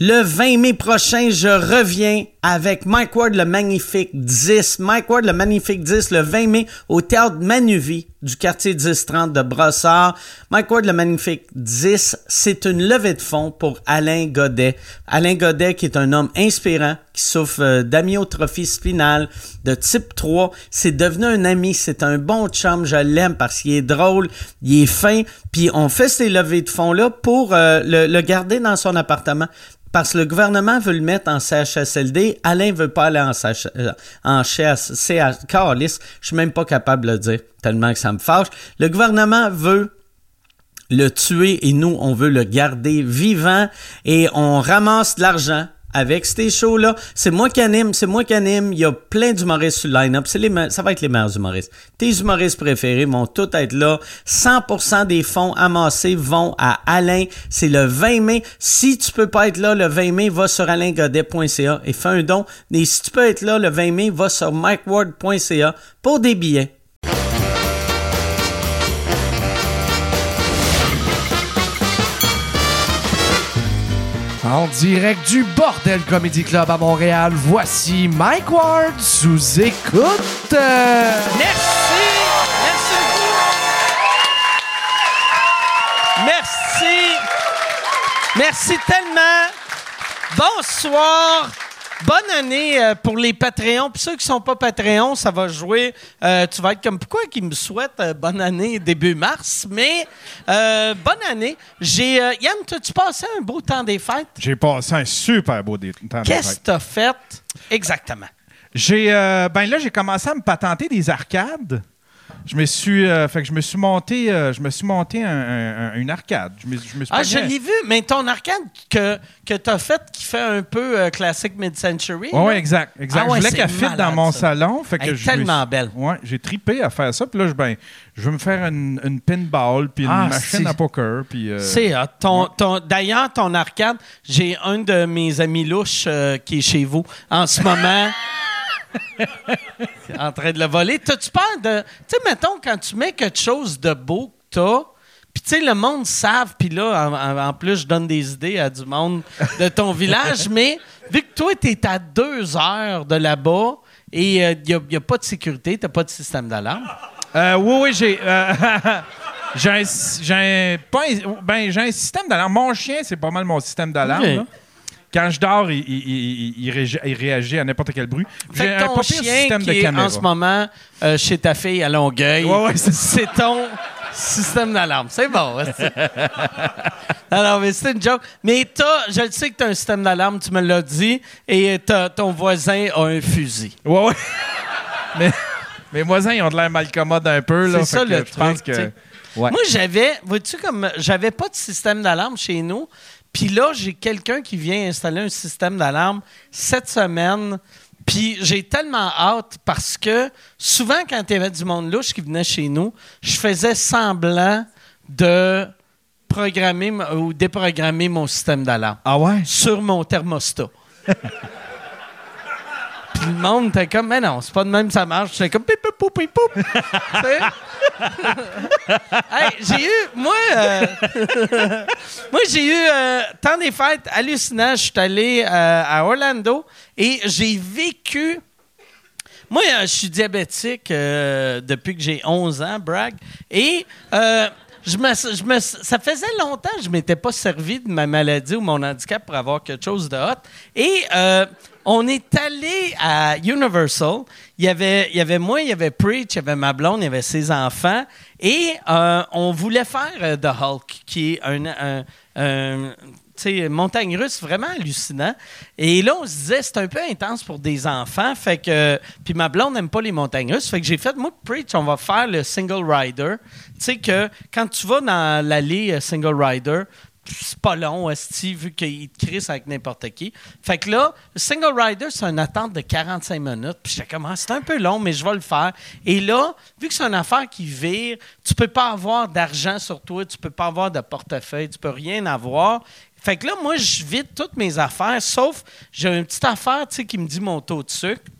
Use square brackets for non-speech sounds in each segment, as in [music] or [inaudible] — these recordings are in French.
Le 20 mai prochain, je reviens avec Mike Ward le Magnifique 10. Mike Ward le Magnifique 10 le 20 mai au théâtre Manuvie du quartier 1030 de Brossard. Mike Ward le Magnifique 10, c'est une levée de fonds pour Alain Godet. Alain Godet qui est un homme inspirant qui souffre euh, d'amyotrophie spinale de type 3. C'est devenu un ami, c'est un bon chum, je l'aime parce qu'il est drôle, il est fin, puis on fait ces levées de fonds là pour euh, le, garder dans son appartement parce que le gouvernement veut le mettre en CHSLD. Alain veut pas aller en, CH, euh, en CH, je suis même pas capable de le dire, tellement que ça me fâche. Le gouvernement veut le tuer et nous, on veut le garder vivant et on ramasse de l'argent avec ces shows-là. C'est moi qui anime, c'est moi qui anime. Il y a plein d'humoristes sur le line-up. C'est les, ça va être les meilleurs humoristes. Tes humoristes préférés vont tous être là. 100% des fonds amassés vont à Alain. C'est le 20 mai. Si tu peux pas être là le 20 mai, va sur alaingodet.ca et fais un don. Et si tu peux être là le 20 mai, va sur mikeward.ca pour des billets. En direct du Bordel Comedy Club à Montréal, voici Mike Ward sous écoute. Merci! Merci beaucoup! Merci! Merci tellement! Bonsoir! Bonne année euh, pour les Patreons. Puis ceux qui sont pas Patreons, ça va jouer. Euh, tu vas être comme pourquoi qu'ils me souhaitent euh, bonne année début mars, mais bonne année. J'ai Yann, as-tu passé un beau temps des fêtes? J'ai passé un super beau temps des fêtes. Qu'est-ce que tu as fait? Exactement J'ai ben là j'ai commencé à me patenter des arcades. Je me suis, euh, fait que je me suis monté, euh, je me suis monté une arcade. Je me, je me suis ah, je l'ai vu, mais ton arcade que, que tu as faite qui fait un peu euh, classique mid-century. Oui, ouais, exact. exact. Ah je voulais qu'elle fitte dans mon salon. Fait que Elle est tellement belle. Ouais, j'ai tripé à faire ça. Puis là, je, ben, je veux me faire une, une pinball, puis une ah, machine à poker. Puis, C'est ton, ton, D'ailleurs, ton arcade, j'ai un de mes amis louches qui est chez vous en ce moment. [laughs] [laughs] en train de le voler. T'as-tu peur de. Tu sais, mettons, quand tu mets quelque chose de beau que t'as, puis tu sais, le monde savent, puis là, en, plus, je donne des idées à du monde de ton [laughs] village, mais vu que toi, t'es à deux heures de là-bas et il euh, n'y a, pas de sécurité, t'as pas de système d'alarme. Euh, oui, oui, j'ai. Euh, [laughs] j'ai un, j'ai ben, j'ai un système d'alarme. Mon chien, c'est pas mal mon système d'alarme. Quand je dors, il, réagit à n'importe quel bruit. J'ai un chien système qui de est en ce moment euh, chez ta fille à Longueuil, c'est ton système d'alarme. C'est bon. [laughs] Alors, mais c'est une joke. Mais as, je sais que tu as un système d'alarme, tu me l'as dit, et ton voisin a un fusil. Ouais, ouais. [laughs] mais mes voisins, ils ont de l'air mal commodes un peu. C'est ça le je pense que... Moi, j'avais, vois-tu, comme j'avais pas de système d'alarme chez nous, puis là, j'ai quelqu'un qui vient installer un système d'alarme cette semaine. Puis j'ai tellement hâte parce que souvent, quand il y avait du monde louche qui venait chez nous, je faisais semblant de programmer ou déprogrammer mon système d'alarme. Ah ouais? Sur mon thermostat. [laughs] Puis le monde était comme, mais non, c'est pas de même, ça marche. J'étais comme, pip, pip, pip, pip. [laughs] hey, j'ai eu, moi, euh, [laughs] moi, j'ai eu, euh, tant des fêtes hallucinants. Je suis allé euh, à Orlando et j'ai vécu. Moi, je suis diabétique depuis que j'ai 11 ans, brag. Et je me, ça faisait longtemps que je m'étais pas servi de ma maladie ou mon handicap pour avoir quelque chose de hot. Et on est allé à Universal. Il y avait, il y avait moi, il y avait Preach, il y avait ma blonde, il y avait ses enfants. Et euh, on voulait faire euh, The Hulk, qui est un, montagne russe vraiment hallucinant. Et là, on se disait, c'est un peu intense pour des enfants. Fait que, puis ma blonde n'aime pas les montagnes russes. Fait que j'ai fait, moi, Preach, on va faire le single rider. Tu sais que quand tu vas dans l'allée euh, single rider, c'est pas long, Steve, vu qu'il te crisse avec n'importe qui. Fait que là, le single rider, c'est une attente de 45 minutes. Puis j'étais comme, ah, c'est un peu long, mais je vais le faire. Et là, vu que c'est une affaire qui vire, tu peux pas avoir d'argent sur toi, tu peux pas avoir de portefeuille, tu peux rien avoir. Fait que là, moi, je vide toutes mes affaires, sauf j'ai une petite affaire, tu sais, qui me dit mon taux de sucre.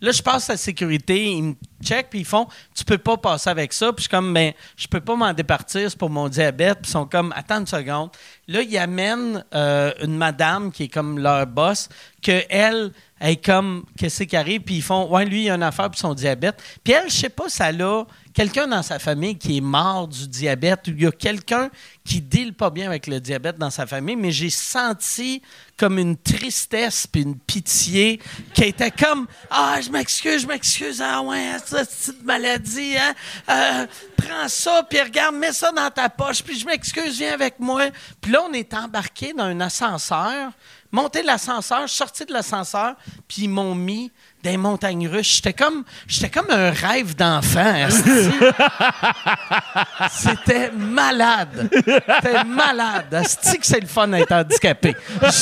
Là, je passe la sécurité, ils me checkent, puis ils font Tu peux pas passer avec ça. Puis je suis comme Ben, je peux pas m'en départir, c'est pour mon diabète. Puis ils sont comme Attends une seconde. Là, ils amènent euh, une madame qui est comme leur boss, que elle est comme Qu'est-ce qui arrive? Puis ils font Ouais, lui, il a une affaire pour son diabète. Puis elle, je sais pas, ça l'a quelqu'un dans sa famille qui est mort du diabète, ou il y a quelqu'un qui deal pas bien avec le diabète dans sa famille, mais j'ai senti comme une tristesse puis une pitié qui était comme ah je m'excuse je m'excuse ah ouais cette petite maladie hein. Euh, prends ça puis regarde mets ça dans ta poche puis je m'excuse viens avec moi puis là on est embarqué dans un ascenseur monté de l'ascenseur sorti de l'ascenseur puis ils m'ont mis des montagnes russes. J'étais comme, j'étais comme un rêve d'enfant. [laughs] C'était malade. C'était malade. Asti que c'est le fun d'être handicapé. [laughs]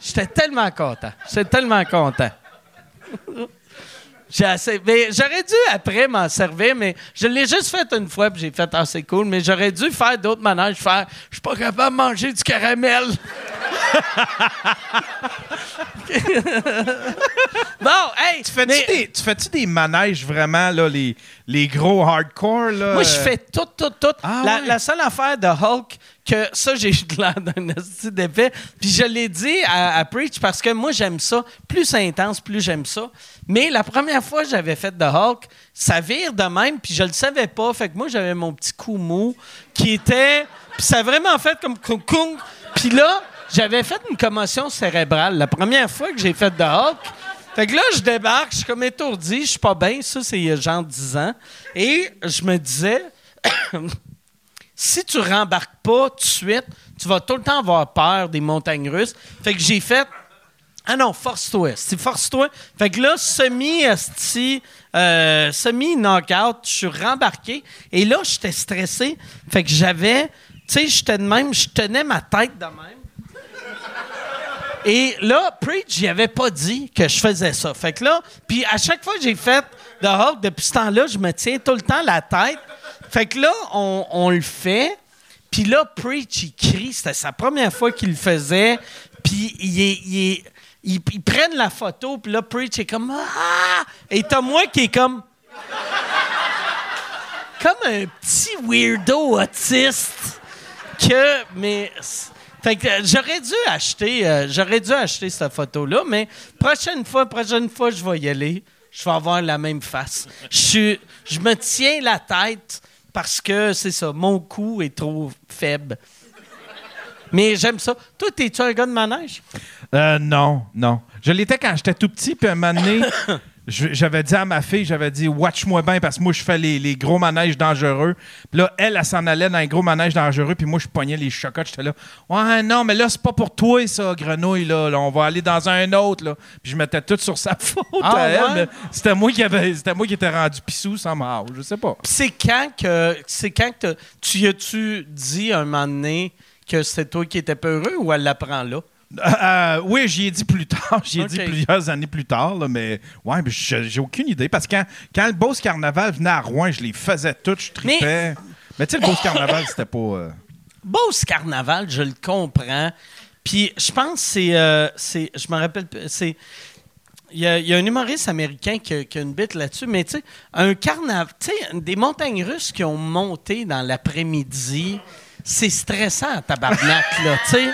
J'étais tellement content. J'étais tellement content. J'ai assez... j'aurais dû après m'en servir, mais je l'ai juste fait une fois, puis j'ai fait assez cool. Mais j'aurais dû faire d'autres manèges, faire je suis pas capable de manger du caramel. [laughs] bon, hey! Tu fais-tu des, tu fais des manèges vraiment, là, les, les gros hardcore? Là? Moi, je fais tout, tout, tout. Ah la, seule affaire de Hulk, que ça, j'ai l'air d'un. Puis je l'ai dit à, Preach parce que moi, j'aime ça. Plus c'est intense, plus j'aime ça. Mais la première fois que j'avais fait de Hulk, ça vire de même, puis je le savais pas. Fait que moi, j'avais mon petit coup mou qui était. Puis ça a vraiment fait comme. Puis là, j'avais fait une commotion cérébrale la première fois que j'ai fait de Hulk. Fait que là, je débarque, je suis comme étourdi, je suis pas bien. Ça, c'est genre 10 ans. Et je me disais, [coughs] [coughs] si tu rembarques pas tout de suite, tu vas tout le temps avoir peur des montagnes russes. Fait que j'ai fait, ah non, force-toi. Force-toi. Fait que là, semi euh, semi knockout, je suis rembarqué et là j'étais stressé. Fait que j'avais, tu sais, j'étais de même, je tenais ma tête de même. Et là, Preach, j'y avais pas dit que je faisais ça. Fait que là, puis à chaque fois que j'ai fait de Hulk, depuis ce temps-là, je me tiens tout le temps la tête. Fait que là, on, le fait. Puis là, Preach, il crie. C'était sa première fois qu'il le faisait. Puis il est, ils, prennent la photo. Puis là, Preach est comme Ah! Et t'as moi qui est comme. comme un petit weirdo autiste. Que. Mais. Fait que euh, j'aurais dû acheter, euh, j'aurais dû acheter cette photo-là, mais prochaine fois, prochaine fois, je vais y aller. Je vais avoir la même face. Je, je me tiens la tête parce que c'est ça, mon cou est trop faible. Mais j'aime ça. Toi, es-tu un gars de manège? Euh, non, non. Je l'étais quand j'étais tout petit, puis un moment donné, [coughs] [coughs] [coughs] j'avais dit à ma fille, j'avais dit, watch-moi bien parce que moi, je fais les, gros manèges dangereux. Puis là, elle, elle, s'en allait dans un gros manège dangereux, puis moi, je pognais les chocottes. J'étais là, ouais, non, mais là, c'est pas pour toi, ça, grenouille, là. On va aller dans un autre, là. Puis je mettais tout sur sa [laughs] faute ah, elle. C'était moi, qui avait, c'était moi qui étais rendu pissou sans. Je sais pas. c'est quand que, c'est quand que tu as-tu dit un moment donné que c'était toi qui étais peureux ou elle l'apprend là? Euh, euh, oui, j'y ai dit plus tard. [laughs] J'y ai dit plusieurs années plus tard, mais ouais, j'ai aucune idée. Parce que quand, le Beauce Carnaval venait à Rouen, je les faisais toutes, je tripais. Mais, tu sais, le Beauce Carnaval, c'était pas. Euh... Beauce Carnaval, je le comprends. Puis je pense c'est. Euh, c'est je me rappelle. C'est. Il y, a, un humoriste américain qui qui a une bite là-dessus, mais tu sais, un carnaval, tu sais, des montagnes russes qui ont monté dans l'après-midi, c'est stressant, tabarnak, là, tu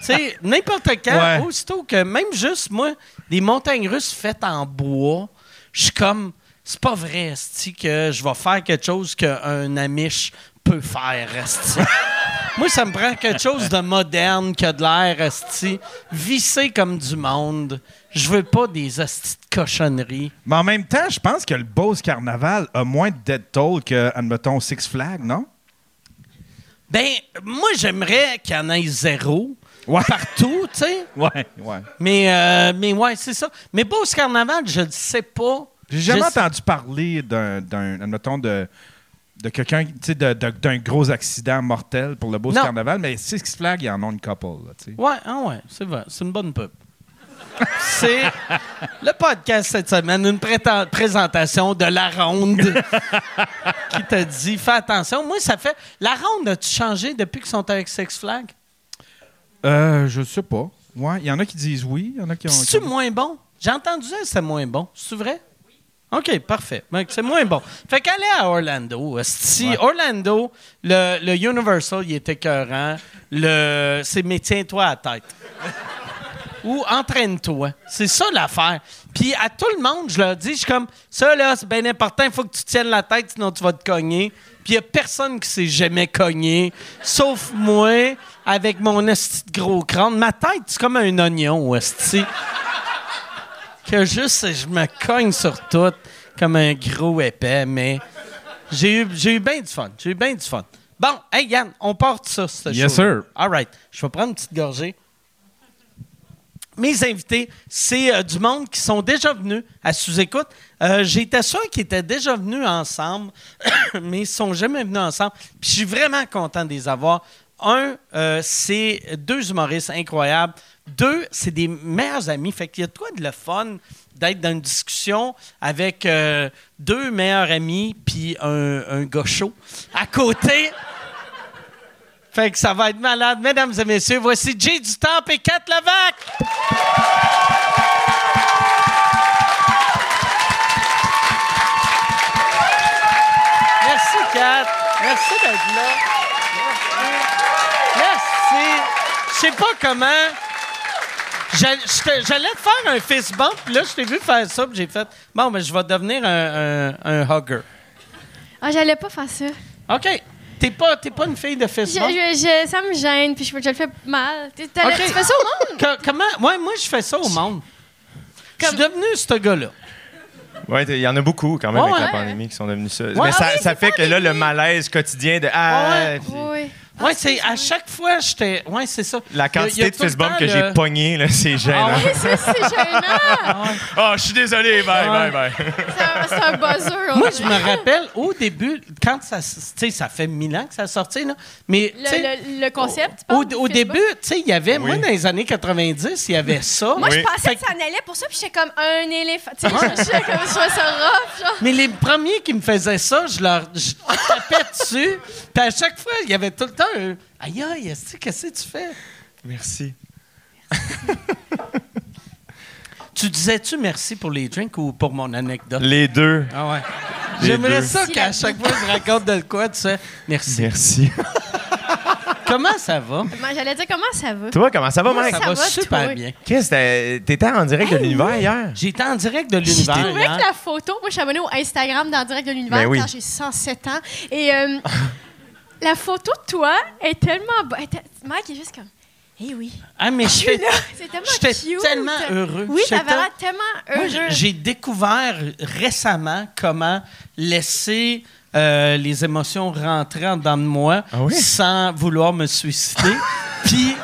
sais. n'importe quand, aussitôt que, même juste, moi, des montagnes russes faites en bois, je suis comme, c'est pas vrai, que je vais faire quelque chose qu'un Amish peut faire, [laughs] Moi, ça me prend quelque chose de moderne, qui a de l'air, esti, vissé comme du monde. Je veux pas des astis de cochonneries. Mais en même temps, je pense que le Bose Carnaval a moins de dead toll que, admettons, Six Flags, non? Ben, moi, j'aimerais qu'il y en ait zéro. Partout, tu sais. [laughs] Ouais, ouais. Mais, euh, mais ouais, c'est ça. Mais Beauce Carnaval, je ne sais pas. J'ai jamais entendu parler d'un, admettons, de, de quelqu'un, tu sais, d'un gros accident mortel pour le Beauce Carnaval, mais Six Flags, il y en a une couple, tu sais. Ouais, ah ouais, c'est vrai. C'est une bonne pub. C'est le podcast cette semaine, une présentation de la ronde qui te dit fais attention. Moi, ça fait. La ronde, as-tu changé depuis qu'ils sont avec Six Flags? Euh, je sais pas. Ouais, il y en a qui disent oui, il y en a qui ont. C'est-tu moins bon? J'ai entendu dire que c'est moins bon. C'est vrai? OK, parfait. Ben, C'est moins bon. Fait qu'aller à Orlando. Si Ouais. Orlando, le, le Universal, il était écœurant. Le, c'est mais tiens-toi à la tête. Ou entraîne-toi. C'est ça l'affaire. Puis à tout le monde, je leur dis, je suis comme, ça là, c'est bien important, il faut que tu tiennes la tête, sinon tu vas te cogner. Puis il n'y a personne qui s'est jamais cogné, sauf moi, avec mon esti de gros crâne. Ma tête, c'est comme un oignon, esti que juste je me cogne sur tout comme un gros épais, mais j'ai eu, j'ai eu bien du fun. J'ai eu bien du fun. Bon, hey Yann, on part de ça, ce Yes, sir. All right. Je vais prendre une petite gorgée. Mes invités, c'est euh, du monde qui sont déjà venus à sous-écoute. Euh, J'étais sûr qu'ils étaient déjà venus ensemble, [coughs] mais ils sont jamais venus ensemble. Puis je suis vraiment content de les avoir. Un, euh, c'est deux humoristes incroyables. Deux, c'est des meilleurs amis. Fait qu'il y a de quoi de le fun d'être dans une discussion avec deux meilleurs amis puis un, un gars chaud à côté. Fait que ça va être malade. Mesdames et messieurs, voici Jay du Temple et Kat Levac. Merci, Kat. Merci d'être là. Merci. Merci. Je sais pas comment. J'allais te- faire un fist bump, puis là, je t'ai vu faire ça, puis j'ai fait Bon, ben, je vais devenir un, un, un hugger. Ah, j'allais pas faire ça. OK. T'es pas, t'es pas une fille de Je, fist bump? je- je- ça me gêne, puis je, je le fais mal. Tu t'allais- OK. tu fais ça au monde? [laughs] Co- comment? Ouais, moi, je fais ça au monde. Je suis devenu ce gars-là. Oui, il y en a beaucoup quand même Ouais, avec la pandémie qui sont devenus ça. Ouais. Mais Ah ça, oui, ça c'est fait que là, le malaise quotidien de Ah, Ouais. puis Oui. Ouais, c'est à chaque fois, j'étais. Ouais, c'est ça. la Il y a- il y quantité a de fist bump que le- j'ai pogné, là, c'est [laughs] gênant. Ah ouais? C'est gênant. Oh, je suis désolé, bye, Ouais. bye, bye. C'est un- un buzzer. Moi, je me rappelle au début, quand ça. Tu sais, ça fait mille ans que ça a sorti, là. Mais. tu sais, Le, le, le concept, Au, au début, tu sais, il y avait, moi, Oui. dans les années 90, il y avait ça. Moi, je Oui. pensais Fait que ça en allait pour ça, puis j'étais comme un éléphant. Tu sais, comme, je ça rough, genre. Mais les premiers qui me faisaient ça, je leur je tapais dessus. Puis à chaque fois, il y avait tout le temps un Aïe, aïe, qu'est-ce que tu fais? Merci. [laughs] Tu disais-tu merci pour les drinks ou pour mon anecdote? Les deux. Ah ouais. J'aimerais ça qu'à chaque fois je raconte de quoi, tu sais. Merci. Merci. [laughs] Comment ça va? Moi, J'allais dire comment ça va? Toi, comment ça va, Moi, Mike? Ça, ça va, va, super toi? bien. Qu'est-ce que t'étais en direct de l'univers oui. hier? J'étais en direct de l'univers. trouvais hier. que la photo, moi, je suis abonnée au Instagram dans Direct de l'Univers Ben oui. quand j'ai 107 ans. Et euh, [laughs] la photo de toi est tellement bonne. Mike est juste comme, eh oui. Ah, mais Je suis j'étais [laughs] là. C'est tellement tellement heureux. Oui, t'avais l'air tellement heureux. j'ai découvert récemment comment laisser euh, les émotions rentrer en dedans de moi Ah oui? sans vouloir me suicider. [laughs] Puis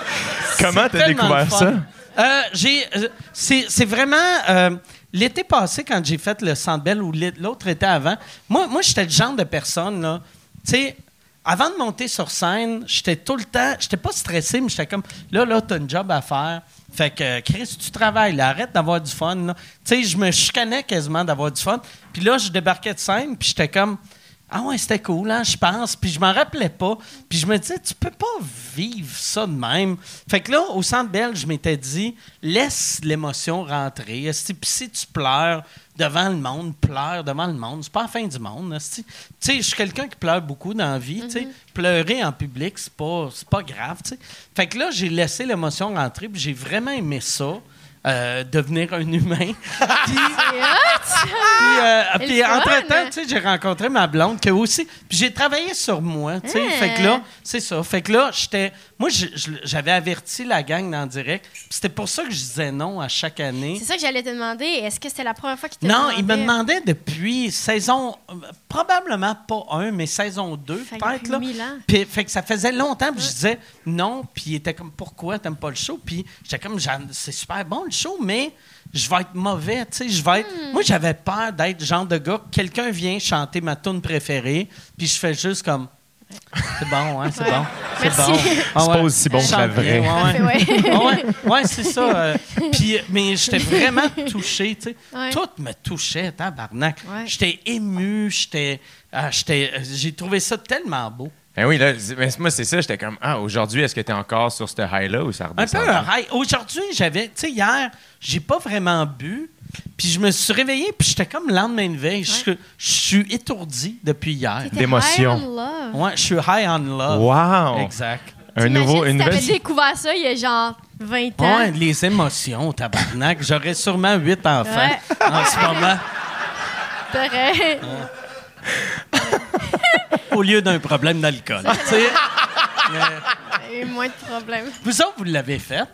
Comment t'as découvert ça? Euh, j'ai, euh, c'est, c'est vraiment euh, l'été passé quand j'ai fait le Centre Bell ou l'autre été avant. Moi, moi j'étais le genre de personne là. Tu sais. Avant de monter sur scène, j'étais tout le temps, j'étais pas stressé, mais j'étais comme, là, là, t'as un job à faire. Fait que, Chris, tu travailles, là, arrête d'avoir du fun. Tu sais, je me chicanais quasiment d'avoir du fun. Puis là, je débarquais de scène, puis j'étais comme, ah ouais, c'était cool, hein, je pense. Puis je m'en rappelais pas. Puis je me disais, tu peux pas vivre ça de même. Fait que là, au centre belge, je m'étais dit, laisse l'émotion rentrer. Puis si tu pleures devant le monde, pleure devant le monde. C'est pas la fin du monde. Tu sais, je suis quelqu'un qui pleure beaucoup dans la vie. sais. Pleurer en public, c'est pas, c'est pas grave. Fait que là, j'ai laissé l'émotion rentrer, puis j'ai vraiment aimé ça. euh, devenir un humain. [laughs] Puis- euh, puis [laughs] fun. entre-temps, j'ai rencontré ma blonde qui aussi. Puis j'ai travaillé sur moi, tu sais. Hein. Fait que là, c'est ça. Fait que là, j'étais. Moi, j'avais averti la gang dans le direct. C'était pour ça que je disais non à chaque année. C'est ça que j'allais te demander. Est-ce que c'était la première fois qu'il te Non, il me demandait? depuis saison, euh, probablement pas un, mais saison 2, Fait que peut-être. Puis, fait que ça faisait longtemps, puis je disais non, puis il était comme pourquoi t'aimes pas le show? Puis j'étais comme c'est super bon le show, mais je vais être mauvais, tu sais, je vais être. Hmm. Moi, j'avais peur d'être le genre de gars, quelqu'un vient chanter ma tune préférée, puis je fais juste comme. C'est bon, hein, c'est Ouais. bon. C'est Merci. bon. Ah C'est pas aussi bon que la vraie. ouais, ouais. Ouais. Ah ouais, ouais, c'est ça. euh, puis, mais j'étais vraiment touché, tu sais. Ouais. Tout me touchait, tabarnak. Ouais. J'étais ému, j'étais, ah, j'étais, euh, j'ai trouvé ça tellement beau. Ben oui, là, c'est- ben, moi, c'est ça. J'étais comme, ah, aujourd'hui, est-ce que t'es encore sur ce high-là ou ça Un peu redescend? un high. Aujourd'hui, j'avais, tu sais, hier, j'ai pas vraiment bu. Puis je me suis réveillé, puis j'étais comme le lendemain de veille. Je je suis étourdi depuis hier. D'émotion. high on love. Ouais, je suis high on love. Wow! Exact. Un nouveau, si une t'avais nouvelle. découvert ça il y a genre 20 ans? Ouais, les émotions, tabarnak. J'aurais sûrement huit enfants Ouais. en ce moment, T'aurais- [laughs] au lieu d'un problème d'alcool. Tu sais, eu moins de problèmes. vous autres, vous l'avez fait?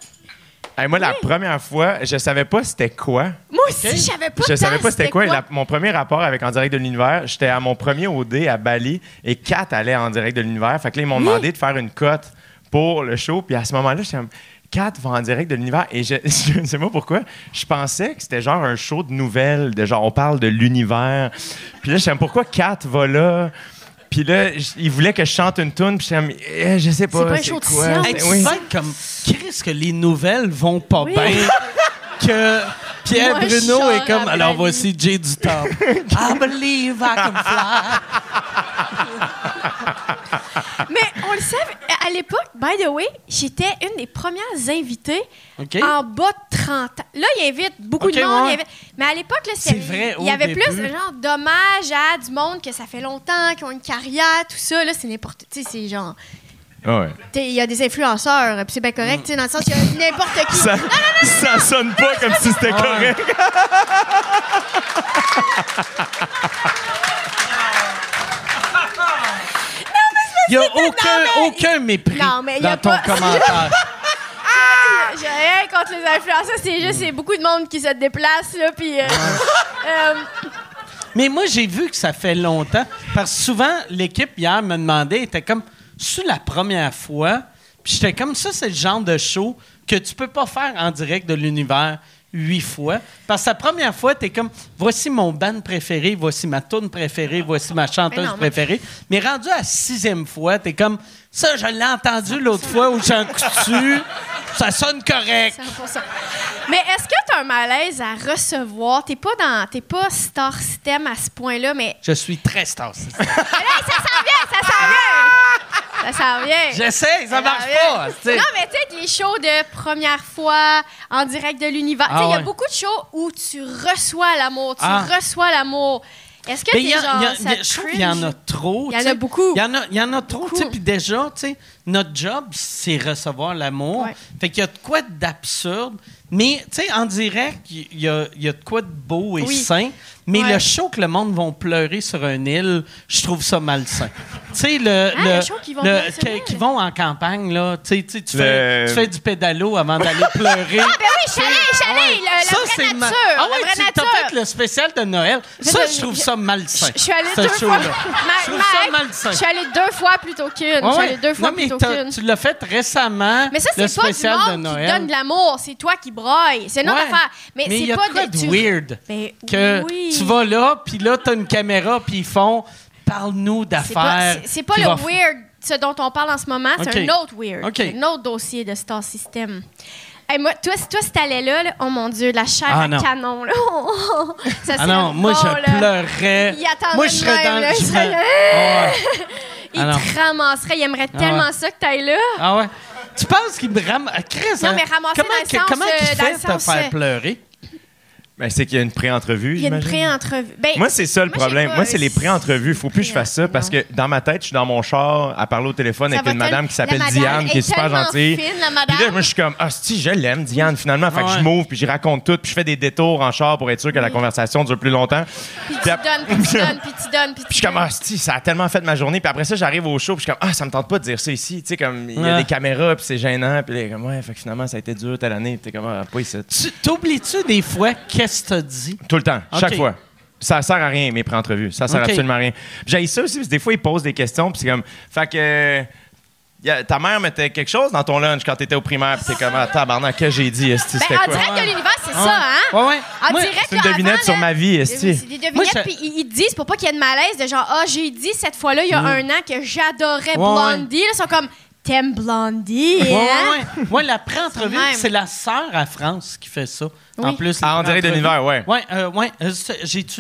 Hey, moi, la première fois, je savais pas c'était quoi. Moi aussi, je savais pas Je savais pas c'était quoi. quoi? La- mon premier rapport avec En direct de l'univers, j'étais à mon premier OD à Bali et Kat allait en direct de l'univers. Fait que là, ils m'ont demandé de faire une cote pour le show. Puis à ce moment-là, j'étais comme, Kat va en direct de l'univers. Et je, [laughs] je ne sais pas pourquoi, je pensais que c'était genre un show de nouvelles, de genre, on parle de l'univers. Puis là, je sais pourquoi Kat va là? Puis là, il voulait que je chante une tune. Puis comme, Eh, je sais pas. C'est pas un show de oui. comme Chris que les nouvelles vont pas Oui. bien. que Pierre Moi, je Bruno est comme alors voici Jay du Top. [laughs] I believe I can fly. Mais on le savait, à l'époque, by the way, j'étais une des premières invitées en bas de 30 ans. Là, il invite beaucoup de monde. ouais. invite- Mais à l'époque, là, c'était- C'est vrai, il y avait début. plus de genre d'hommage à du monde que ça fait longtemps, qui ont une carrière, tout ça. Là, c'est n'importe... Tu sais, c'est genre... Ah ouais. tu sais, Il y a des influenceurs, puis c'est bien correct, tu sais, dans le sens qu'il y a n'importe qui. Ça, ça sonne pas comme si c'était correct. Il n'y a aucun, aucun mépris Non, mais il y a dans ton pas- commentaire. [laughs] J'ai rien contre les influenceurs, c'est juste, c'est beaucoup de monde qui se déplace, là, puis... euh, euh, Mais moi, j'ai vu que ça fait longtemps. Parce que souvent, l'équipe hier me demandait, était comme, c'est la première fois? Puis j'étais comme, ça, c'est le genre de show que tu peux pas faire en direct de l'univers huit fois. Parce que la première fois, t'es comme, voici mon band préféré, voici ma tune préférée, voici ma chanteuse Mais non, mais- préférée. Mais rendu à la sixième fois, t'es comme, ça, je l'ai entendu l'autre fois où j'ai un coutu, ça sonne correct. 100%. Mais est-ce que tu as un malaise à recevoir? T'es pas dans. T'es pas star system à ce point-là, mais. Je suis très star. Là, ça s'en vient, ça s'en vient! Ça s'en vient! J'essaie, ça marche s'en vient. pas. Non, mais tu sais, les shows de première fois en direct de l'univers. Ah il y a ouais. beaucoup de shows où tu reçois l'amour, tu Ah. reçois l'amour. Est-ce que t'es genre. y a- ça y a- je trouve qu'il y en a trop. Il y en a beaucoup. Il y en a, y en a trop. Puis déjà, notre job, c'est recevoir l'amour. Ouais. Fait qu'il y a de quoi d'absurde. Mais, tu sais, en direct, il y y a de quoi de beau et Oui. sain. Mais Ouais. le show que le monde va pleurer sur une île, je trouve ça malsain. [laughs] tu sais, le, Ah, le show qu'ils vont île. qui vont en campagne, là. Tu sais, tu Le- fais, tu fais du pédalo avant d'aller pleurer. [laughs] Ben oui, chalet, chalet, le- la Ça, vraie c'est nature. ma- Ah la ouais, vraie tu t'as nature. fait le spécial de Noël. Ça, je- trouve ça malsain. Je suis allée deux fois. Je trouve ça Mike, malsain. Je suis allée deux fois plutôt qu'une. Je Ouais, suis ouais. allée deux fois non, mais plutôt qu'une. tu l'as fait récemment. Mais ça, le c'est pas du spécial monde de qui donne de l'amour. C'est toi qui braille. C'est une autre Ouais. affaire. Mais, Mais il y c'est a pas de weird. Ben, Que oui. Tu vas là, puis là, t'as une caméra, puis ils font parle-nous pas, d'affaires. c'est- pas puis le weird, ce dont on parle en ce moment. C'est un autre weird. Un autre dossier de Star System. Hey, moi, toi, si- toi, si t'allais là, là, oh mon Dieu, la chair Ah, à non. canon, là. [laughs] ça Ah non, moi, bon, je là. pleurerais. Il attendrait Moi, je serais même, dans. là, je il serais- Ah ouais. Il Ah non. te ramasserait. Il aimerait Ah tellement ouais. ça que t'ailles là. Ah ouais. Tu penses qu'il me ramasse. Chris, Non, hein? mais ramasser comment dans le sens, Comment euh, qu'il dans fait te faire euh, pleurer? Ben, c'est qu'il y a une pré-entrevue. Il y a une pré-entrevue. Ben, Moi, c'est ça le moi, problème. pas- Moi, c'est les pré-entrevues. Faut plus que je fasse ça parce que dans ma tête, je suis dans mon char à parler au téléphone Ça avec une madame qui s'appelle Diane, qui est super gentille. fine, la madame. Puis là, moi, je suis comme, ah, si, je l'aime, Diane, finalement. Fait que je m'ouvre, puis j'y raconte tout, puis je fais des détours en char pour être sûr que la conversation dure plus longtemps. Puis tu donnes, puis tu donnes, puis tu donnes, puis Puis tu je suis comme, ah, si, ça a tellement fait ma journée. Puis après ça, j'arrive au show, puis je suis comme, ah, ça me tente pas de dire ça ici. Tu sais, comme, il y a des caméras, puis c'est gênant. Puis comme, ouais, fait que finalement, ça a été dur telle année. Puis t'es comme, ah, pas ici. Tu- T'oublies-tu des fois qu'est-ce que t'as dit? Tout le temps, chaque fois. Ça sert à rien, mes pré-entrevues. Ça sert absolument à rien. J'ai ça aussi, parce que des fois, ils posent des questions, puis c'est comme, fait que. y a- ta mère mettait quelque chose dans ton lunch quand t'étais au primaire, puis t'es comme, ah, tabarnak, que j'ai dit, esti, Ben, en quoi? direct de l'univers, c'est ça, hein? Ouais, ouais. En Moi, direct, C'est une devinette avant, sur là, ma vie, esti. C'est des devinettes, puis ils, disent pour pas qu'il y ait de malaise de genre, ah, j'ai dit cette fois-là, il y a un an que j'adorais Ouais, Blondie. Là, ils sont comme, T'aimes Blondie, Ouais, hein? ouais, ouais. Ouais, la [laughs] pré-entrevue, c'est la sœur à France qui fait ça. En plus, Ah, en direct de l'univers, ouais. Ouais, euh, ouais. euh,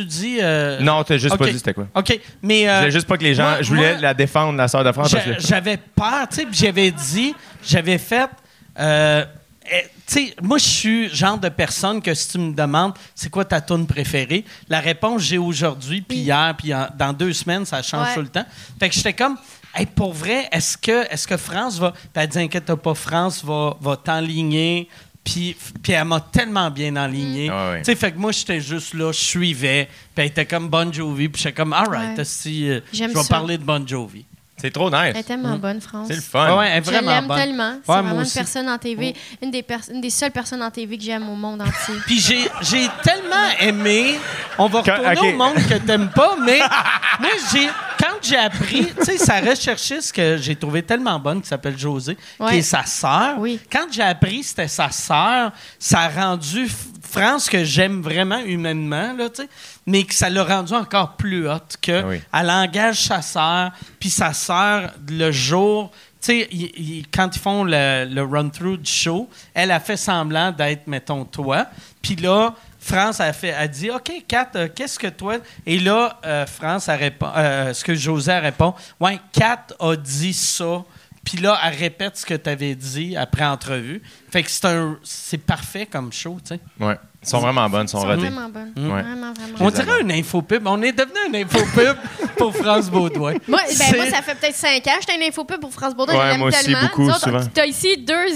dit. euh, Non, t'as juste pas dit c'était quoi. OK, mais. euh, Je voulais juste pas que les gens. moi- je voulais moi- la défendre, la sœur de France. parce J'a- que- J'avais peur, tu sais, puis j'avais dit, j'avais fait. euh, eh, tu sais, moi, je suis le genre de personne que si tu me demandes c'est quoi ta tune préférée, la réponse j'ai aujourd'hui, puis hier, puis dans deux semaines, ça change Ouais. tout le temps. Fait que j'étais comme, hey, pour vrai, est-ce que, est que France va. Puis elle dit, inquiète pas, France va, va t'enligner. Puis, puis elle m'a tellement bien enligné. Ah ouais. Tu sais, fait que moi, j'étais juste là, je suivais. Puis elle était comme Bon Jovi. Puis j'étais comme, all right, Ouais. si, euh, je vais parler de Bon Jovi. C'est trop nice. Elle est tellement bonne, France. C'est le fun. Ouais, elle est Je vraiment l'aime bonne. tellement. C'est vraiment une aussi. personne en TV, une, des pers- une des seules personnes en TV que j'aime au monde entier. Puis j'ai, j'ai tellement aimé. On va Quand- retourner au monde que t'aimes pas, mais [laughs] moi, j'ai, quand j'ai appris, tu sais, sa recherchiste que j'ai trouvé tellement bonne, qui s'appelle Josée, qui Ouais. est sa sœur. Oui. Quand j'ai appris que c'était sa sœur, ça a rendu France que j'aime vraiment humainement, là, tu sais, mais que ça l'a rendu encore plus haute que Ah oui. elle engage sa sœur, puis sa sœur, le jour, tu sais, il- il- quand ils font le, le run-through du show, elle a fait semblant d'être, mettons, toi. Puis là, France a, fait, a dit OK, Kat, euh, qu'est-ce que toi? Et là, euh, France a répond, euh, ce que José a répond Ouais, Kat a dit ça. Puis là, elle répète ce que tu avais dit après entrevue. Fait que c'est un, c'est parfait comme show, tu sais. Ouais. Ils sont vraiment bonnes, ils sont Ils sont vraiment bonnes. Ouais. Vraiment, vraiment. On dirait une infopub. On est devenu une infopub [laughs] pour France Baudouin. Moi, ben, moi, ça fait peut-être 5 ans. J'étais une infopub pour France Baudouin. Ouais, moi aussi, tellement. beaucoup, souvent. T'as ici deux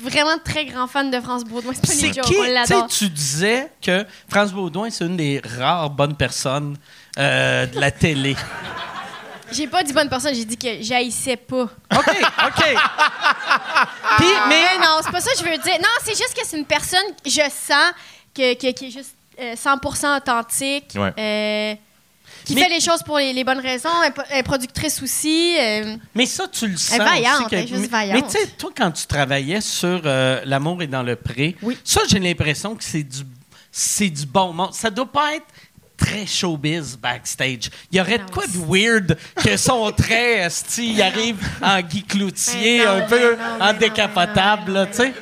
vraiment très grands fans de France Baudouin. C'est pas des jokes, qui? on Tu sais, l'adore. tu disais que France Baudouin, c'est une des rares bonnes personnes euh, de la télé. J'ai pas dit bonne personne, j'ai dit que j'haïssais pas. OK, OK. [laughs] Puis, mais mais non, c'est pas ça que je veux dire. Non, c'est juste que c'est une personne, je sens, que, que- qui est juste euh, 100% authentique. Ouais. euh, qui Mais- fait les choses pour les, les bonnes raisons. Elle est productrice aussi. euh, Mais ça, tu le sens. Elle est vaillante, aussi elle est juste vaillante. Mais tu sais, toi, quand tu travaillais sur euh, L'amour est dans le pré, Oui. ça, j'ai l'impression que c'est du, c'est du bon monde. Ça doit pas être très showbiz backstage. Il y aurait de Non, quoi de weird que son trait, il arrive en Guy Cloutier, non, un mais peu non, en non, décapotable, tu sais.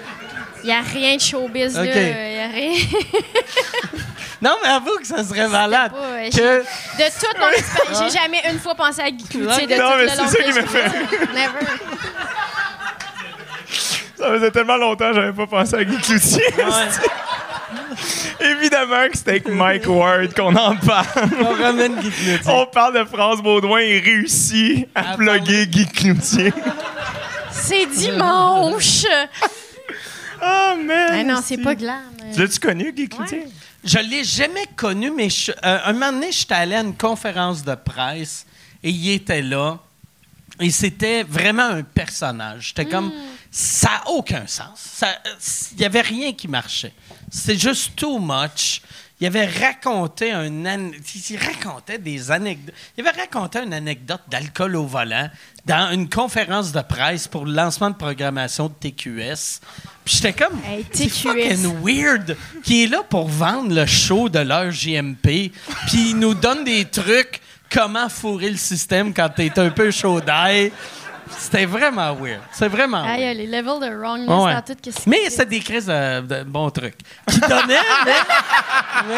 Il n'y a rien de showbiz, OK. là. Il y a rien. [laughs] Non, mais avoue que ça serait malade. pas, que... De toute mon expérience, j'ai jamais une fois pensé à Guy Cloutier de Non, tout mais le c'est long ça qui me fait. [laughs] Never. Ça faisait tellement longtemps que j'avais pas pensé à Guy Cloutier. Évidemment que c'était avec Mike Ward qu'on en parle. On ramène Guy Cloutier. On parle de France Baudouin et réussit à À plugger Guy Cloutier. C'est dimanche. Oh man! Ah non, c'est pas glam. Tu l'as-tu connu, Guy Cloutier? Je l'ai jamais connu, mais je- euh, un moment donné, j'étais allé à une conférence de presse et il était là. Et c'était vraiment un personnage. J'étais comme, ça n'a aucun sens. Ça- Il n'y avait rien qui marchait. C'est juste too much. Il avait raconté un an- il racontait des anecdotes. Il avait raconté une anecdote d'alcool au volant dans une conférence de presse pour le lancement de programmation de TQS. Puis j'étais comme Hey, TQS. fucking weird qui est là pour vendre le show de leur JMP. Puis il nous donne des trucs comment fourrer le système quand t'es un peu chaud d'ail. C'était vraiment weird. C'est vraiment Ah, il y weird. a les levels de wrongness Ouais. dans tout. Mais c'est des crises de, de bons trucs. Qui donnaient, [laughs] mais, mais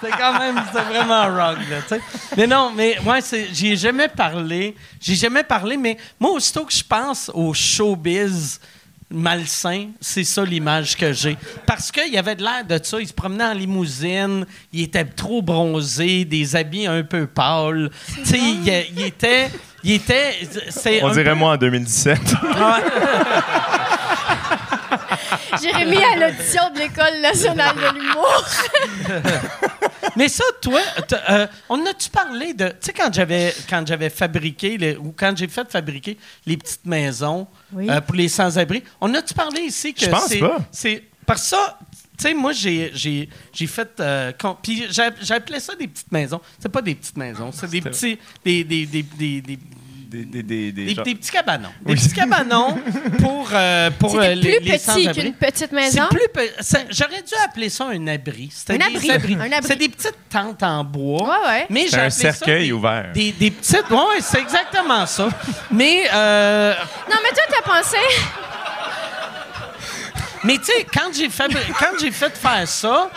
c'était quand même c'était vraiment wrong. Là, mais non, mais moi, c'est- j'y ai jamais parlé. J'ai jamais parlé, mais moi, aussitôt que je pense au showbiz malsain, c'est ça l'image que j'ai. Parce qu'il y avait de l'air de ça. Il se promenait en limousine, il était trop bronzé, des habits un peu pâles. Tu sais, il, il était... Il était c'est On dirait peu- moi en 2017. [laughs] Jérémy à l'audition de l'École nationale de l'humour. [laughs] Mais ça, toi, euh, on a-tu parlé de. Tu sais, quand j'avais, quand j'avais fabriqué, les- ou quand j'ai fait fabriquer les petites maisons Oui. euh, pour les sans-abri, on a-tu parlé ici que Je pense c'est. pas. c'est parce que ça. Tu sais, moi, j'ai, j'ai, j'ai fait. euh, Puis j'a- j'appelais ça des petites maisons. C'est pas des petites maisons. C'est des petits. Des, des, des, des, des- des, des, des, petits cabanons. Des petits cabanons pour, euh, pour euh, C'était les, plus les petit qu'une petite C'est maison? plus pe- ça- J'aurais dû appeler ça un abri. C'était Un abri, un abri. C'est des petites tentes en bois. Ouais, ouais. Mais C'est j'ai un ça cercueil des- ouvert. Des, des petites. Ouais, c'est exactement ça. Mais, euh, Non, mais toi, t'as pensé. Mais tu sais, quand j'ai fait, quand j'ai fait faire ça,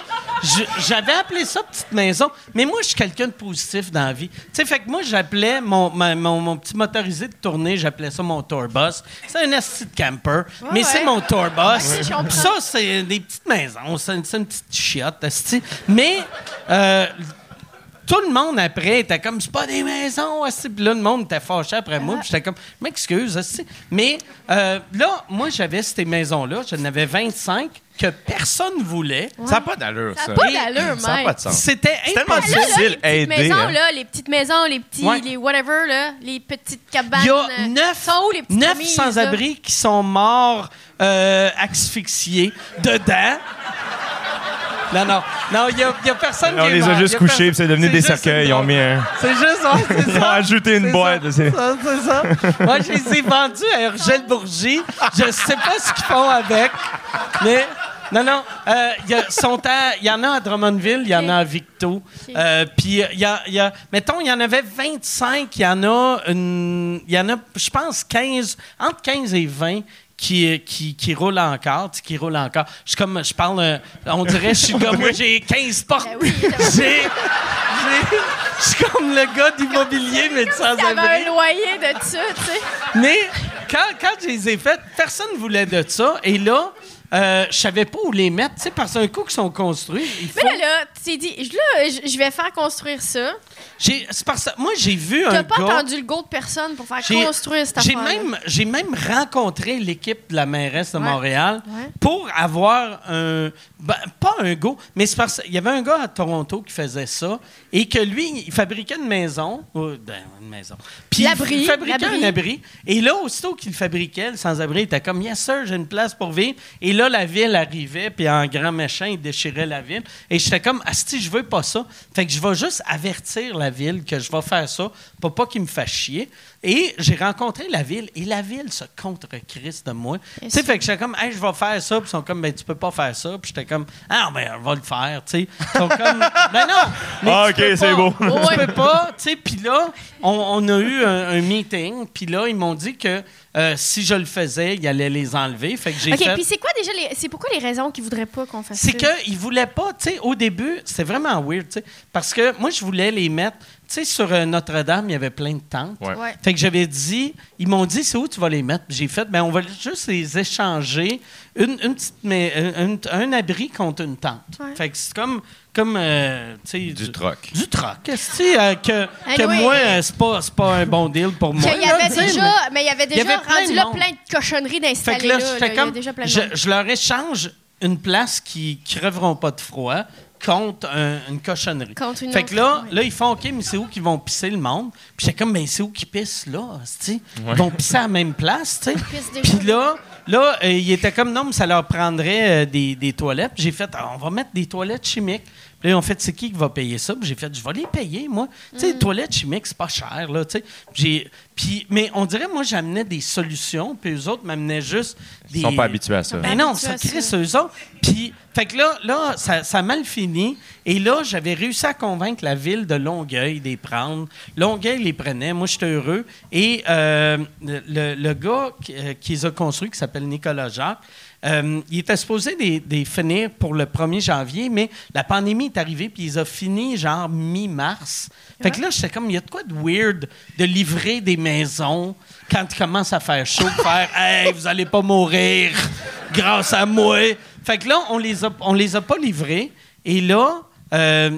j'avais appelé ça petite maison. Mais moi, je suis quelqu'un de positif dans la vie. Tu sais, fait que moi, j'appelais mon, ma- mon, mon petit motorisé de tournée, j'appelais ça mon tourbus. C'est un esti de camper, mais ouais. c'est mon tourbus. Ouais, ça, c'est des petites maisons. C'est une, petite chiotte, esti. Mais. euh, tout le monde après était comme c'est pas des maisons esti. puis là le monde était fâché après moi puis j'étais comme je m'excuse esti. mais euh, là moi j'avais ces maisons là j'en avais 25 que personne voulait Ça n'a pas d'allure, ça. Ça n'a pas d'allure, Ça n'a pas de sens. c'était tellement impossible. Difficile les petites à aider. maisons, hein. là, les petites maisons, les petits, Ouais. les whatever, là, les petites cabanes. il y a euh, neuf, sont où les petites neuf remises, là? sans-abri qui sont morts euh, asphyxiés dedans non non non il y a, a personne On qui est les a mort. juste a couchés, c'est devenu des cercueils. Ils ont mis un. c'est juste ouais, c'est Ils ont ça. ajouté une boîte. c'est- Ça, c'est ça. Moi, je les ai vendus à Urgel Bourgie. Je sais pas ce qu'ils font avec, mais. Non, non. euh, Il y, a- sont à- il y en a à Drummondville, il y en a à Victo. Euh, Puis, il y a, il y a- Mettons, il y en avait 25, il y en a, une, il y en a, je pense, 15, entre 15 et 20 qui, qui, qui roulent encore, tu sais, qui roulent encore. Je suis comme, je parle, euh, on dirait, je suis [laughs] comme, moi, j'ai 15 portes. Ben oui, [laughs] J'ai. j'ai- Je suis comme le gars d'immobilier, mais de y avait sans-abri. un loyer de ça, tu sais. Mais quand, quand je les ai faites, personne ne voulait de ça. Et là, euh, je savais pas où les mettre. Tu sais, parce qu'un coup qu'ils sont construits, il faut... Mais là, là, tu t'es dit, je- là, je vais faire construire ça. J'ai- c'est parce que moi, j'ai vu un T'as pas gars... attendu le go de personne pour faire construire cette J'ai affaire même, j'ai même rencontré l'équipe de la mairesse de Ouais. Montréal Ouais. pour avoir un. ben, pas un go, mais c'est parce qu'il y avait un gars à Toronto qui faisait ça et que lui, il fabriquait une maison. oh, ben, une maison. Puis il fabriquait un abri. Et là, aussitôt qu'il le fabriquait, le sans-abri, il était comme Yes, sir, j'ai une place pour vivre. Et là, la ville arrivait, puis en grand méchant, il déchirait la ville. Et j'étais comme Asti, je veux pas ça. Fait que je vais juste avertir la ville que je vais faire ça pour pas qu'il me fasse chier. Et j'ai rencontré la ville et la ville se contre-crisse de moi. Tu sais, fait que j'étais comme, hey, je vais faire ça. Puis ils sont comme, ben, tu peux pas faire ça. Puis j'étais comme, ah, ben, on va le faire. Tu sais, ils sont comme, [laughs] ben non. mais Ah, tu ok, peux c'est pas. beau. Tu peux pas. Tu sais, puis là, on, on a eu un, un meeting. Puis là, ils m'ont dit que euh, si je le faisais, ils allaient les enlever. Fait que j'ai OK, fait. puis c'est quoi déjà les. C'est pourquoi les raisons qu'ils voudraient pas qu'on fasse C'est ça? qu'ils voulaient pas, tu sais, au début, c'était vraiment weird, tu sais, parce que moi, je voulais les mettre, tu sais, sur euh, Notre-Dame, il y avait plein de tentes. Ouais. Ouais. Fait que j'avais dit, ils m'ont dit, c'est où tu vas les mettre? Puis J'ai fait, ben on va juste les échanger, une, une petite, mais, un, un- un abri contre une tente. Ouais. Fait que c'est comme, comme euh, tu sais, Du troc. Du troc. Que, euh, que, que Anyway. moi, euh, c'est pas, c'est pas un bon deal pour moi. Qu'il y avait déjà, mais- mais il y avait y déjà avait rendu de là monde. plein de cochonneries d'installer que là, là. j'étais là. Il y a comme. déjà plein de Je, leur échange une place qui crèveront pas de froid contre un- une cochonnerie. Contre une fait que là, là, ils font OK, mais c'est où qu'ils vont pisser le monde? Puis j'étais comme, ben c'est où qu'ils pissent là? Ils vont pisser à la même place. Puis là, là euh, ils étaient comme, non, mais ça leur prendrait euh, des, des toilettes. Puis J'ai fait, Ah, on va mettre des toilettes chimiques. Puis là, ils ont fait, c'est qui qui va payer ça? Puis j'ai fait, je vais les payer, moi. Tu sais, les toilettes chimiques, c'est pas cher, là, tu sais. J'ai- Puis, mais on dirait, moi, j'amenais des solutions, puis eux autres m'amenaient juste des. Ils sont pas habitués à ça. Ben non, ça crisse eux autres. Puis, fait que là, là ça, ça a mal fini. Et là, j'avais réussi à convaincre la ville de Longueuil de les prendre. Longueuil les prenait. Moi, j'étais heureux. Et euh, le, le gars qui, euh, qui les a construits, qui s'appelle Nicolas Jacques, euh, il était supposé les, les finir pour le 1er janvier, mais la pandémie est arrivée, puis ils ont fini genre mi-mars. Fait que là, j'étais comme, il y a de quoi de weird de livrer des maisons quand il commence à faire chaud, faire Hey, vous allez pas mourir grâce à moi. Fait que là, on les a, on les a pas livrés. Et là, euh,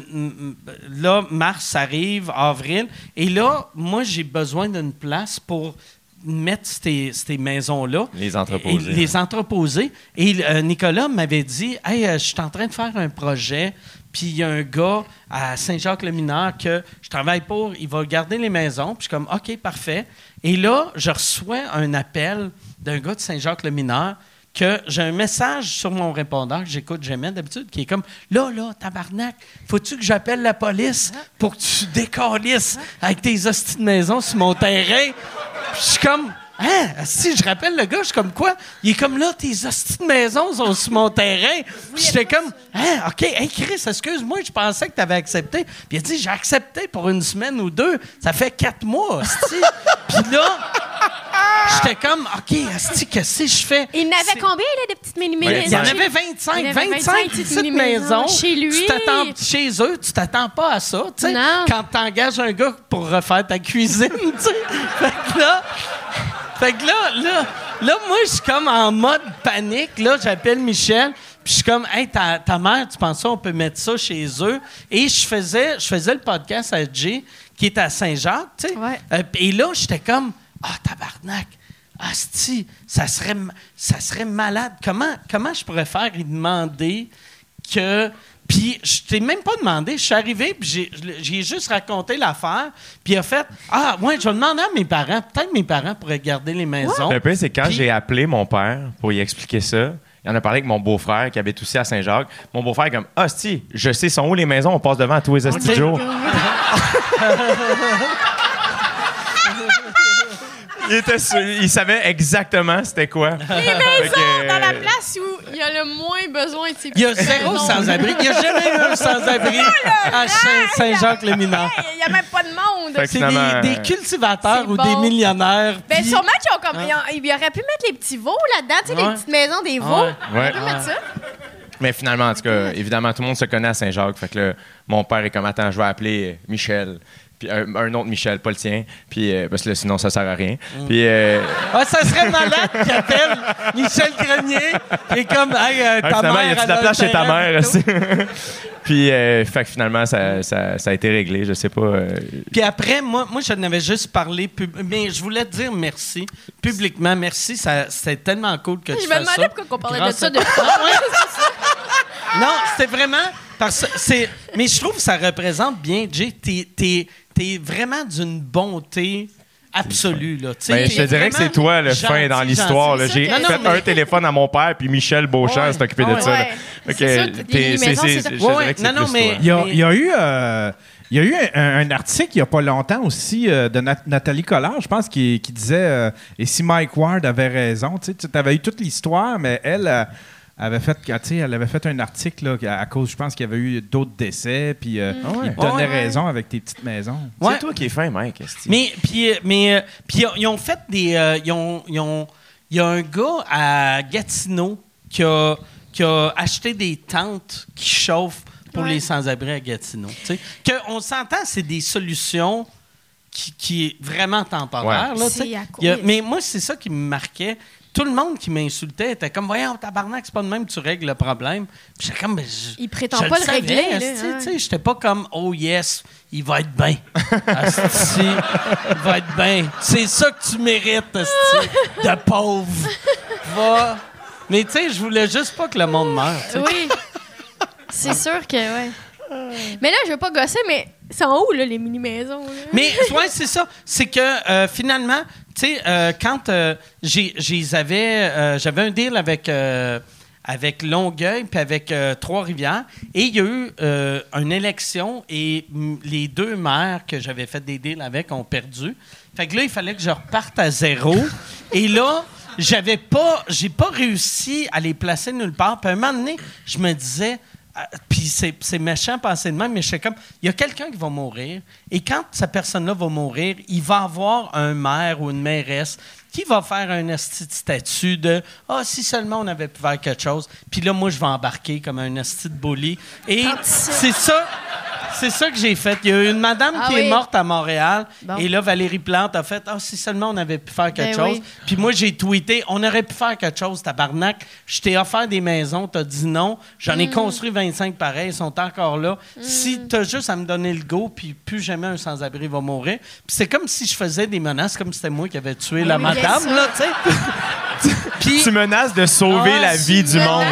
là, mars arrive, avril. Et là, moi, j'ai besoin d'une place pour mettre ces, ces maisons-là. Les entreposer. Et les entreposer. Et euh, Nicolas m'avait dit Hey, euh, je suis en train de faire un projet, puis il y a un gars à Saint-Jacques-le-Mineur que je travaille pour, il va garder les maisons. Puis je suis comme OK, parfait. Et là, je reçois un appel d'un gars de Saint-Jacques-le-Mineur que j'ai un message sur mon répondeur que j'écoute jamais d'habitude qui est comme là là tabarnak faut-tu que j'appelle la police pour que tu décalisses avec tes hosties de maison sur mon terrain Puis je suis comme, hein, si je rappelle le gars, je suis comme quoi? Il est comme là, tes hosties de maison sont sur mon terrain. Puis j'étais comme, hein, OK, hey Chris, excuse-moi, je pensais que tu avais accepté. Puis il a dit, j'ai accepté pour une semaine ou deux. Ça fait quatre mois, hostie. [laughs] Puis là, j'étais comme, OK, hostie, qu'est-ce que je fais? Il n'avait combien, là, de petites mini Ouais, il y en avait 25, Il y en avait 25 25 petites petites maisons. chez lui. Tu t'attends chez eux, tu t'attends pas à ça, tu sais. Non. Quand t'engages un gars pour refaire ta cuisine, [laughs] tu sais. Fait que là, fait que là, là, là, moi, je suis comme en mode panique. Là, j'appelle Michel. Puis je suis comme, hey, ta, ta mère, tu penses ça, on peut mettre ça chez eux? Et je faisais, je faisais le podcast à Jay, qui est à Saint-Jacques, tu sais. Ouais. Euh, et là, j'étais comme, ah, tabarnak. Asti, ça serait, ça serait malade. Comment, comment je pourrais faire et demander que. Puis, je t'ai même pas demandé. Je suis arrivé, puis j'ai- juste raconté l'affaire. Puis, il a fait Ah, ouais, je vais demander à mes parents. Peut-être mes parents pourraient garder les maisons. Le pire, c'est quand j'ai appelé mon père pour lui expliquer ça. Il en a parlé avec mon beau-frère qui habite aussi à Saint-Jacques. Mon beau-frère est comme Ah, si, je sais sont où les maisons, on passe devant tous les jours. [laughs] [laughs] il, était sûr- il savait exactement c'était quoi. Les maisons que, dans la place où il y a le moins besoin de ces Il y a zéro sans-abri. Il n'y a jamais eu un sans-abri à Saint- Saint-Jacques-le-Mineur. Il n'y a même pas de monde. C'est des, des euh, cultivateurs ou bon. des millionnaires. Ben, puis- sûrement qu'ils ont comme. ils auraient pu mettre les petits veaux là-dedans, tu sais, Ouais. les petites maisons des veaux. Ouais. Ils auraient Ouais. pu mettre ça. Mais finalement, en tout cas, évidemment, tout le monde se connaît à Saint-Jacques. Fait que là, mon père est comme Attends, je vais appeler Michel. Puis un, un autre Michel, pas le tien. Puis, euh, parce que là, sinon, ça sert à rien. Puis, euh, Ah, ça serait malade qu'il appelle Michel Grenier. Et comme, hey, euh, Ah, ta finalement, mère. il y a-tu de la place chez ta mère? aussi? [laughs] Puis, euh, fait que finalement, ça, ça- ça a été réglé. Je sais pas. euh, Puis après, moi, moi, je n'avais juste parlé. pub- Mais je voulais te dire merci. Publiquement, merci. Ça, c'était tellement cool que tu Je me fasses demandais ça. pourquoi on parlait Grâce de ça de Ah, ouais? [laughs] [laughs] Non, c'était vraiment. Parce c'est. Mais je trouve que ça représente bien, Jay. T'es, t'es- vraiment d'une bonté absolue, là. Tu sais, ben, je te dirais que c'est toi le gentil, fin dans l'histoire. J'ai fait un téléphone à mon père, puis Michel Beauchamp Ouais. s'est occupé de Ouais. ça. Il y a, il y a eu, euh, il y a eu un, un article il n'y a pas longtemps aussi euh, de Nat- Nathalie Collard, je pense, qui, qui disait euh, Et si Mike Ward avait raison Tu avais eu toute l'histoire, mais elle euh, avait fait, tu sais, elle avait fait un article là, à, cause, je pense qu'il y avait eu d'autres décès, puis euh, Ah ouais. il te donnait Ouais. raison avec tes petites maisons. Ouais. C'est toi qui es fin, Mike. Mais puis euh, mais euh, puis ils ont- fait des euh, ils ont ils ont il y a un gars à Gatineau qui a qui a acheté des tentes qui chauffent pour Ouais. les sans-abri à Gatineau, tu sais. Que on s'entend c'est des solutions qui, qui est vraiment temporaire Ouais. là, a- mais moi c'est ça qui me marquait. Tout le monde qui m'insultait était comme voyons tabarnak, c'est pas de même que tu règles le problème. Puis j'étais comme ben, je- Il prétend pas le savais, régler, hein. tu sais, j'étais pas comme oh yes, il va être bien. [laughs] Il va être bien. C'est ça que tu mérites, de pauvre. Va. Mais tu sais, je voulais juste pas que le monde meure. Oui. C'est sûr que, ouais. Mais là, je veux pas gosser, mais c'est en haut, là, les mini-maisons. Mais ouais, c'est ça. C'est que euh, finalement, tu sais, euh, quand euh, euh, j'avais un deal avec, avec Longueuil puis avec Trois-Rivières, et il y a eu une élection et les deux maires que j'avais fait des deals avec ont perdu. Fait que là, il fallait que je reparte à zéro. et là, j'avais pas, j'ai pas réussi à les placer nulle part. Puis à un moment donné, je me disais. Puis c'est méchant penser de même, mais je suis comme, il y a quelqu'un qui va mourir, et quand cette personne-là va mourir, il va avoir un maire ou une mairesse qui va faire un esti de statut de « Ah, si seulement on avait pu faire quelque chose. » Puis là, moi, je vais embarquer comme un esti de bully. Et c'est ça... C'est ça que j'ai fait. Il y a une madame Ah qui oui. est morte à Montréal. Bon. Et là, Valérie Plante a fait Ah, si seulement on avait pu faire quelque Ben chose. oui. Puis moi, j'ai tweeté On aurait pu faire quelque chose, tabarnak. Je t'ai offert des maisons, t'as dit non. J'en Mm. ai construit 25 pareils, ils sont encore là. Si t'as juste à me donner le go, puis plus jamais un sans-abri va mourir. Puis c'est comme si je faisais des menaces, comme si c'était moi qui avais tué la oui, bien madame, sûr. là, tu sais. [laughs] Puis, Tu menaces de sauver Ah, la vie du monde.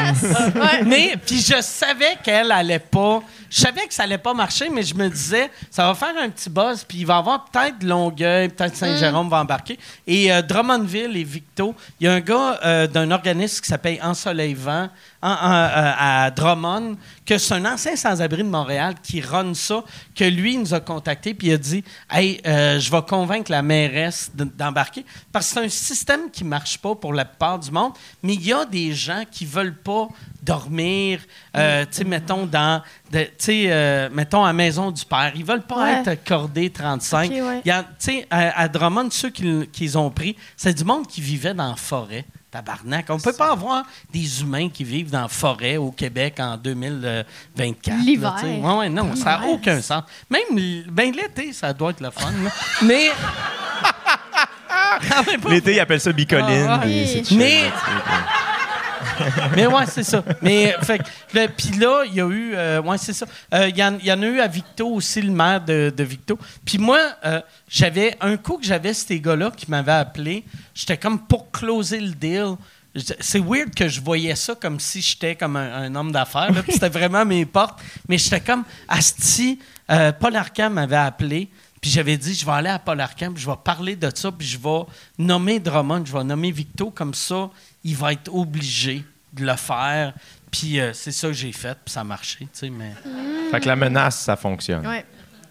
Ouais. mais puis je savais qu'elle allait pas. Je savais que ça allait pas marcher, mais je me disais, ça va faire un petit buzz, puis il va y avoir peut-être Longueuil, peut-être Saint-Jérôme va embarquer. Et euh, Drummondville et Victo, il y a un gars euh, d'un organisme qui s'appelle Ensoleillement en- en- euh, à Drummond, que c'est un ancien sans-abri de Montréal qui run ça, que lui il nous a contacté puis il a dit Hey, euh, je vais convaincre la mairesse de- d'embarquer. Parce que c'est un système qui marche pas pour la plupart du monde, mais il y a des gens qui veulent pas dormir, euh, tu sais, mettons, dans, tu sais, euh, mettons, à Maison du Père. Ils veulent pas Ouais. être accordés 35. Ok, ouais. Tu sais, à, à Drummond, ceux qui- qu'ils ont pris, c'est du monde qui vivait dans la forêt. Tabarnak. On peut pas avoir des humains qui vivent dans la forêt au Québec en 2024. là, L'hiver. Ouais, ouais, non, ça n'a aucun sens. Même ben, l'été, ça doit être le fun. là. Mais. [laughs] Ah, L'été, ils appellent ça bicoline. Ah, ouais. Mais- Mais ouais, c'est ça. Mais fait que le- puis là, il y a eu euh, ouais, c'est ça. Euh, Il y, en- il y en a eu à Victo aussi le maire de, de Victo. Puis moi, euh, j'avais un coup que j'avais ces gars-là qui m'avaient appelé, j'étais comme pour closer le deal. C'est weird que je voyais ça comme si j'étais comme un, un homme d'affaires. puis C'était vraiment mes portes. Mais j'étais comme, Asti, euh, Paul Arcand m'avait appelé. Puis j'avais dit, je vais aller à Paul Arcand, puis je vais parler de ça, puis je vais nommer Drummond, je vais nommer Victo, comme ça, il va être obligé de le faire. Puis euh, c'est ça que j'ai fait, puis ça a marché, tu sais, mais... Fait que la menace, ça fonctionne. Ouais.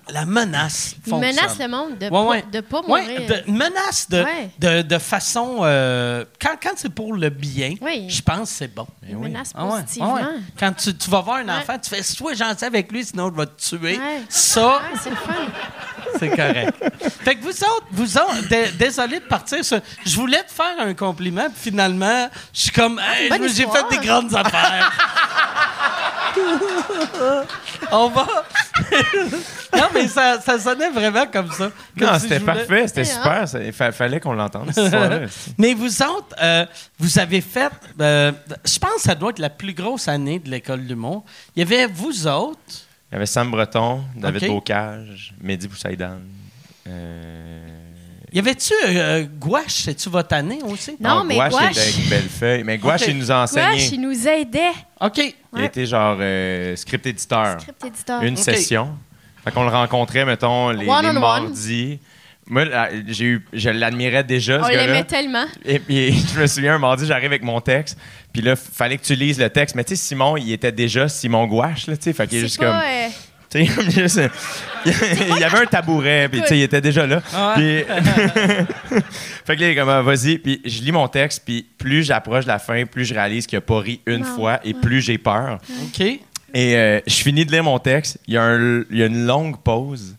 La menace fonctionne. menace le monde de Ouais, pas, ouais. Ouais, mourir. de- menace de, de, de façon... euh, quand quand c'est pour le bien, Oui. je pense que c'est bon. Il menace Ah positivement. ah ouais. Quand tu, tu vas voir un enfant, tu fais « Sois gentil avec lui, sinon je vais te tuer. Ça, c'est le fun. [laughs] c'est correct. fait que vous autres, vous autres, dé- désolé de partir. sur- Je voulais te faire un compliment, puis finalement, je suis comme, Hey, j'ai fait des grandes affaires. [laughs] On va. [laughs] non, mais ça, ça sonnait vraiment comme ça. Comme Non, si c'était parfait, c'était super. Il fa- fallait qu'on l'entende, cette histoire-là. [laughs] Mais vous autres, euh, vous avez fait, euh, je pense que ça doit être la plus grosse année de l'école d'humour. Il y avait vous autres. Il y avait Sam Breton, David. Bocage, Mehdi Boussaïdan. Euh... Y avait-tu euh, Gouache, c'est-tu votre année aussi? Non, mais Gouache Gouache- était avec Bellefeuille. Mais Gouache, Ok. il nous. Wesh, il nous aidait. OK. Il Ouais. était genre euh, script éditeur. Script éditeur. Une Ok. session. Fait qu'on le rencontrait, mettons, les, One les on one. mardis. Moi, là, j'ai eu, je l'admirais déjà, On ce gars-là. l'aimait tellement. Et puis, [laughs] je me souviens, un mardi, j'arrive avec mon texte. Puis là, fallait que tu lises le texte. Mais tu sais, Simon, il était déjà Simon Gouache, là, tu sais. Fait qu'il est C'est juste pas, comme... euh, [laughs] Il y avait un tabouret, puis il était déjà là. Puis- [laughs] fait que là, il est comme, ah, vas-y. Puis je lis mon texte, puis plus j'approche de la fin, plus je réalise qu'il n'a pas ri une Non. fois, et plus j'ai peur. OK. Et euh, je finis de lire mon texte, il y, a un- il y a une longue pause.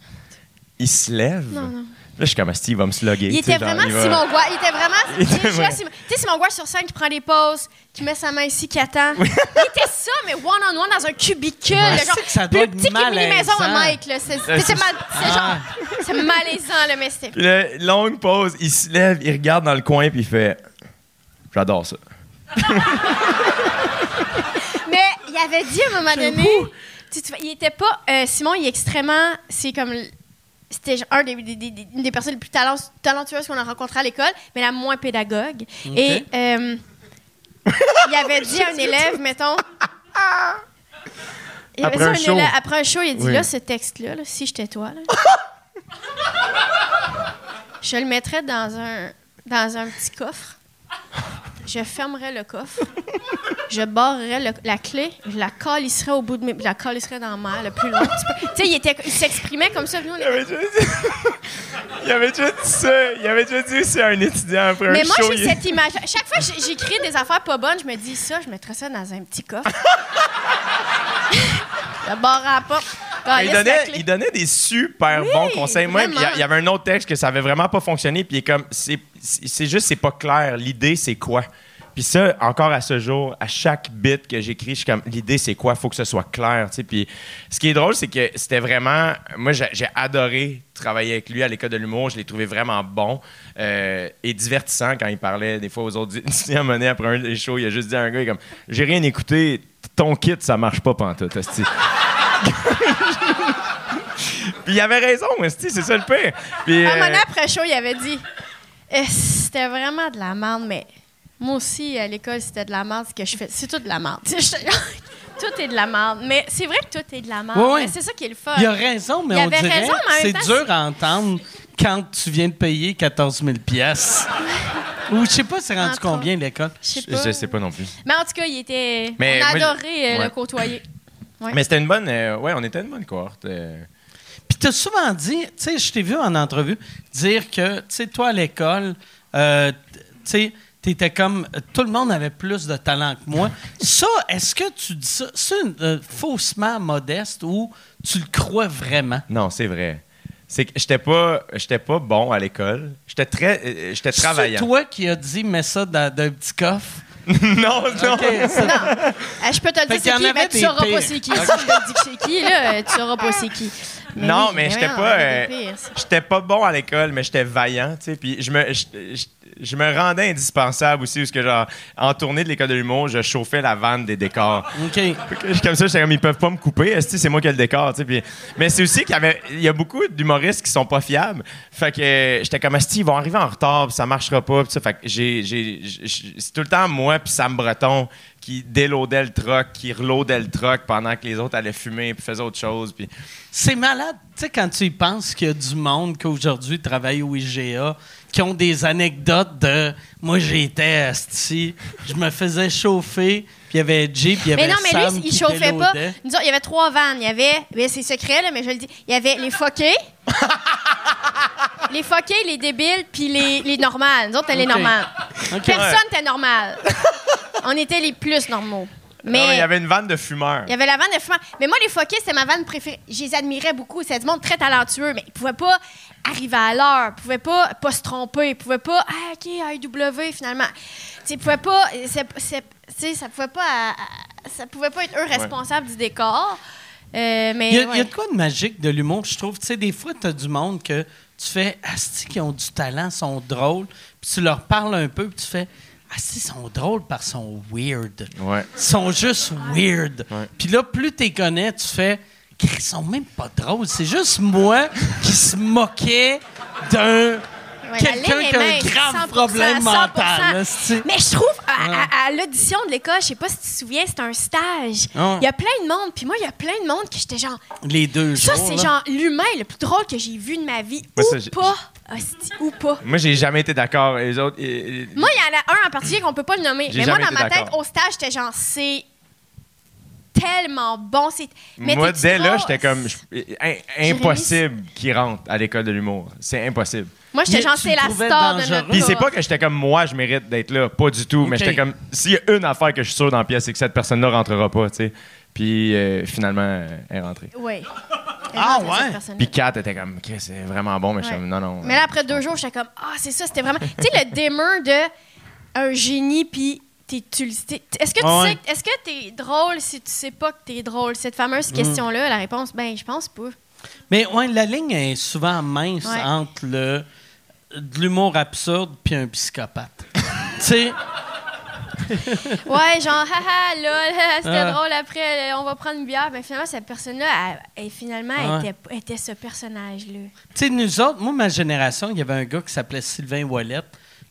Il se lève. Non, non. Là, je suis comme, Steve, il va me slugger. Il était vraiment Simon Gouache. Il était vraiment. [laughs] Il était je suis là, vrai. Simon- Tu sais, Simon Gouache sur scène qui prend des pauses, qui met sa main ici, qui attend. Il était ça, mais one-on-one dans un cubicule. Ouais, le c'est genre, que ça doit plus être petit qu'une mini-maison à. Mike. là. C'est mal- genre. [laughs] C'est malaisant, là, mais là, longue pause, il se lève, il regarde dans le coin, puis il fait, j'adore ça. [laughs] Mais il avait dit à un moment donné. tu tu il était pas. euh, Simon, il est extrêmement. C'est comme. C'était un des, des- des- des- une des personnes les plus talent- talentueuses qu'on a rencontrées à l'école, mais la moins pédagogue. Et euh, il avait dit à un élève, mettons. Il avait Après dit un un show. élève, après un show, il a dit Oui. là, ce texte-là, là, si j'étais toi, là, [laughs] je le mettrais dans un, dans un petit coffre. Je fermerais le coffre. Je barrerais le- la clé. Je la calisserais au bout de mes. Je la calisserais dans la mer le plus loin tu sais, il, était- il s'exprimait comme ça. Nous, on Il avait déjà dit, il avait déjà dit ça. Il avait déjà dit c'est un étudiant après Mais un moi, show. j'ai il- cette image. Chaque fois que j'écris des affaires pas bonnes, je me dis ça, je mettrais ça dans un petit coffre. je barrerais la porte. il, calisse la donnait, clé. il donnait des super bons conseils. Moi, il y, a- vraiment. il y avait un autre texte que ça avait vraiment pas fonctionné. Puis il est comme, c'est c'est- juste, c'est pas clair. L'idée, c'est quoi? Puis ça, encore à ce jour, à chaque bit que j'écris, je suis comme, l'idée, c'est quoi? faut que ce soit clair. tu sais. Puis ce qui est drôle, c'est que c'était vraiment. Moi, j'ai adoré travailler avec lui à l'école de l'humour. Je l'ai trouvé vraiment bon euh, et divertissant quand il parlait des fois aux autres [laughs] étudiants menés après un des shows. Il a juste dit à un gars, il est comme, j'ai rien écouté, ton kit, ça marche pas pantoute. [laughs] Puis il avait raison, c'est ça le pire. Puis, Un moment euh, donné, après show, il avait dit C'était vraiment de la merde, mais Moi aussi, à l'école, c'était de la merde ce que je fais. C'est tout de la merde. [laughs] Tout est de la merde. Mais c'est vrai que tout est de la merde. C'est ça qui est le fun. Il a raison, mais Il on avait dirait raison, mais c'est dur à entendre quand tu viens de payer 14 000 pièces. Ou je sais pas, c'est rendu Entre combien l'école? Je sais Je, pas. je sais pas non plus. Mais en tout cas, il était. Mais on a moi, adoré euh, ouais. le côtoyer. Ouais. Mais c'était une bonne. euh, ouais, on était une bonne cohorte. euh. Puis t'as souvent dit, tu sais, je t'ai vu en entrevue dire que, tu sais, toi à l'école, euh, tu sais, t'étais comme, tout le monde avait plus de talent que moi. ça, est-ce que tu dis ça, c'est une, euh, faussement modeste ou tu le crois vraiment? Non, c'est vrai. C'est que j'étais pas, j'étais pas bon à l'école. J'étais très, euh, j'étais C'est travaillant. toi qui as dit, mets ça dans, dans un petit coffre? [laughs] non, non. C'est- Ah, je peux te le dire c'est qui, mais tu des sauras pas c'est qui. Si je te dis que c'est qui, là, tu sauras pas c'est qui. Non, oui, mais j'étais pas, euh, j'étais pas bon à l'école, mais j'étais vaillant, tu sais. Puis je me, je, je- je me rendais indispensable aussi, parce que genre, en tournée de l'école de l'humour, je chauffais la vanne des décors. OK. [laughs] Comme ça, j'étais comme, ils peuvent pas me couper. Est-ce que c'est moi qui ai le décor, tu sais. Puis- mais c'est aussi qu'il y avait, il y a beaucoup d'humoristes qui sont pas fiables. Fait que j'étais comme, Esti, ils vont arriver en retard, puis ça marchera pas. Puis ça, fait que j'ai, j'ai, j'ai- c'est tout le temps moi puis Sam Breton qui déloadait le truck, qui reloadait le truck pendant que les autres allaient fumer puis faisaient autre chose. Puis C'est malade, tu sais, quand tu y penses qu'il y a du monde qui aujourd'hui travaille au IGA, qui ont des anecdotes de moi j'étais asti, je me faisais chauffer, puis il y avait Jay, puis il y avait Mais non, mais Sam lui, il chauffait pas. déloadait. Nous autres, il y avait trois vannes. Il y avait, mais c'est secret, là, mais je le dis. Il y avait les foqués, [laughs] les foqués, les débiles, puis les, les normales. Nous autres, c'était les normales. OK. Personne n'était normal. On était les plus normaux. Mais Non, il y avait une vanne de fumeurs. il y avait la vanne de fumeur. Mais moi, les foquets, c'était ma vanne préférée. Je les admirais beaucoup. C'était du monde très talentueux, mais ils pouvaient pas arriver à l'heure. Ils pouvaient pas, pas se tromper. Ils pouvaient pas, ah, OK, AEW, finalement. Tu sais, ils pouvaient pas, c'est, c'est- tu sais, ça pouvait pas, à- à- ça pouvait pas être eux responsables du décor. Euh, mais Il y, a, il y a de quoi de magique de l'humour, je trouve. Tu sais, des fois, tu as du monde que tu fais Asti qui ont du talent, sont drôles, puis tu leur parles un peu, puis tu fais Asti, ils sont drôles parce qu'ils sont weird. Ouais. Ils sont juste weird. Ouais. Puis là, plus tu les connais, tu fais ils sont même pas drôles. C'est juste moi qui se moquais d'un. Ouais, Quelqu'un qui a un grave 100%, problème 100%. mental. Mais je trouve, à, à- à l'audition de l'école, je sais pas si tu te souviens, c'était un stage. Il Ah. y a plein de monde, puis moi, il y a plein de monde qui j'étais genre, Les deux Ça, c'est genre l'humain le plus drôle que j'ai vu de ma vie. Moi, ou ça, pas. Hostie, ou pas. Moi, j'ai jamais été d'accord. Les autres. et- et- Moi, il y en a un en particulier qu'on peut pas le nommer. Mais moi, dans ma tête, au stage, j'étais genre, c'est tellement bon. C'est... Mais Moi, dès là, j'étais comme. je- impossible qu'il rentre à l'école de l'humour. C'est impossible. Moi, j'étais genre, c'est la star de notre Puis c'est pas que j'étais comme moi, je mérite d'être là. Pas du tout. Mais j'étais comme. S'il y a une affaire que je suis sûr dans la pièce, c'est que cette personne-là rentrera pas, tu sais. Puis euh, finalement, euh, elle est rentrée. Oui. Ah, ouais? Puis Kat était comme, OK, c'est vraiment bon, mais je suis comme, non, non. Mais là, après deux jours, j'étais comme, ah, c'est ça, c'était vraiment. tu sais, le dimmer de un génie, puis t'es- tu le sais. Est-ce que tu Ah ouais. sais, est-ce que t'es drôle si tu sais pas que t'es drôle? Cette Mm. fameuse question-là, la réponse, ben, je pense pas. Mais ouais, la ligne est souvent mince Ouais. entre le de l'humour absurde puis un psychopathe. [laughs] tu sais, [laughs] Ouais, genre, haha, lol, c'était Ah. drôle, après, on va prendre une bière. Ben, finalement, cette personne-là, elle, finalement, Ah. était, était ce personnage-là. tu sais, nous autres, moi, ma génération, il y avait un gars qui s'appelait Sylvain Wallet,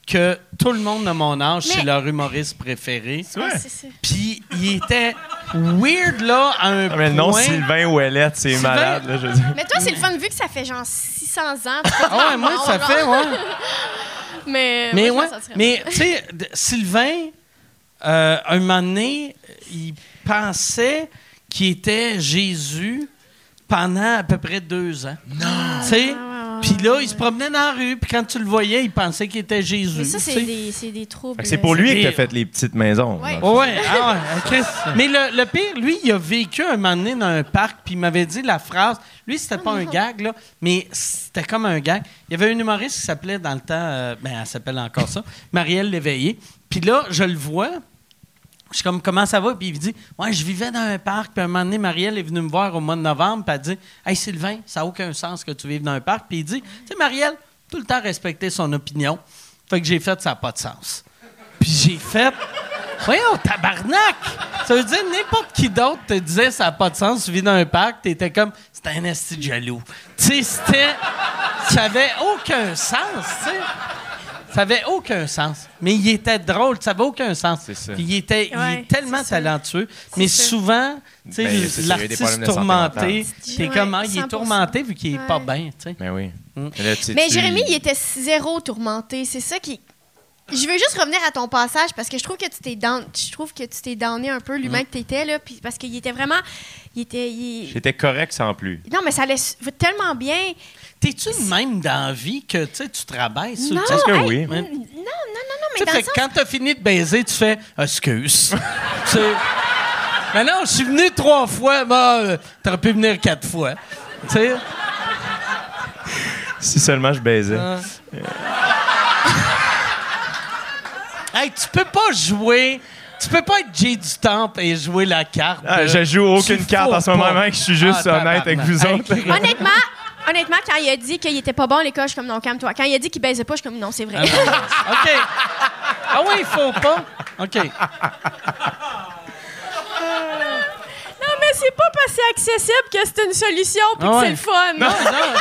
que tout le monde de mon âge, c'est leur humoriste préféré. Ouais, c'est ça. Puis il était weird, là, à un Ah, mais le nom point. Sylvain Ouellette, c'est Sylvain- malade, là, je veux dire. Mais toi, c'est le fun, vu que ça fait genre 600 ans. Ah ouais, moi, ça non, fait, non. ouais. Mais, [laughs] Mais moi, ouais, mais tu sais, Sylvain, euh, un moment donné, il pensait qu'il était Jésus pendant à peu près deux ans. Non! Tu sais, puis là, il se promenait dans la rue, puis quand tu le voyais, il pensait qu'il était Jésus. Mais ça, tu c'est des, c'est des troubles. Fait que C'est pour lui c'est- que t'as fait les petites maisons. Ouais. dans le fond. Ouais, ah ouais. [laughs] Mais le, le pire, lui, il a vécu un moment donné dans un parc, puis il m'avait dit la phrase. Lui, c'était pas un gag, là, mais c'était comme un gag. Il y avait une humoriste qui s'appelait dans le temps, euh, ben, elle s'appelle encore ça, Marielle Léveillé. Puis là, je le vois. Je suis comme, comment ça va? Puis il me dit, ouais, je vivais dans un parc. Puis un moment donné, Marielle est venue me voir au mois de novembre. Puis elle dit, hey Sylvain, ça n'a aucun sens que tu vives dans un parc. Puis il dit, tu sais, Marielle, tout le temps respecter son opinion. Fait que j'ai fait, ça n'a pas de sens. Puis j'ai fait, voyons, tabarnak! Ça veut dire n'importe qui d'autre te disait ça n'a pas de sens, tu vis dans un parc, t'étais comme, c'était un esti jaloux. Tu sais, c'était, ça avait aucun sens, tu sais. Ça avait aucun sens. Mais il était drôle, ça avait aucun sens. C'est ça. Puis il était il est tellement talentueux. Mais ça. souvent, tu sais, Ben, l'artiste tourmenté, mentale. t'es Ouais, comme, ah, il est 100%. tourmenté vu qu'il est pas Ouais. bien, tu sais. Ben oui. Mm. Là, tu- Mais tu- Jérémy, il était zéro tourmenté. C'est ça qui. Je veux juste revenir à ton passage parce que je trouve que tu t'es down... je trouve que tu t'es downé un peu l'humain que t'étais là, puis parce qu'il était vraiment, il était, il- J'étais correct sans plus. non mais ça allait tellement bien. T'es-tu même dans la vie que tu sais, tu travailles sur Non, que hey, oui? non, non, non, non, mais Tu dans fait le sens, quand t'as fini de baiser, tu fais excuse. tu mais non, je suis venu trois fois, bah, euh, t'aurais pu venir quatre fois. Tu sais, Si seulement je baisais. euh. Hey, tu peux pas jouer, tu peux pas être Jay du Temple et jouer la carte. Ah, je joue aucune tu carte en ce moment, mec. Je suis juste Ah, honnête avec vous autres. Honnêtement, honnêtement, quand il a dit qu'il était pas bon à l'école, je suis comme non, calme-toi. Quand il a dit qu'il baisait pas, je suis comme non, c'est vrai. Ah, OK. Ah oui, il faut pas. OK. non, mais c'est pas parce que c'est accessible que c'est une solution puis Ah que ouais. c'est le fun. Non, non.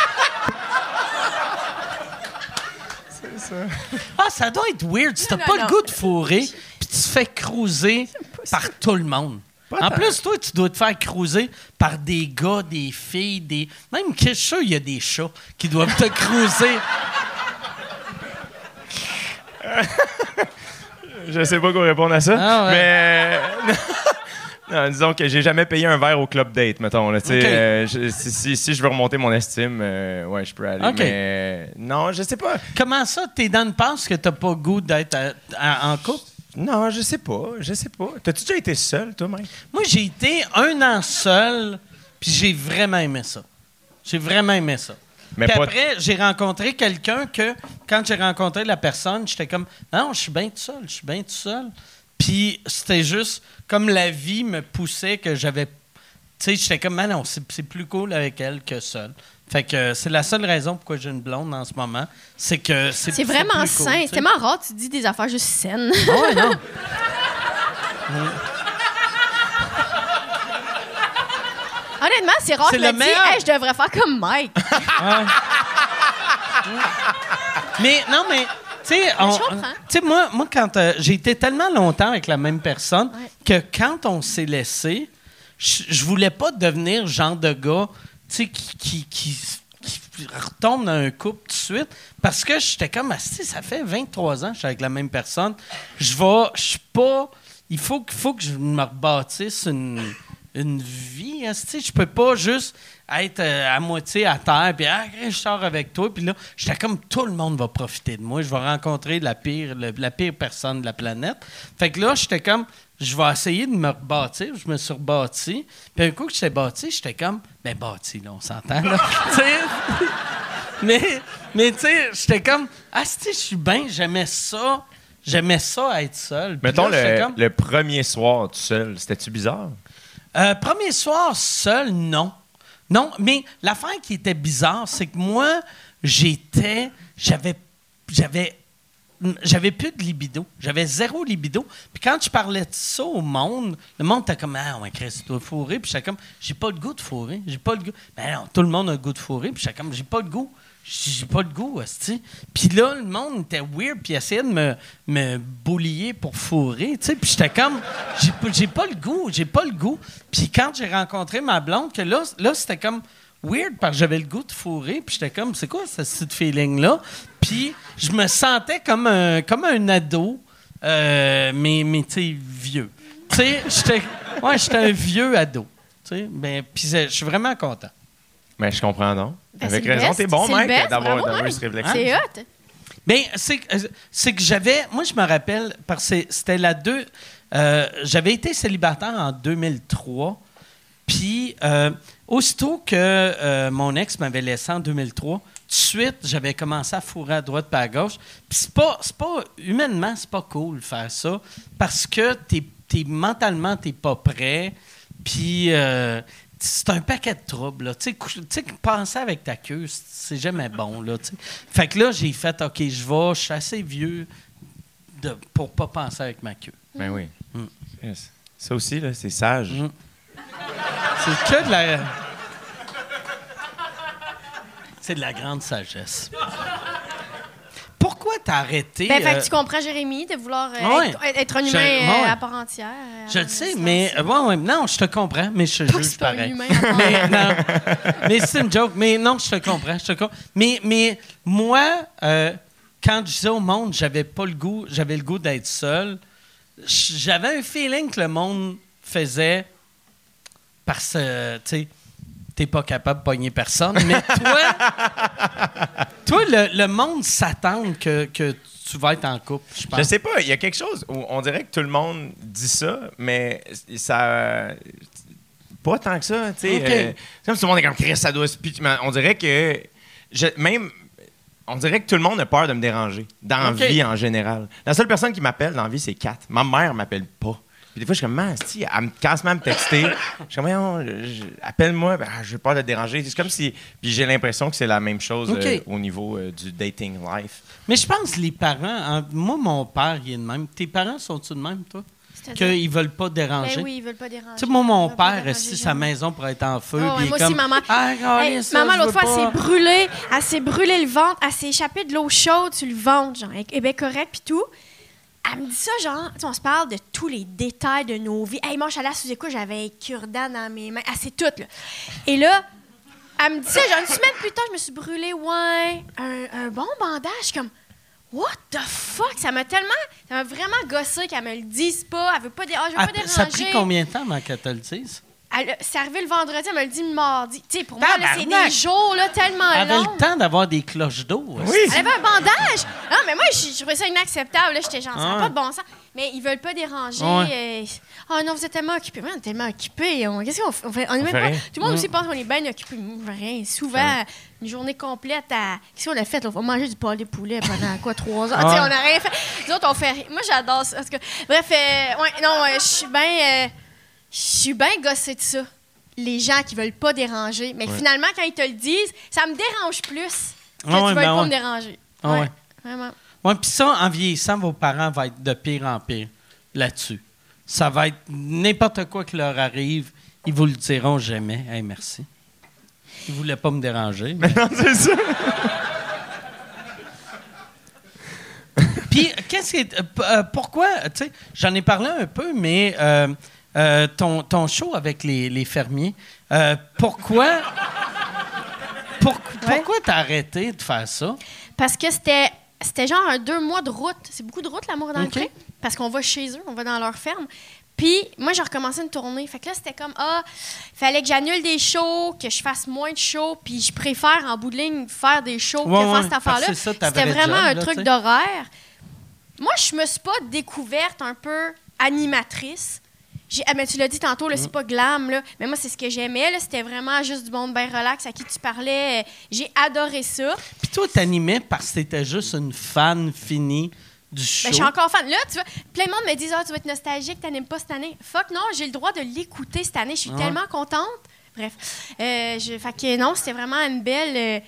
[laughs] Ah, ça doit être weird. Si t'as pas non. le goût de fourrer, puis tu te fais cruiser [laughs] par tout le monde. En plus, toi, tu dois te faire cruiser par des gars, des filles, des. Même que je suis sûr, il y a des chats qui doivent te [laughs] cruiser. Je sais pas quoi répondre à ça. Ah ouais. Mais. Non, disons que j'ai jamais payé un verre au club date, mettons. Là, euh, je- si, si- si je veux remonter mon estime, euh, ouais, je peux aller. Mais non, je sais pas. Comment ça, t'es dans une passe que t'as pas goût d'être en couple? Non, je sais pas. Je sais pas. T'as-tu déjà été seul, toi, Mike? Moi, j'ai été un an seul, puis j'ai vraiment aimé ça. J'ai vraiment aimé ça. Mais puis pas- après, j'ai rencontré quelqu'un que, quand j'ai rencontré la personne, j'étais comme, non, je suis bien tout seul, je suis bien tout seul. Puis c'était juste comme la vie me poussait que j'avais. Tu sais, j'étais comme, ah non, c'est plus cool avec elle que seul. Fait que c'est la seule raison pourquoi j'ai une blonde en ce moment. C'est que c'est C'est vraiment plus sain. C'est tellement rare, tu dis des affaires juste saines. Ah ouais, non. [laughs] Honnêtement, c'est rare que je le hey, je devrais faire comme Mike. [laughs] Mais non, mais. Tu sais, comprends. tu sais, moi, moi, quand euh, j'ai été tellement longtemps avec la même personne Ouais. que quand on s'est laissé, je voulais pas devenir le genre de gars, tu sais, qui, qui, qui, qui retombe dans un couple tout de suite parce que j'étais comme, ah, si, ça fait 23 ans que je suis avec la même personne. Je vais, je suis pas. Il faut, que- faut que je me rebâtisse une, une vie. hein, tu sais, je peux pas juste être euh, à moitié à terre puis ah, je sors avec toi. Puis là j'étais comme tout le monde va profiter de moi. Je vais rencontrer la pire le- la pire personne de la planète. Fait que là j'étais comme je vais essayer de me rebâtir. Je me suis rebâti. Puis un coup que j'étais bâti j'étais comme ben bâti là on s'entend là. [laughs] Mais mais tu sais j'étais comme ah si je suis bien j'aimais ça. J'aimais ça être seul. Puis Mettons là, j'étais le, comme- le premier soir tout seul, c'était-tu bizarre? euh, premier soir seul, non. Non, mais l'affaire qui était bizarre, c'est que moi, j'étais. J'avais. J'avais. J'avais plus de libido. J'avais zéro libido. Puis quand je parlais de ça au monde, le monde était comme Ah, ouais, Chris, tu dois fourrer. Puis j'étais comme J'ai pas le goût de fourrer. J'ai pas le goût. Ben non, tout le monde a le goût de fourrer. Puis j'étais comme J'ai pas le goût. J'ai pas le goût, hostie. Puis là, le monde était weird, puis essayait de me, me boulier pour fourrer, tu sais. Puis j'étais comme, j'ai pas- pas le goût, j'ai pas le goût. Puis quand j'ai rencontré ma blonde, que là, là c'était comme weird, parce que j'avais le goût de fourrer, puis j'étais comme, c'est quoi ce petit feeling-là? Puis je me sentais comme un, comme un ado, euh, mais, mais tu sais, vieux. Tu sais, j'étais ouais, un vieux ado. Tu sais, ben, puis je suis vraiment content. Mais je comprends, non? Ben, Avec raison, t'es bon, best, d'avoir bravo, d'avoir Mike. ce réflexe. C'est hot. Bien, c'est euh, c'est que j'avais. Moi, je me rappelle, parce que c'était la deux. euh, j'avais été célibataire en 2003. Puis, euh, aussitôt que euh, mon ex m'avait laissé en 2003, tout de suite, j'avais commencé à fourrer à droite pas à gauche. Puis, c'est pas, c'est pas. Humainement, c'est pas cool de faire ça. Parce que t'es, t'es, mentalement, t'es pas prêt. Puis. C'est un paquet de troubles. là. Tu sais, penser avec ta queue, c'est- jamais bon. Là, fait que là, j'ai fait, OK, je vais, je suis assez vieux de, pour pas penser avec ma queue. Ben oui. Mm. Yes. Ça aussi, là, c'est sage. Mm. C'est que de la... C'est de la grande sagesse. Pourquoi t'as arrêté? Ben, fait euh, que tu comprends, Jérémy, de vouloir euh, Ouais. être, être un humain euh, ouais. à part entière. euh, Je le sais, mais. euh, ouais, non, je te comprends, mais je te juge pareil. humain à part Mais, non. mais c'est une joke. Mais non, je te comprends. Je te comprends. Mais, mais moi, euh, quand je disais au monde, j'avais pas le goût, j'avais le goût d'être seul. J'avais un feeling que le monde faisait parce que, tu sais, t'es pas capable de pogner personne. Mais toi, [laughs] toi le, le monde s'attend que, que tu vas être en couple, je pense. Je sais pas, il y a quelque chose où on dirait que tout le monde dit ça, mais ça. Pas tant que ça, tu sais. Ok. euh, c'est comme si tout le monde est comme Chris, ça doit se On dirait que. je- même. On dirait que tout le monde a peur de me déranger. Dans la vie en général. La seule personne qui m'appelle dans la vie, c'est Kat. Ma mère m'appelle pas. Puis des fois, je suis comme, man, si, elle me casse même me texter. Je suis comme, appelle-moi, ben, je veux pas te déranger. C'est comme si. Puis j'ai l'impression que c'est la même chose euh, au niveau euh, du dating life. Mais je pense que les parents, hein, moi, mon père, il est de même. Tes parents sont-ils de même, toi? Qu'ils veulent pas déranger? Ben oui, ils veulent pas déranger. Tu sais, moi, mon père, déranger si sa maison pourrait être en feu, Ah ouais, est moi comme, aussi, maman. Ah, Hey, ça, maman, l'autre fois, elle s'est brûlée. Elle s'est brûlée le ventre. Elle s'est échappée de l'eau chaude sur le ventre, genre. Elle est bien correcte, puis tout. Elle me dit ça, genre, tu sais, on se parle de tous les détails de nos vies. Hey, moi, je suis allée à sous-écoute, j'avais un cure-dent dans mes mains. Elle sait tout, là. Et là, elle me dit ça, genre, une semaine plus tard, je me suis brûlée, ouais, un, un bon bandage. Comme, what the fuck? Ça m'a tellement, ça m'a vraiment gossé qu'elle me le dise pas. Elle veut pas, dé- ah, je veux pas déranger. ça a pris combien de temps avant qu'elle te le dise? Elle- C'est arrivé le vendredi, elle me le dit le mardi. Tu sais, pour moi, là, c'est des jours là, tellement Elle avait longs. le temps d'avoir des cloches d'eau. Oui. Elle avait un bandage. Non, mais moi, je, je trouvais ça inacceptable. là. J'étais genre, ça n'a Ah. pas de bon sens. Mais ils veulent pas déranger. Ouais. euh, Oh non, vous êtes tellement occupés. Moi, on est tellement occupés. On- Qu'est-ce qu'on fait? On fait- on est même fait pas- rien. Tout le monde aussi pense qu'on est bien occupés. Moi, on fait rien. Souvent, une journée complète à. Qu'est-ce qu'on a fait? là? On va manger du pâté poulet pendant quoi? Trois heures? [laughs] Tu sais, Ouais. on n'a rien fait. Nous autres, on fait. Moi, j'adore ça. Parce que- Bref, euh, ouais, non, euh, je suis bien. euh, je suis bien gossée de ça. Les gens qui veulent pas déranger. Mais finalement, quand ils te le disent, ça me dérange plus que Ah ouais, tu veuilles ben pas ouais. me déranger. Ah ouais. Vraiment. Ouais, puis ça, en vieillissant, vos parents vont être de pire en pire là-dessus. Ça va être n'importe quoi qui leur arrive, ils vous le diront jamais. Hey, merci. Ils voulaient pas me déranger. mais- Non, c'est ça. Puis, qu'est-ce qui est. euh, euh, pourquoi, tu sais, j'en ai parlé un peu, mais euh, euh, ton, ton show avec les, les fermiers, euh, pourquoi. [laughs] pour- pourquoi t'as arrêté de faire ça? Parce que c'était c'était genre un deux mois de route. C'est beaucoup de route, l'amour dans OK. le. Parce qu'on va chez eux, on va dans leur ferme. Puis moi, j'ai recommencé une tournée. Fait que là, c'était comme, ah, fallait que j'annule des shows, que je fasse moins de shows. Puis je préfère, en bout de ligne, faire des shows Ouais, que faire cette affaire-là. C'était vraiment job, un là, truc d'horaire. Moi, je me suis pas découverte un peu animatrice. J'ai- ah, mais tu l'as dit tantôt, là, Mm. c'est pas glam, là. Mais moi, c'est ce que j'aimais, là. C'était vraiment juste du monde bien relax à qui tu parlais. J'ai adoré ça. Puis toi, t'animais parce que t'étais juste une fan finie du show. Ben, je suis encore fan. Là, tu vois, plein de monde me dit Ah, tu vas être nostalgique, t'animes pas cette année. Fuck, non, j'ai le droit de l'écouter cette année. Je suis Ah ouais? tellement contente. Bref. Euh, je, fait que non, c'était vraiment une belle, euh,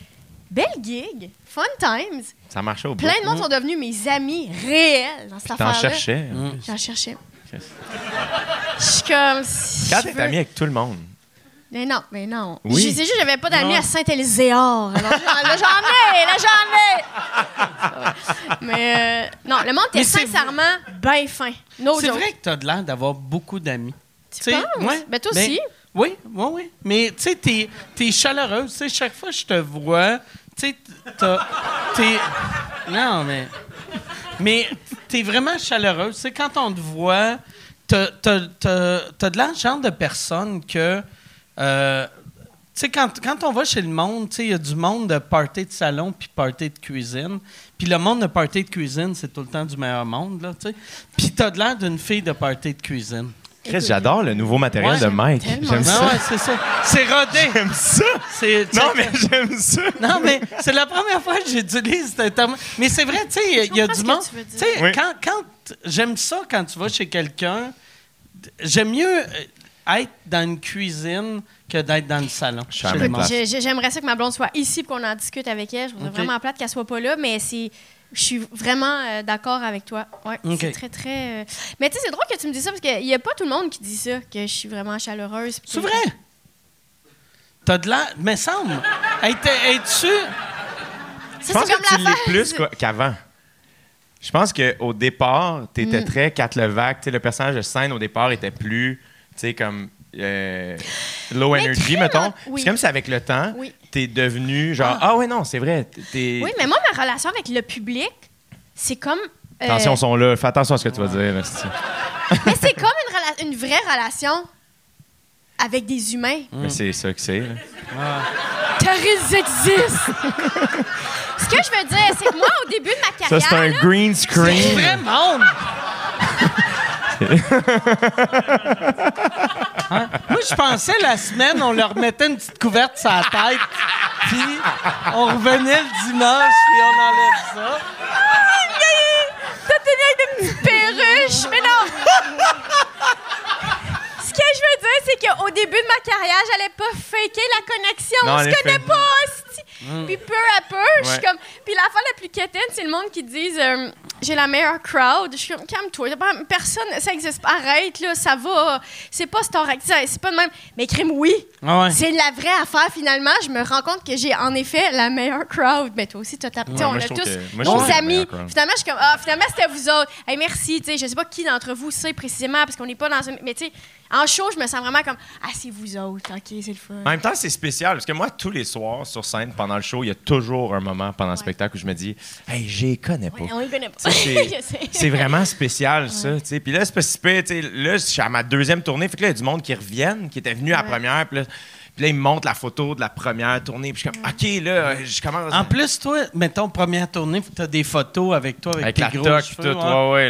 belle gig. Fun times. Ça marchait au bout. Plein de monde sont devenus mes amis réels dans cette cherchais. Mm. J'en cherchais. Je suis comme. si Quand je t'es ami avec tout le monde. Mais non, mais non. Oui. J'ai- C'est juste que j'avais pas d'amis à Saint-Élyséor. Alors, j'en- là, j'en ai, là, j'en ai. Mais euh, non, le monde était sincèrement bien fin. No C'est vrai que t'as de l'air d'avoir beaucoup d'amis. Tu sais, penses? Ben, toi aussi. Oui, oui, oui. Mais tu sais, t'es, t'es chaleureuse. Tu sais, chaque fois que je te vois, tu sais, t'es... Non, mais... Mais t'es vraiment chaleureuse. Tu sais, quand on te voit, t'as, de le genre de personne que... euh, tu sais, quand, quand on va chez le monde, tu sais, il y a du monde de party de salon puis party de cuisine. Puis le monde de party de cuisine, c'est tout le temps du meilleur monde, là, tu sais. Puis t'as de l'air d'une fille de party de cuisine. Chris, j'adore le nouveau matériel Ouais, de Mike. J'aime ça. ouais, c'est ça. C'est rodé. J'aime ça. Non, mais j'aime ça. Non, mais c'est la première fois que j'utilise ce terme. Mais c'est vrai, tu sais, il y a- du monde. tu veux Tu dire. sais, Oui. quand, quand j'aime ça quand tu vas chez quelqu'un, j'aime mieux euh, être dans une cuisine que d'être dans le salon. J'aimerais ça que ma blonde soit ici pour qu'on en discute avec elle. Je trouve ça Ok. vraiment plate qu'elle soit pas là, mais c'est. Je suis vraiment euh, d'accord avec toi. Ouais. C'est très, très. euh, Mais tu sais, c'est drôle que tu me dis ça parce qu'il n'y a pas tout le monde qui dit ça, que je suis vraiment chaleureuse. C'est vrai? T'as de l'air. Mais semble. Es-tu? Je pense que tu la l'es plus qu'avant. Je pense qu'au départ, tu étais très Kat Levac. Tu sais, le personnage de scène, au départ, était plus, tu sais, comme euh, low Mais energy, mettons. Oui. C'est comme si avec le temps, Oui. Tu es devenu genre, ah, ouais, non, c'est vrai. t'es- Oui, mais moi, ma relation avec le public, c'est comme. euh, Attention, ils sont là. Fais attention à ce que tu vas dire. là, Mais c'est comme une, rela- une vraie relation avec des humains. Mais c'est ça que c'est. Terroristes existent! Ce que je veux dire, c'est que moi, au début de ma Ça, carrière. c'est un là, green C'est screen. vrai monde! [laughs] [laughs] Hein? Moi, je pensais la semaine, on leur mettait une petite couverte sur la tête, puis on revenait le dimanche, puis on enlève ça. T'as tenu avec des petites perruches, mais non! Ce que je veux dire, c'est qu'au début de ma carrière, j'allais pas faker la connexion. Non, on se connaît pas, hostie. Puis peu à peu, je suis comme. Puis la fois la plus quétaine, c'est le monde qui disent euh, j'ai la meilleure crowd. Je suis comme calme-toi. Personne, ça existe pas. Arrête, là, ça va. C'est pas Star c'est pas de même. Mais crime, oui. Ah ouais. C'est la vraie affaire, finalement. Je me rends compte que j'ai en effet la meilleure crowd. Mais toi aussi, t'as ta. Ouais, on a tous que- nos amis. Finalement, je suis comme, ah, finalement, c'était vous autres. Hey, merci, tu sais, je sais pas qui d'entre vous sait précisément, parce qu'on n'est pas dans une. Mais tu sais, en show, je me sens vraiment comme, ah, c'est vous autres, ok, c'est le fun. En même temps, c'est spécial parce que moi, tous les soirs sur scène, pendant le show, il y a toujours un moment pendant le spectacle où je me dis, hey, je les connais pas. Ouais, on les connaît pas. Ça, [laughs] c'est- vraiment spécial, ça. Puis là, c'est pas si pire, Là, je suis à ma deuxième tournée. Fait que là, il y a du monde qui reviennent, qui était venu à la première. Puis là, puis là, ils me montrent la photo de la première tournée. Puis je suis comme, OK, là, je commence. En plus, toi, mettons, première tournée, tu as des photos avec toi, avec, avec tes la gros toque, cheveux, tout. ouais. Ouais,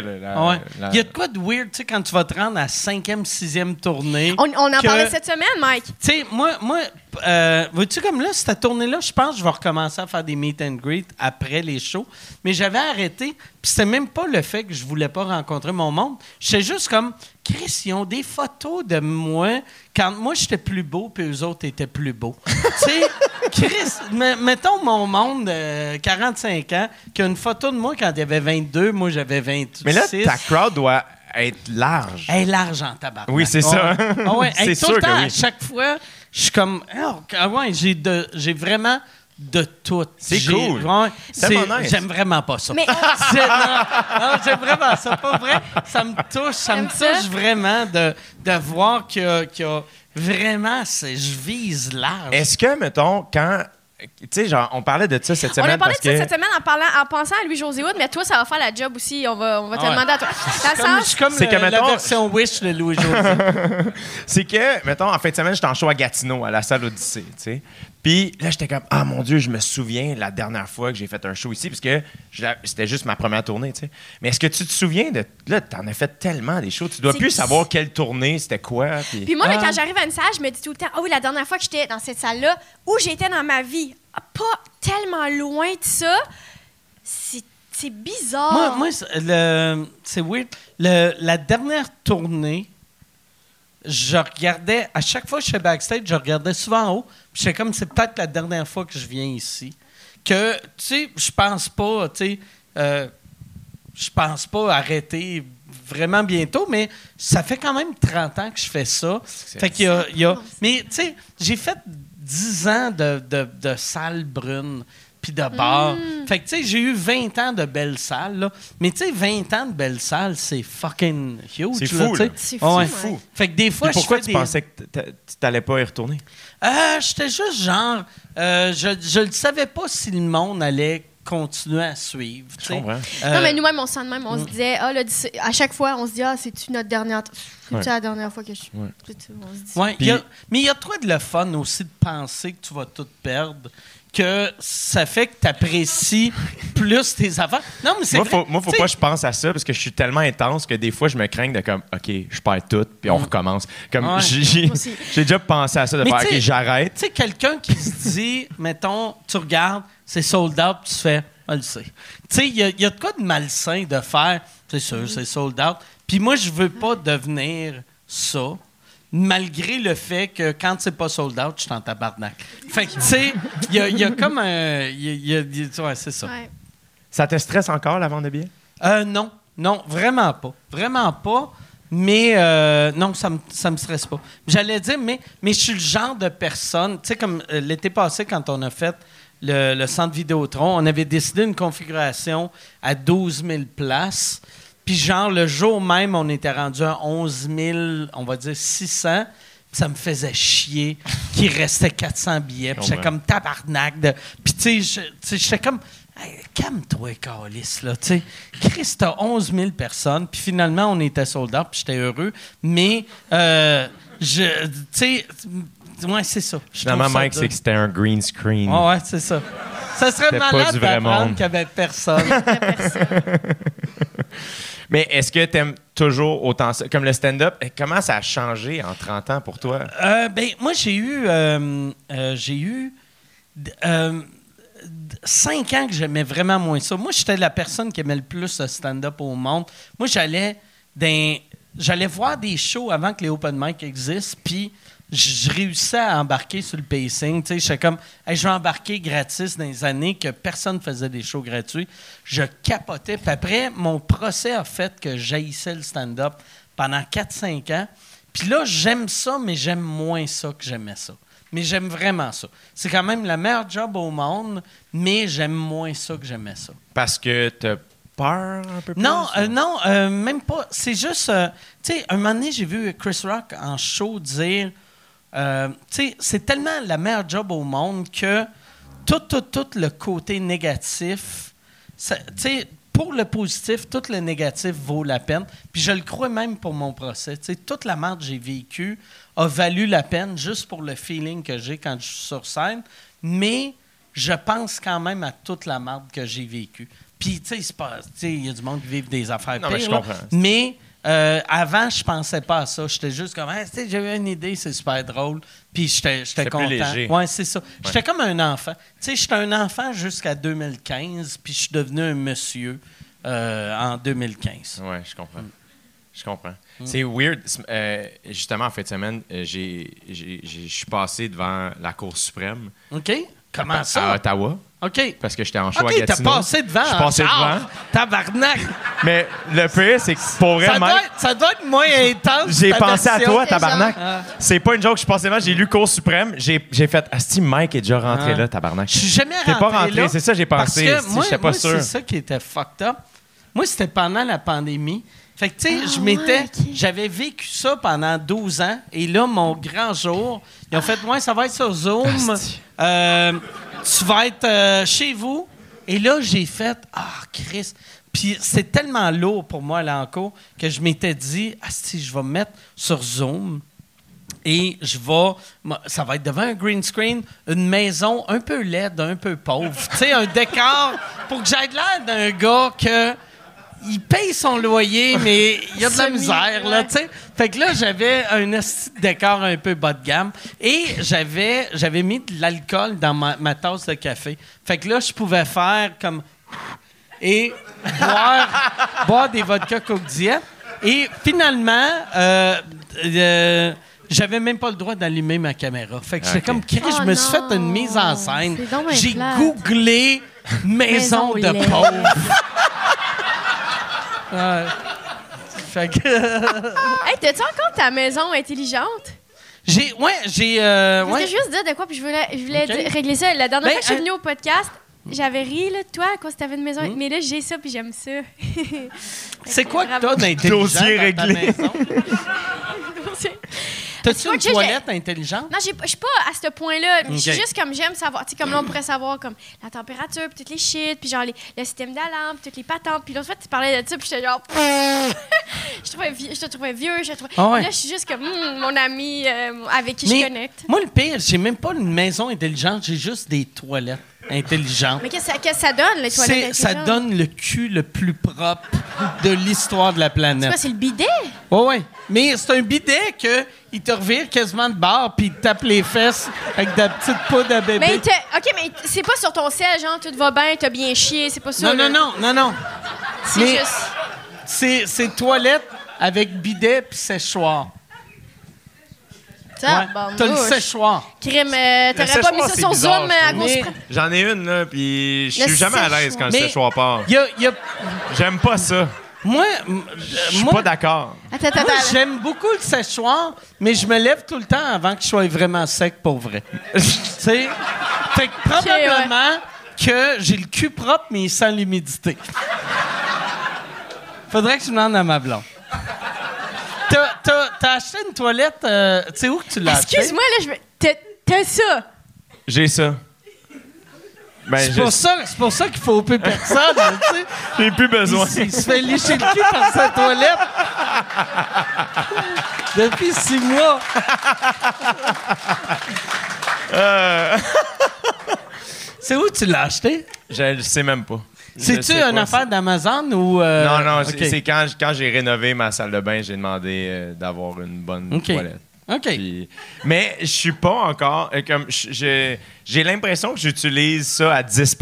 là, Il y a de quoi de weird, tu sais, quand tu vas te rendre à cinquième, sixième tournée. On, on en que- parlait cette semaine, Mike. Tu sais, moi, moi euh, vois-tu comme là, cette tournée-là, je pense que je vais recommencer à faire des meet and greet après les shows. Mais j'avais arrêté, puis c'était même pas le fait que je voulais pas rencontrer mon monde. J'étais juste comme, Chris, ils ont des photos de moi quand moi j'étais plus beau, puis eux autres étaient plus beaux. [laughs] tu sais, Chris, me- mettons mon monde de 45 ans, qui a une photo de moi quand il y avait 22, moi j'avais 26. Mais là, ta crowd doit être large. Elle est large en tabac. Oui, c'est ça. Ah ouais, [laughs] hey, C'est tout le sûr que temps, oui. à chaque fois, je suis comme, oh, ah ouais, j'ai vraiment de tout. C'est cool. ouais, C'est nice. J'aime vraiment pas ça. Mais [laughs] C'est- non, non, j'aime vraiment ça. Pas vrai. Ça me touche. Ça me touche vraiment de, de voir qu'il y a, qu'il y a vraiment, c'est- je vise large. Est-ce que, mettons, quand. Tu sais, genre, on parlait de ça cette on semaine a parlé parce de ça que. cette semaine en, parlant, en pensant à Louis-José Wood, mais toi, ça va faire la job aussi. On va, on va te Ah ouais. demander à toi. C'est comme, comme C'est le- que, la mettons- version Wish de Louis José. [laughs] C'est que, mettons, en fin de semaine, j'étais en show à Gatineau, à la salle Odyssée, tu sais. Puis là, j'étais comme, ah mon Dieu, je me souviens la dernière fois que j'ai fait un show ici, parce que c'était juste ma première tournée, tu sais. Mais est-ce que tu te souviens de. Là, t'en as fait tellement des shows, tu dois plus savoir quelle tournée, c'était quoi. Puis... Puis moi, là, Ah. quand j'arrive à une salle, je me dis tout le temps, oh oui, la dernière fois que j'étais dans cette salle-là, où j'étais dans ma vie, ah, pas tellement loin de ça, c'est c'est bizarre. Moi, moi c'est- le- c'est weird. Le- la dernière tournée, je regardais, à chaque fois que je suis backstage, je regardais souvent en haut. J'étais comme, c'est peut-être la dernière fois que je viens ici. Que, tu sais, je pense pas, tu sais, euh, je pense pas arrêter vraiment bientôt, mais ça fait quand même 30 ans que je fais ça. Fait qu'il y a, il y a- mais tu sais, j'ai fait 10 ans de, de, de salles brunes puis de bars. Fait que tu sais, j'ai eu 20 ans de belles salles, là. Mais tu sais, 20 ans de belles salles, c'est fucking huge. C'est fou, tu sais. là. C'est fou, Ouais. Fou. Fait que des fois, Puis pourquoi je fais tu des... pensais que tu t'allais pas y retourner? Euh, J'étais juste genre, euh, je ne savais pas si le monde allait continuer à suivre. comprends. Euh, Non, mais nous-mêmes, on se sent de même. On se disait, ah, là, à chaque fois, on se dit, ah, c'est-tu notre dernière. C'est-tu Ouais. la dernière fois que je. Ouais. C'est-tu- On se dit. Ouais, y a- mais il y a trop de le fun aussi de penser que tu vas tout perdre, que ça fait que tu apprécies plus tes affaires. Non, mais c'est Moi, vrai. faut, moi, faut pas que je pense à ça parce que je suis tellement intense que des fois, je me crains de comme, OK, je perds tout, puis on recommence. Comme, Mm. Ouais. j'ai j'ai- Moi aussi. j'ai déjà pensé à ça, de Mais faire, tu OK, sais- j'arrête. Tu sais, quelqu'un qui se dit, [laughs] mettons, tu regardes, c'est sold out, puis tu fais, on le sait. Tu sais, il y, a- il y a de quoi de malsain de faire, c'est sûr, c'est sold out. Puis moi, je veux pas devenir ça, malgré le fait que quand c'est pas sold out, je suis en tabarnak. Fait que, tu sais, il y a, il y a comme un. y a- il y a- il y a- ouais, c'est ça. Ouais. Ça te stresse encore, la vente de billets? Euh, non, non, vraiment pas. Vraiment pas. Mais euh, non, ça me, ça me stresse pas. J'allais dire, mais, mais je suis le genre de personne, tu sais, comme euh, l'été passé, quand on a fait le, le centre Vidéotron. On avait décidé une configuration à 12 000 places. Puis genre, le jour même, on était rendu à 11 000, on va dire 600. Puis ça me faisait chier qu'il restait 400 billets. Puis j'étais comme tabarnak. De... Puis tu sais, j'étais comme... Hey, Calme-toi, Calis, là, tu sais. Chris, t'as 11 000 personnes, puis finalement, on était soldats, puis j'étais heureux. Mais, euh, je... Tu sais... Ouais, c'est ça. Finalement, Mike, c'est que c'était un green screen. Ouais, ouais, c'est ça. Ça serait malade d'apprendre monde. qu'il n'y avait personne. [laughs] [laughs] Mais est-ce que tu aimes toujours autant ça? Comme le stand-up, comment ça a changé en 30 ans pour toi? Euh, ben, moi, j'ai eu, euh, euh, j'ai eu euh, cinq ans que j'aimais vraiment moins ça. Moi, j'étais la personne qui aimait le plus le stand-up au monde. Moi, j'allais j'allais voir des shows avant que les open mic existent, puis je réussissais à embarquer sur le pacing. Tu sais, j'étais comme, Hey, je vais embarquer gratis dans les années que personne faisait des shows gratuits. Je capotais. Puis après, mon procès a fait que j'haïssais le stand-up pendant 4-5 ans. Puis là, j'aime ça, mais j'aime moins ça que j'aimais ça. Mais j'aime vraiment ça. C'est quand même le meilleur job au monde, mais j'aime moins ça que j'aimais ça. Parce que tu peur un peu plus? Non, euh, non, euh, même pas. C'est juste, euh, tu sais, un moment donné, j'ai vu Chris Rock en show dire, euh, c'est tellement la meilleure job au monde que tout, tout, tout le côté négatif, ça- pour le positif, tout le négatif vaut la peine. Puis je le crois même pour mon procès. Tu sais, toute la merde que j'ai vécue a valu la peine juste pour le feeling que j'ai quand je suis sur scène. Mais je pense quand même à toute la merde que j'ai vécue. Puis, tu sais, il y a du monde qui vit des affaires Non, pires, là. Mais euh, avant, je pensais pas à ça. J'étais juste comme, sais, j'avais une idée, c'est super drôle. Puis j'étais C'était plus content. léger. Ouais, c'est ça. J'étais comme un enfant. Tu sais, j'étais un enfant jusqu'à 2015, puis je suis devenu un monsieur euh, en 2015. Ouais, je comprends. Mm. Je comprends. C'est weird. euh, justement, en fin de semaine, euh, j'ai- j'ai- j'ai- je suis passé devant la Cour suprême OK? Comment à, à ça? Ottawa OK. parce que j'étais en show OK, à t'as Gatineau. passé devant. Je suis passé devant. Tabarnak! Mais le pire, c'est que pour vrai, Ça doit, Mike, être, ça doit être moins intense. j'ai pensé à toi, tabarnak. genre- C'est pas une joke, je suis passé devant, j'ai lu Cour suprême, j'ai j'ai fait Asti, Mike est déjà rentré Ah. là, tabarnak. Je suis jamais T'es rentré pas rentré, c'est ça j'ai Parce pensé. que asti, moi, J'étais pas moi, sûr. c'est ça qui était fucked up. Moi, c'était pendant la pandémie. Fait que, tu sais, Ah, je m'étais. ouais. J'avais vécu ça pendant 12 ans. Et là, mon grand jour, ils ont fait, ouais, ça va être sur Zoom. Asti. Euh, tu vas être euh, chez vous. Et là, j'ai fait, ah, Chris. Puis c'est tellement lourd pour moi, là, en cours, que je m'étais dit, ah, si, je vais me mettre sur Zoom. Et je vais. Ça va être devant un green screen, une maison un peu laide, un peu pauvre. tu sais, un décor pour que j'aille l'air d'un gars que. Il paye son loyer, mais il y a de la misère, là, tu sais. Fait que là, j'avais un décor un peu bas de gamme et j'avais, j'avais mis de l'alcool dans ma, ma tasse de café. Fait que là, je pouvais faire comme et boire, [laughs] boire des vodka Coke Diet. Et finalement, euh, euh, j'avais même pas le droit d'allumer ma caméra. Fait que j'étais Ok. comme, Chris, je Oh me suis fait une mise en scène. J'ai googlé maison, Maison de pauvre. [laughs] Ouais. Fait que Hey, t'as-tu encore ta maison intelligente? j'ai, ouais, j'ai, euh, Parce ouais. que je veux juste dire de quoi, puis je voulais, je voulais dire- régler ça. La dernière Ben, fois que je suis euh, venue au podcast, j'avais ri là, de toi que t'avais une maison. Hmm? Mais là, j'ai ça, puis j'aime ça. C'est quoi que t'as d'intelligent Dossier dans ta réglé. maison? [laughs] [laughs] T'as-tu une toilette intelligente? Non, j'ai- je suis pas à ce point-là. Je suis juste comme j'aime savoir. Tu sais, comme là, on pourrait savoir comme la température, puis toutes les shit, puis genre les- le système d'alarme, puis toutes les patentes. Puis l'autre fois, tu parlais de ça, puis j'étais genre. [laughs] je, trouvais vieux- je te trouvais vieux. Je te trouvais... Ah ouais. Là, je suis juste comme hmm, mon ami euh, avec qui Mais je connecte. Moi, le pire, j'ai même pas une maison intelligente, j'ai juste des toilettes intelligentes. Mais qu'est-ce que ça- donne, les toilettes C'est- ça donne le cul le plus propre de l'histoire de la C'est planète. quoi, c'est le bidet? Ouais, ouais. Mais c'est un bidet que il te revire quasiment de bord puis il te tape les fesses avec de la petite poudre à bébé. Mais il te- OK, mais c'est pas sur ton siège, genre, tout va bien, t'as bien chié, c'est pas ça. non, non, là. non, non, non. C'est juste. C'est, c'est toilette avec bidet puis séchoir. Ça, Ouais. T'as le séchoir. Crime, euh, t'aurais pas séchoir, mis ça sur bizarre, Zoom euh, à. Mais- J'en ai une, là, puis je suis jamais à l'aise quand le séchoir part. Y a, y a- J'aime pas ça. Moi, Je suis moi, pas d'accord. Attends, attends, moi, attends. j'aime beaucoup le séchoir, mais je me lève tout le temps avant que je sois vraiment sec pour vrai. [laughs] tu sais? Fait que probablement que j'ai le cul propre, mais sans l'humidité. Faudrait que je demande à ma blonde. T'as, acheté une toilette, euh, tu sais où que tu l'as acheté? Excuse-moi, là, je veux. T'as t'as ça. J'ai ça. Ben, C'est je- pour ça, c'est pour ça qu'il faut plus personne, tu sais. [laughs] j'ai plus besoin. Il, il se fait lécher le cul par sa toilette. Depuis six mois. C'est où tu l'as acheté? Je le sais même pas. C'est-tu une affaire d'Amazon ou. euh, Non, non, c'est quand, quand j'ai rénové ma salle de bain, j'ai demandé euh, d'avoir une bonne OK. toilette. OK. Puis- mais je suis pas encore. euh, Comme j'ai j'ai l'impression que j'utilise ça à 10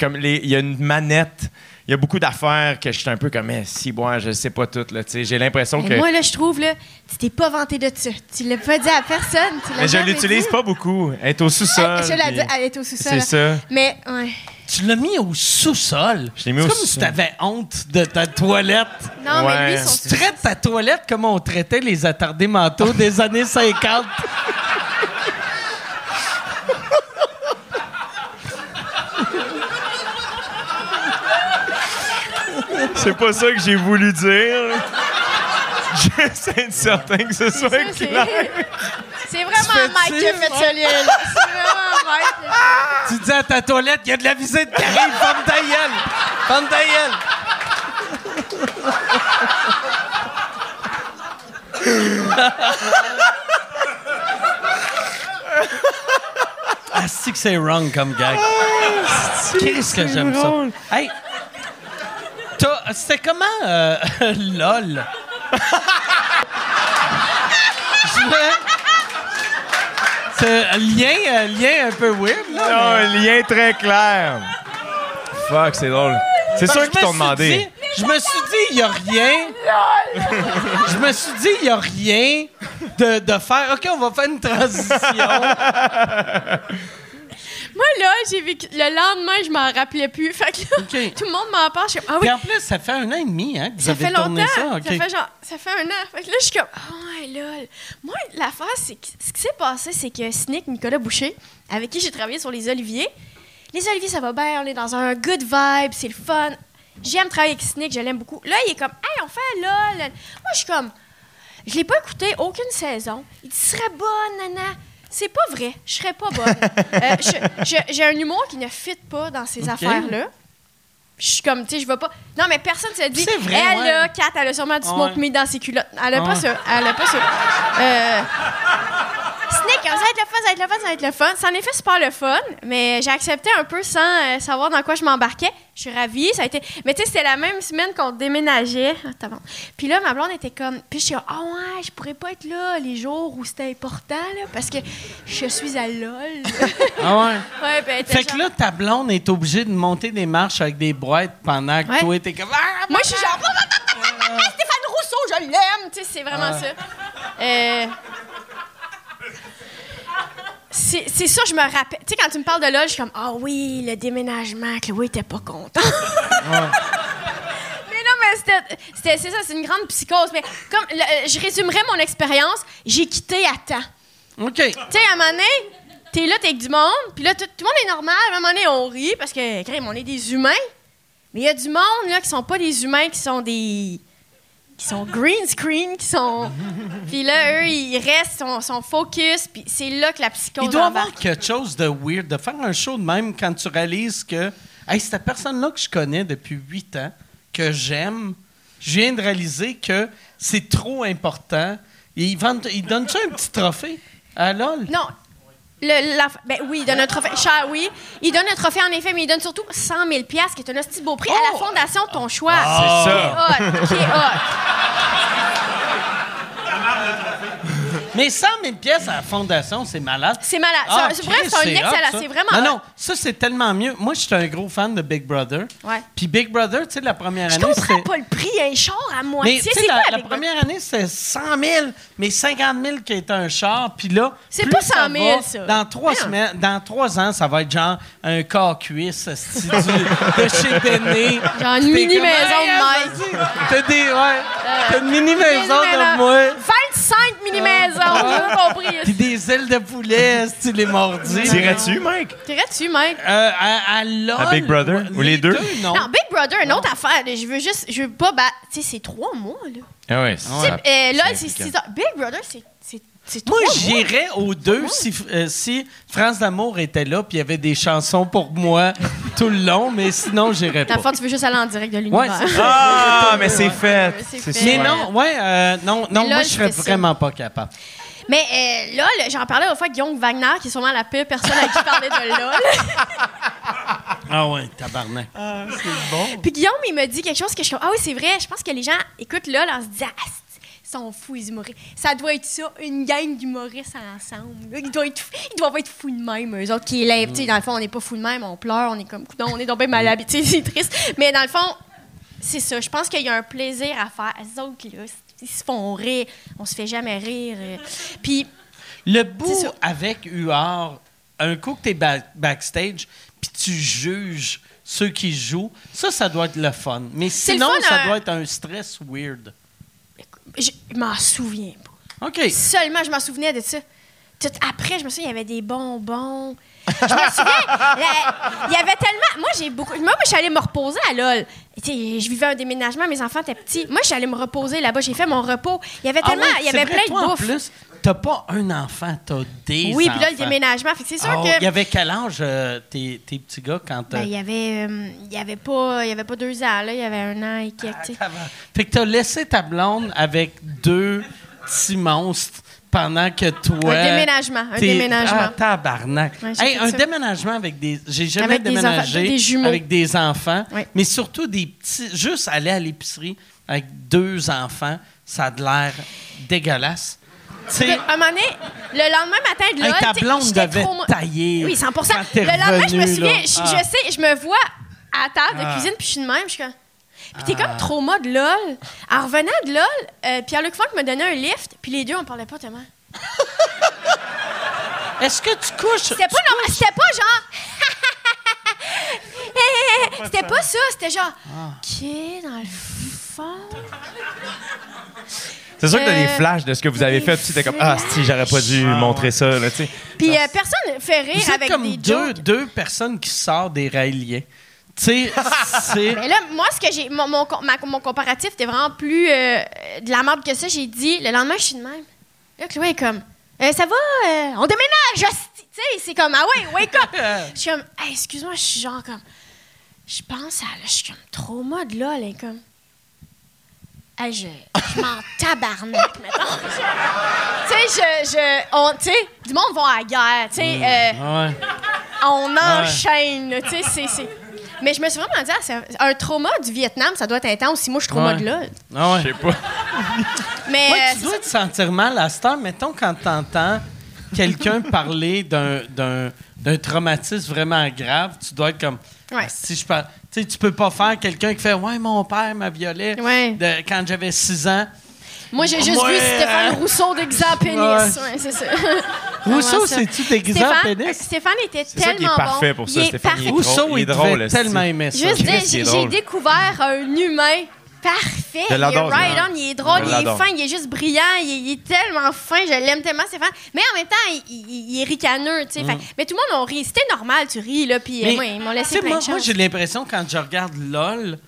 Comme il y a une manette, il y a beaucoup d'affaires que je suis un peu comme, eh, si, bon, je sais pas tout. là, tu sais. J'ai l'impression Mais que. moi, là, je trouve, là, tu t'es pas vanté de ça. Tu l'as pas dit à personne. Tu l'as mais je l'utilise dit. pas beaucoup. Elle est au sous-sol. Elle, je l'ai puis- dit, elle est au sous-sol. C'est là. ça. Mais, ouais. Tu l'as mis au sous-sol. Je l'ai mis C'est au comme si sous-sol. tu avais honte de ta toilette. Non, mais lui, Ouais. son Tu traites ta toilette comme on traitait les attardés mentaux des années 50. C'est pas ça que j'ai voulu dire. J'essaie d'être certain que ce soit clair. C'est vraiment Mike qui a fait ce lien-là. C'est vraiment Mike. tu dis à ta toilette, il y a de la visite qui arrive, ferme ta gueule. Ta gueule. Ah, c'est que c'est wrong comme gag? Qu'est-ce que j'aime ça. Hey, t'as- c'était comment euh, [laughs] LOL? Je me- Un lien, un lien un peu weird, là. Un lien très clair. Fuck, c'est drôle. C'est Parce sûr que qu'ils je me t'ont suis demandé. dit- Je me suis dit, il n'y a rien. je me suis dit, il n'y a rien de, de faire. OK, on va faire une transition. [laughs] Moi, là, j'ai vécu. Le lendemain, je m'en rappelais plus. [laughs] Fait que là, tout le monde m'en parle. Je suis comme, ah oui, Puis en plus, ça fait un an et demi hein, que vous ça avez fait tourné longtemps. ça. Ça fait genre, ça fait un an. Fait que là, je suis comme, ouais, lol. Moi, l'affaire, c'est que ce qui s'est passé, c'est que Snick, Nicolas Boucher, avec qui j'ai travaillé sur les oliviers, les oliviers, ça va bien, on est dans un good vibe, c'est le fun. J'aime travailler avec Snick, je l'aime beaucoup. Là, il est comme, hey, on fait lol. Moi, je suis comme, je l'ai pas écouté aucune saison. Il dit, serait bonne, nana. C'est pas vrai. Je serais pas bonne. Euh, J'ai un humour qui ne fit pas dans ces affaires-là. Je suis comme, tu sais, je vais pas. Non, mais personne ne se dit. C'est vrai, Elle, ouais. là, Kat, elle a sûrement du smoke Ouais. meat dans ses culottes. Elle a Ouais. pas ça. Elle a pas ça. Euh, Snick, ça va être le fun, ça va être le fun, ça va être le fun. Ça en fait super le fun, mais j'ai accepté un peu sans euh, savoir dans quoi je m'embarquais. Je suis ravie, ça a été... Mais tu sais, c'était la même semaine qu'on déménageait. Ah, bon. Puis là, ma blonde était comme... Puis je suis ah ouais, je pourrais pas être là les jours où c'était important, là, parce que je suis à LOL. Ah ouais. ouais, ben, Fait que là, ta blonde est obligée de monter des marches avec des boîtes pendant que Ouais. toi, t'es comme. Ah, Moi, je suis genre. Stéphane Rousseau, je l'aime! Tu sais, c'est vraiment ça. Euh, C'est ça, je me rappelle. Tu sais, quand tu me parles de LOL, je suis comme, ah oui, le déménagement, Chloé était pas content. [laughs] mais non, mais c'était- c'était. C'est ça, c'est une grande psychose. Mais comme le- euh, je résumerais mon expérience, j'ai quitté à temps. OK. Tu sais, à un moment donné, t'es là, t'es avec du monde, puis là, tout, tout le monde est normal. À un moment donné, on rit parce que, crème, on est des humains. Mais il y a du monde, là, qui sont pas des humains, qui sont des. Qui sont green screen, qui sont. [laughs] puis là, eux, ils restent, sont, sont focus, puis c'est là que la psychose Il doit y avoir quelque chose de weird, de faire un show de même quand tu réalises que hey, cette personne-là que je connais depuis huit ans, que j'aime, je viens de réaliser que c'est trop important. Et ils, vendent, ils donnent-tu un petit trophée à LOL? Non. Le, la- ben oui, il donne un trophée. Cher, oui. Il donne un trophée, en effet, mais il donne surtout 100 000 qui est un hostie de beau prix, à la fondation Ton Choix. C'est ça. Qui est hot, qui est hot. [laughs] Mais 100 000 pièces à la fondation, c'est malade. C'est malade. Ah, C'est Chris, c'est un excellent. C'est vraiment Non, non, ça, c'est tellement mieux. Moi, je suis un gros fan de Big Brother. Ouais. Puis Big Brother, tu sais, la première Je année, comprends c'était... pas le prix un char à Mais moitié. C'est la, quoi la Big Brother? première année, c'était 100 000, mais 50 000 qui est un char. Puis là, C'est pas ça 100 000, va, ça. Dans trois, semaines, dans trois ans, ça va être genre un corps cuisse esti, du- de chez Déné. Genre une T'es mini comme, maison Hey, de vas-y. T'as des, ouais, t'as une mini maison de Mini-maison. moi. 25 mini-maisons, j'ai compris. Puis des ailes de poulet, style les mordis? Tirais-tu, Mike? T'irais-tu, mec? Euh, à, à LOL, À Big Brother? Ou les deux? non. Non, Big Brother, une autre affaire. Je veux juste, je veux pas battre. Tu sais, c'est trois mois, là. Ah ouais. Tu sais, euh, là, c'est six ans. Big Brother, c'est. c'est- C'est Moi, trois mois. j'irais aux deux si, euh, si France d'amour était là puis il y avait des chansons pour moi tout le long, mais sinon, j'irais Dans pas. fond, tu veux juste aller en direct de l'univers. c'est. Ah, mais c'est fait. C'est C'est fait. Mais non, ouais, euh, non, non, Mais moi, là, je serais vraiment pas capable. Mais euh, là, là, j'en parlais l'autre fois avec Guillaume Wagner, qui est sûrement la pire personne à qui parler de LOL. Ah ouais, tabarnak. Puis Guillaume, il me dit quelque chose que je suis ah oui, c'est vrai, je pense que les gens écoutent LOL en se disant, ah, c'est- sont fous, les humoristes. Ça doit être ça, une gang d'humoristes ensemble. là. Ils doivent, être, fous- ils doivent être fous de même, eux autres qui élèvent. Tu Dans le fond, on n'est pas fous de même, on pleure, on est comme, coudonc, on est bien mal habitués, c'est triste. Mais dans le fond, c'est ça. Je pense qu'il y a un plaisir à faire. Les autres, là, ils se font rire. On se fait jamais rire. euh. Puis, Le bout avec UR, un coup que t'es ba- backstage puis tu juges ceux qui jouent, ça, ça doit être le fun. Mais le sinon, fun, ça hein? doit être un stress weird. Je m'en souviens pas. OK. Seulement, je m'en souvenais de ça. Tout après, je me souviens, il y avait des bonbons. Je me souviens, la- il y avait tellement. Moi, j'ai beaucoup. Moi, moi, je suis allée me reposer à LOL. Je vivais un déménagement, mes enfants étaient petits. Moi, je suis allée me reposer là-bas. J'ai fait mon repos. Il y avait Ah tellement. ouais, il y avait plein de bouffe. T'as pas un enfant, t'as des oui, enfants. puis là, le déménagement. Fait que c'est sûr Oh, que. Il y avait quel âge, euh, tes, tes petits gars, quand... Ben, il y avait, euh, il y avait pas, il y avait pas deux ans là, il y avait un an et quelques. tu sais. Ah, Fait que t'as laissé ta blonde avec deux petits monstres pendant que toi... Un déménagement, un déménagement. Ah, tabarnak. Ouais, Hey, un ça. déménagement avec des... J'ai jamais Avec des déménagé enfants, des jumeaux. avec des enfants, Ouais. mais surtout des petits... Juste aller à l'épicerie avec deux enfants, ça a de l'air dégueulasse. Tu sais, À un moment donné, le lendemain matin de hey, LOL, ta blonde devait trop tailler. Oui, 100 quand Le lendemain, je me souviens, là. je, Ah. je sais, je me vois à table de Ah. cuisine, puis je suis de même, je suis comme... Puis t'es comme trop mode LOL. En revenant de LOL, euh, Pierre-Luc Funk me donnait un lift, puis les deux, on parlait pas tellement. [laughs] Est-ce que tu couches... C'était pas normal, c'était pas genre... [laughs] c'était pas ça, c'était genre... Ah. OK, dans le fond... C'est sûr que t'as des Euh, flashs de ce que vous avez fait. Tu t'es comme, ah, si, j'aurais pas dû montrer ça. Là, tu sais. Puis euh, personne fait rire Vous êtes avec comme des deux, jokes. deux personnes qui sortent des rails Tu sais, [laughs] c'est... Mais là, moi, ce que j'ai. Mon, mon, com- ma- mon comparatif était vraiment plus euh, de la merde que ça. J'ai dit, le lendemain, je suis de même. Là, Chloé est comme, Euh, ça va, euh, on déménage, hostie. Tu sais, c'est comme, ah ouais, wake up. [laughs] Je suis comme, Hey, excuse-moi, je suis genre comme, je pense à, là, je suis comme trop mode là, elle est comme, hey, je, je m'en tabarnak, mettons. [laughs] tu sais, je, je, on, tu sais, du monde va à la guerre, tu sais, euh, Ouais. on enchaîne, tu sais, c'est, c'est. Mais je me suis vraiment dit, ah, c'est un, un trauma du Vietnam, ça doit être intense. Si moi, je suis trauma Ouais. de là. Ah ouais. Je sais pas. [laughs] Mais Ouais, euh, tu c'est dois te sentir mal à cette heure. Mettons quand t'entends quelqu'un [laughs] parler d'un, d'un, d'un traumatisme vraiment grave, tu dois être comme... Ouais. Ah, Si je parle... Tu tu peux pas faire quelqu'un qui fait « Ouais, mon père m'a violé Ouais. de- quand j'avais 6 ans. Moi, j'ai juste Ouais, vu Stéphane euh, Rousseau déguisé [laughs] en pénis. Ouais. Ouais, c'est ça. [laughs] Rousseau, c'est-tu déguisé en Stéphane, pénis? Stéphane était C'est ça est tellement parfait bon. pour ça, Il est Stéphane. Il est drôle, Rousseau, il est drôle, tellement aimer ça. Juste j'ai découvert un humain parfait. Il est right on, il est drôle, il est fin, il est juste brillant, il est, il est tellement fin, je l'aime tellement, Stéphane. Mais en même temps, il, il- il est ricaneux, tu sais. Fait- Mais tout le monde a ri. C'était normal, tu ris, là, puis euh, Mm. Moi, ils m'ont tu laissé sais, plein moi, de moi, chance. j'ai l'impression, quand je regarde LOL...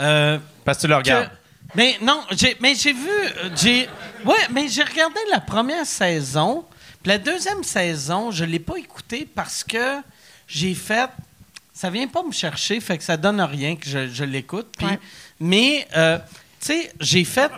euh, Parce que tu le regardes. que- mais non, j'ai, mais j'ai vu, euh, j'ai, ouais, mais j'ai regardé la première saison, puis la deuxième saison, je l'ai pas écoutée parce que j'ai fait, ça vient pas me chercher, fait que ça donne rien que je, je l'écoute. puis- Ouais. Mais euh, tu sais, j'ai fait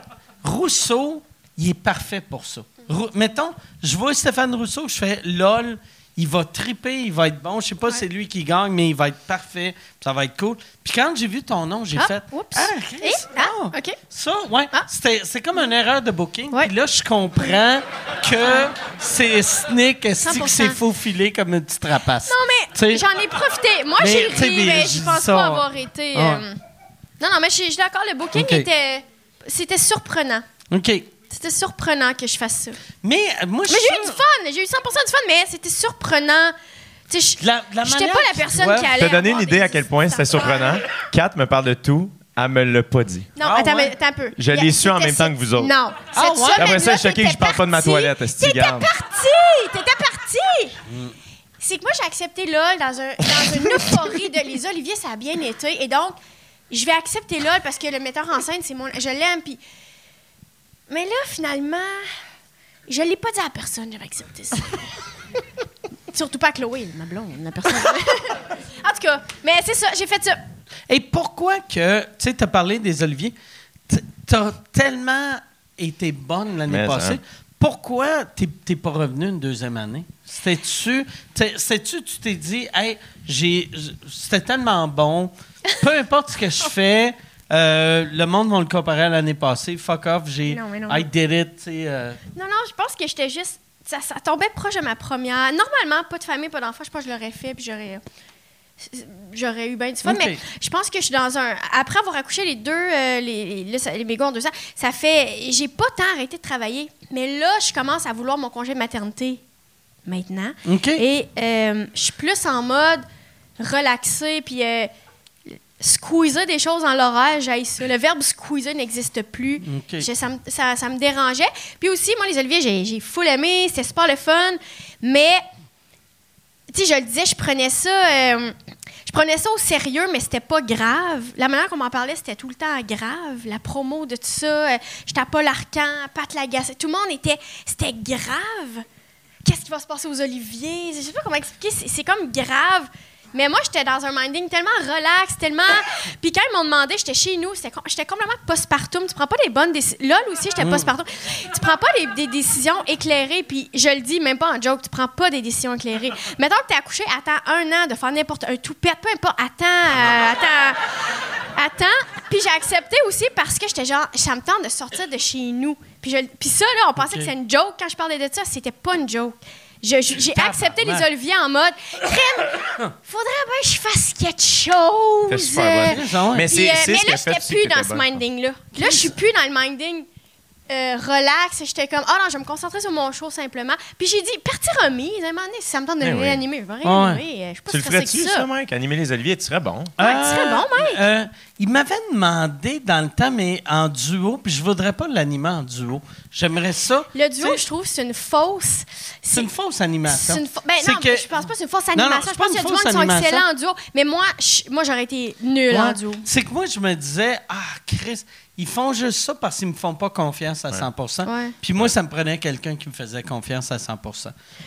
Rousseau, il est parfait pour ça. Rou- mettons, je vois Stéphane Rousseau, je fais lol. il va triper, il va être bon. Je sais pas si c'est lui qui gagne, mais il va être parfait. Ça va être cool. Puis quand j'ai vu ton nom, j'ai Ah, fait. oups. Ah, Eh, ah, ah. OK. Ça, ouais. Ah. C'est comme une erreur de booking. Ouais. Puis là, je comprends que c'est Snick, est-ce que 100%. c'est faufilé comme une petite rapace? Non, mais j'en ai profité. Moi, Mais, j'ai ri, mais je je pense ça, pas avoir été. Euh, Non, non, mais je suis d'accord. Le booking OK. était. C'était surprenant. OK. C'était surprenant que je fasse ça. Mais euh, moi, je Mais j'ai eu du fun. J'ai eu 100% du fun, mais c'était surprenant. Tu sais, De la- de la je j'étais pas la personne doivent qui allait. Je te donner une idée à quel point c'était surprenant. Kat me parle de tout, elle me l'a pas dit. Non, Ah, attends, ouais? mais attends un peu. Je l'ai su en même temps que vous autres. Non. Ah, ouais? Après ça, je suis choqué que je parle pas de ma parti. toilette, T'étais parti! T'étais parti! C'est que moi, j'ai accepté LOL dans, un, dans une euphorie de les Olivier, ça a bien été. Et donc, je vais accepter LOL parce que le metteur en scène, c'est mon. Je l'aime. Puis. Mais là, finalement, je l'ai pas dit à personne, j'avais accepté ça. [laughs] Surtout pas à Chloé, ma blonde, la personne. [laughs] en tout cas, mais c'est ça, j'ai fait ça. Et pourquoi que, tu sais, tu as parlé des Oliviers, tu as tellement été bonne l'année Mais, passée. hein. Pourquoi tu n'es pas revenu une deuxième année? C'était-tu, c'était-tu, tu t'es dit, hey, j'ai, c'était tellement bon, peu importe ce que je fais, euh, le monde va le comparer à l'année passée, fuck off, j'ai, Non, mais non. I did it, tu sais. euh, Non, non, je pense que j'étais juste. Ça, ça tombait proche de ma première. Normalement, pas de famille, pas d'enfant, je pense que je l'aurais fait, puis j'aurais. J'aurais eu bien du fun, mais je pense que je suis dans un. Après avoir accouché les deux, euh, les, les, les bégons en deux ans, ça fait. J'ai pas tant arrêté de travailler. Mais là, je commence à vouloir mon congé de maternité maintenant. OK. Et euh, je suis plus en mode relaxé, puis euh, squeezer des choses dans ça. Le verbe squeezer n'existe plus. OK. Je- ça, me, ça- ça me dérangeait. Puis aussi, moi, les oliviers, j'ai, j'ai full aimé, c'était super le fun, mais, je le disais, je prenais ça... euh, je prenais ça au sérieux, mais c'était pas grave. La manière qu'on m'en parlait, c'était tout le temps grave. La promo de tout ça, euh, j'étais à Paul Arcan, Pat Lagacé, tout le monde était... C'était grave qu'est-ce qui va se passer aux oliviers? Je sais pas comment expliquer, c'est comme grave. Mais moi, j'étais dans un minding tellement relax, tellement. Puis quand ils m'ont demandé, j'étais chez nous, j'étais complètement postpartum. Tu prends pas des bonnes décisions. Lol aussi, j'étais postpartum. Tu prends pas des, des décisions éclairées. Puis je le dis même pas en joke, tu prends pas des décisions éclairées. Mettons que t'es accouché, attends un an de faire n'importe un toupette, peu importe, attends, euh, attends. Attends, puis j'ai accepté aussi parce que j'étais genre, ça me tente de sortir de chez nous. Puis, je- puis ça, là, on pensait que c'était une joke quand je parlais de ça. C'était pas une joke. J'ai accepté les oliviers en mode, crème, faudrait bien que je fasse quelque chose. Ouais. Mais Puis, c'est euh, mais là, j'étais plus dans ce minding-là. Là, je suis plus dans le minding euh, relax. J'étais comme, ah non, je vais me concentrer sur mon show simplement. Puis j'ai dit, partie remise, à un moment donné, si ça me tente de Eh oui. réanimer, je vais Ouais. réanimer. Je suis pas Tu le ferais-tu, ça, ça. Mike? Animer les oliviers, tu serais bon. Ouais, tu serais bon, Mike. Euh, il m'avait demandé dans le temps, mais en duo, puis je voudrais pas l'animer en duo. J'aimerais ça. Le duo, je trouve, c'est une fausse. C'est une fausse animation. C'est une fa- ben C'est non, que- je pense pas que c'est une fausse Non, non, animation. je pense qu'il y a du monde qui sont animation. excellents en duo. Mais moi, je- moi j'aurais été nulle en duo. C'est que moi, je me disais, ah, Chris, ils font juste ça parce qu'ils me font pas confiance à 100 Ouais. Puis moi, ça me prenait quelqu'un qui me faisait confiance à 100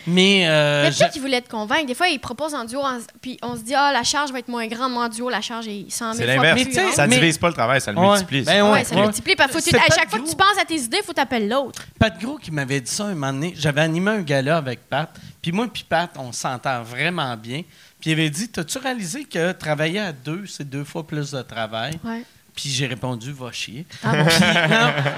Mais, euh, Mais je- peut-être qu'ils voulaient te convaincre. Des fois, ils proposent en duo, en- puis on se dit, ah, la charge va être moins grande. Moi, en duo, la charge est 100 000 C'est fois l'inverse. plus Mais tu sais, Ça Mais- divise pas le travail, ça le Ouais. multiplie. Ben Ouais, ouais, ça ouais. multiplie. Parce que à chaque fois que tu penses à tes idées, il faut t'appeler l'autre. Pat Gros qui m'avait dit ça un moment donné. J'avais animé un gala avec Pat. Puis moi puis Pat, on s'entend vraiment bien. Puis il avait dit, t'as-tu réalisé que travailler à deux, c'est deux fois plus de travail? Ouais. Puis j'ai répondu, va chier. Ah bon?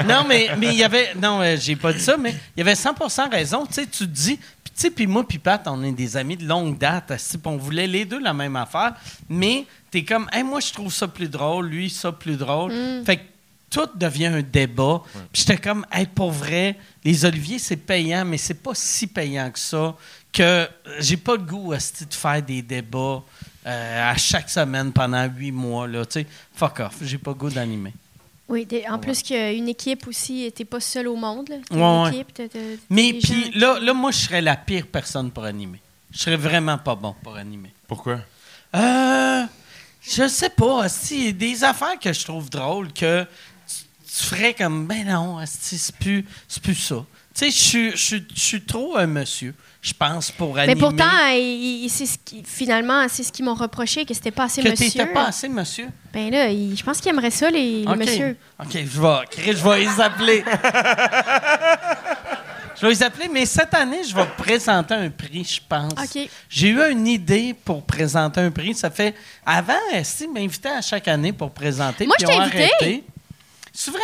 Non, non, mais mais il y avait. Non, euh, j'ai pas dit ça, mais il y avait 100% raison. Tu sais, tu te dis. Sais, puis moi, puis Pat, on est des amis de longue date. on voulait les deux la même affaire. Mais t'es comme, Hey, moi, je trouve ça plus drôle, lui, ça plus drôle. Fait que tout devient un débat. Puis j'étais comme, hey, pour vrai, les oliviers, c'est payant, mais c'est pas si payant que ça que j'ai pas le goût asti, de faire des débats euh, à chaque semaine pendant huit mois. Là. Fuck off, j'ai pas le goût d'animer. Oui, des- en plus qu'une équipe aussi, t'es pas seul au monde. là. Ouais, une ouais. équipe, t'as- t'as- Mais puis gens- là, là, moi, je serais la pire personne pour animer. Je serais vraiment pas bon pour animer. Pourquoi? Euh, je sais pas. y a des affaires que je trouve drôles que tu, tu ferais comme, ben non, c'est plus, c'est plus ça. Tu sais, je suis- je suis- je suis trop un monsieur, je pense, pour animer. Mais pourtant, il- il- c'est ce qui, finalement, c'est ce qu'ils m'ont reproché, que c'était pas assez que monsieur. t'étais pas assez monsieur. Ben là, il- je pense qu'ils aimeraient ça, les, les OK. messieurs. OK, je vais, je vais les appeler. [laughs] Je vais les appeler, mais cette année, je vais présenter un prix, je pense. OK. J'ai eu une idée pour présenter un prix. Ça fait. Avant, Esti m'invitait à chaque année pour présenter. Moi, puis je t'ai invité. arrêté. C'est vrai?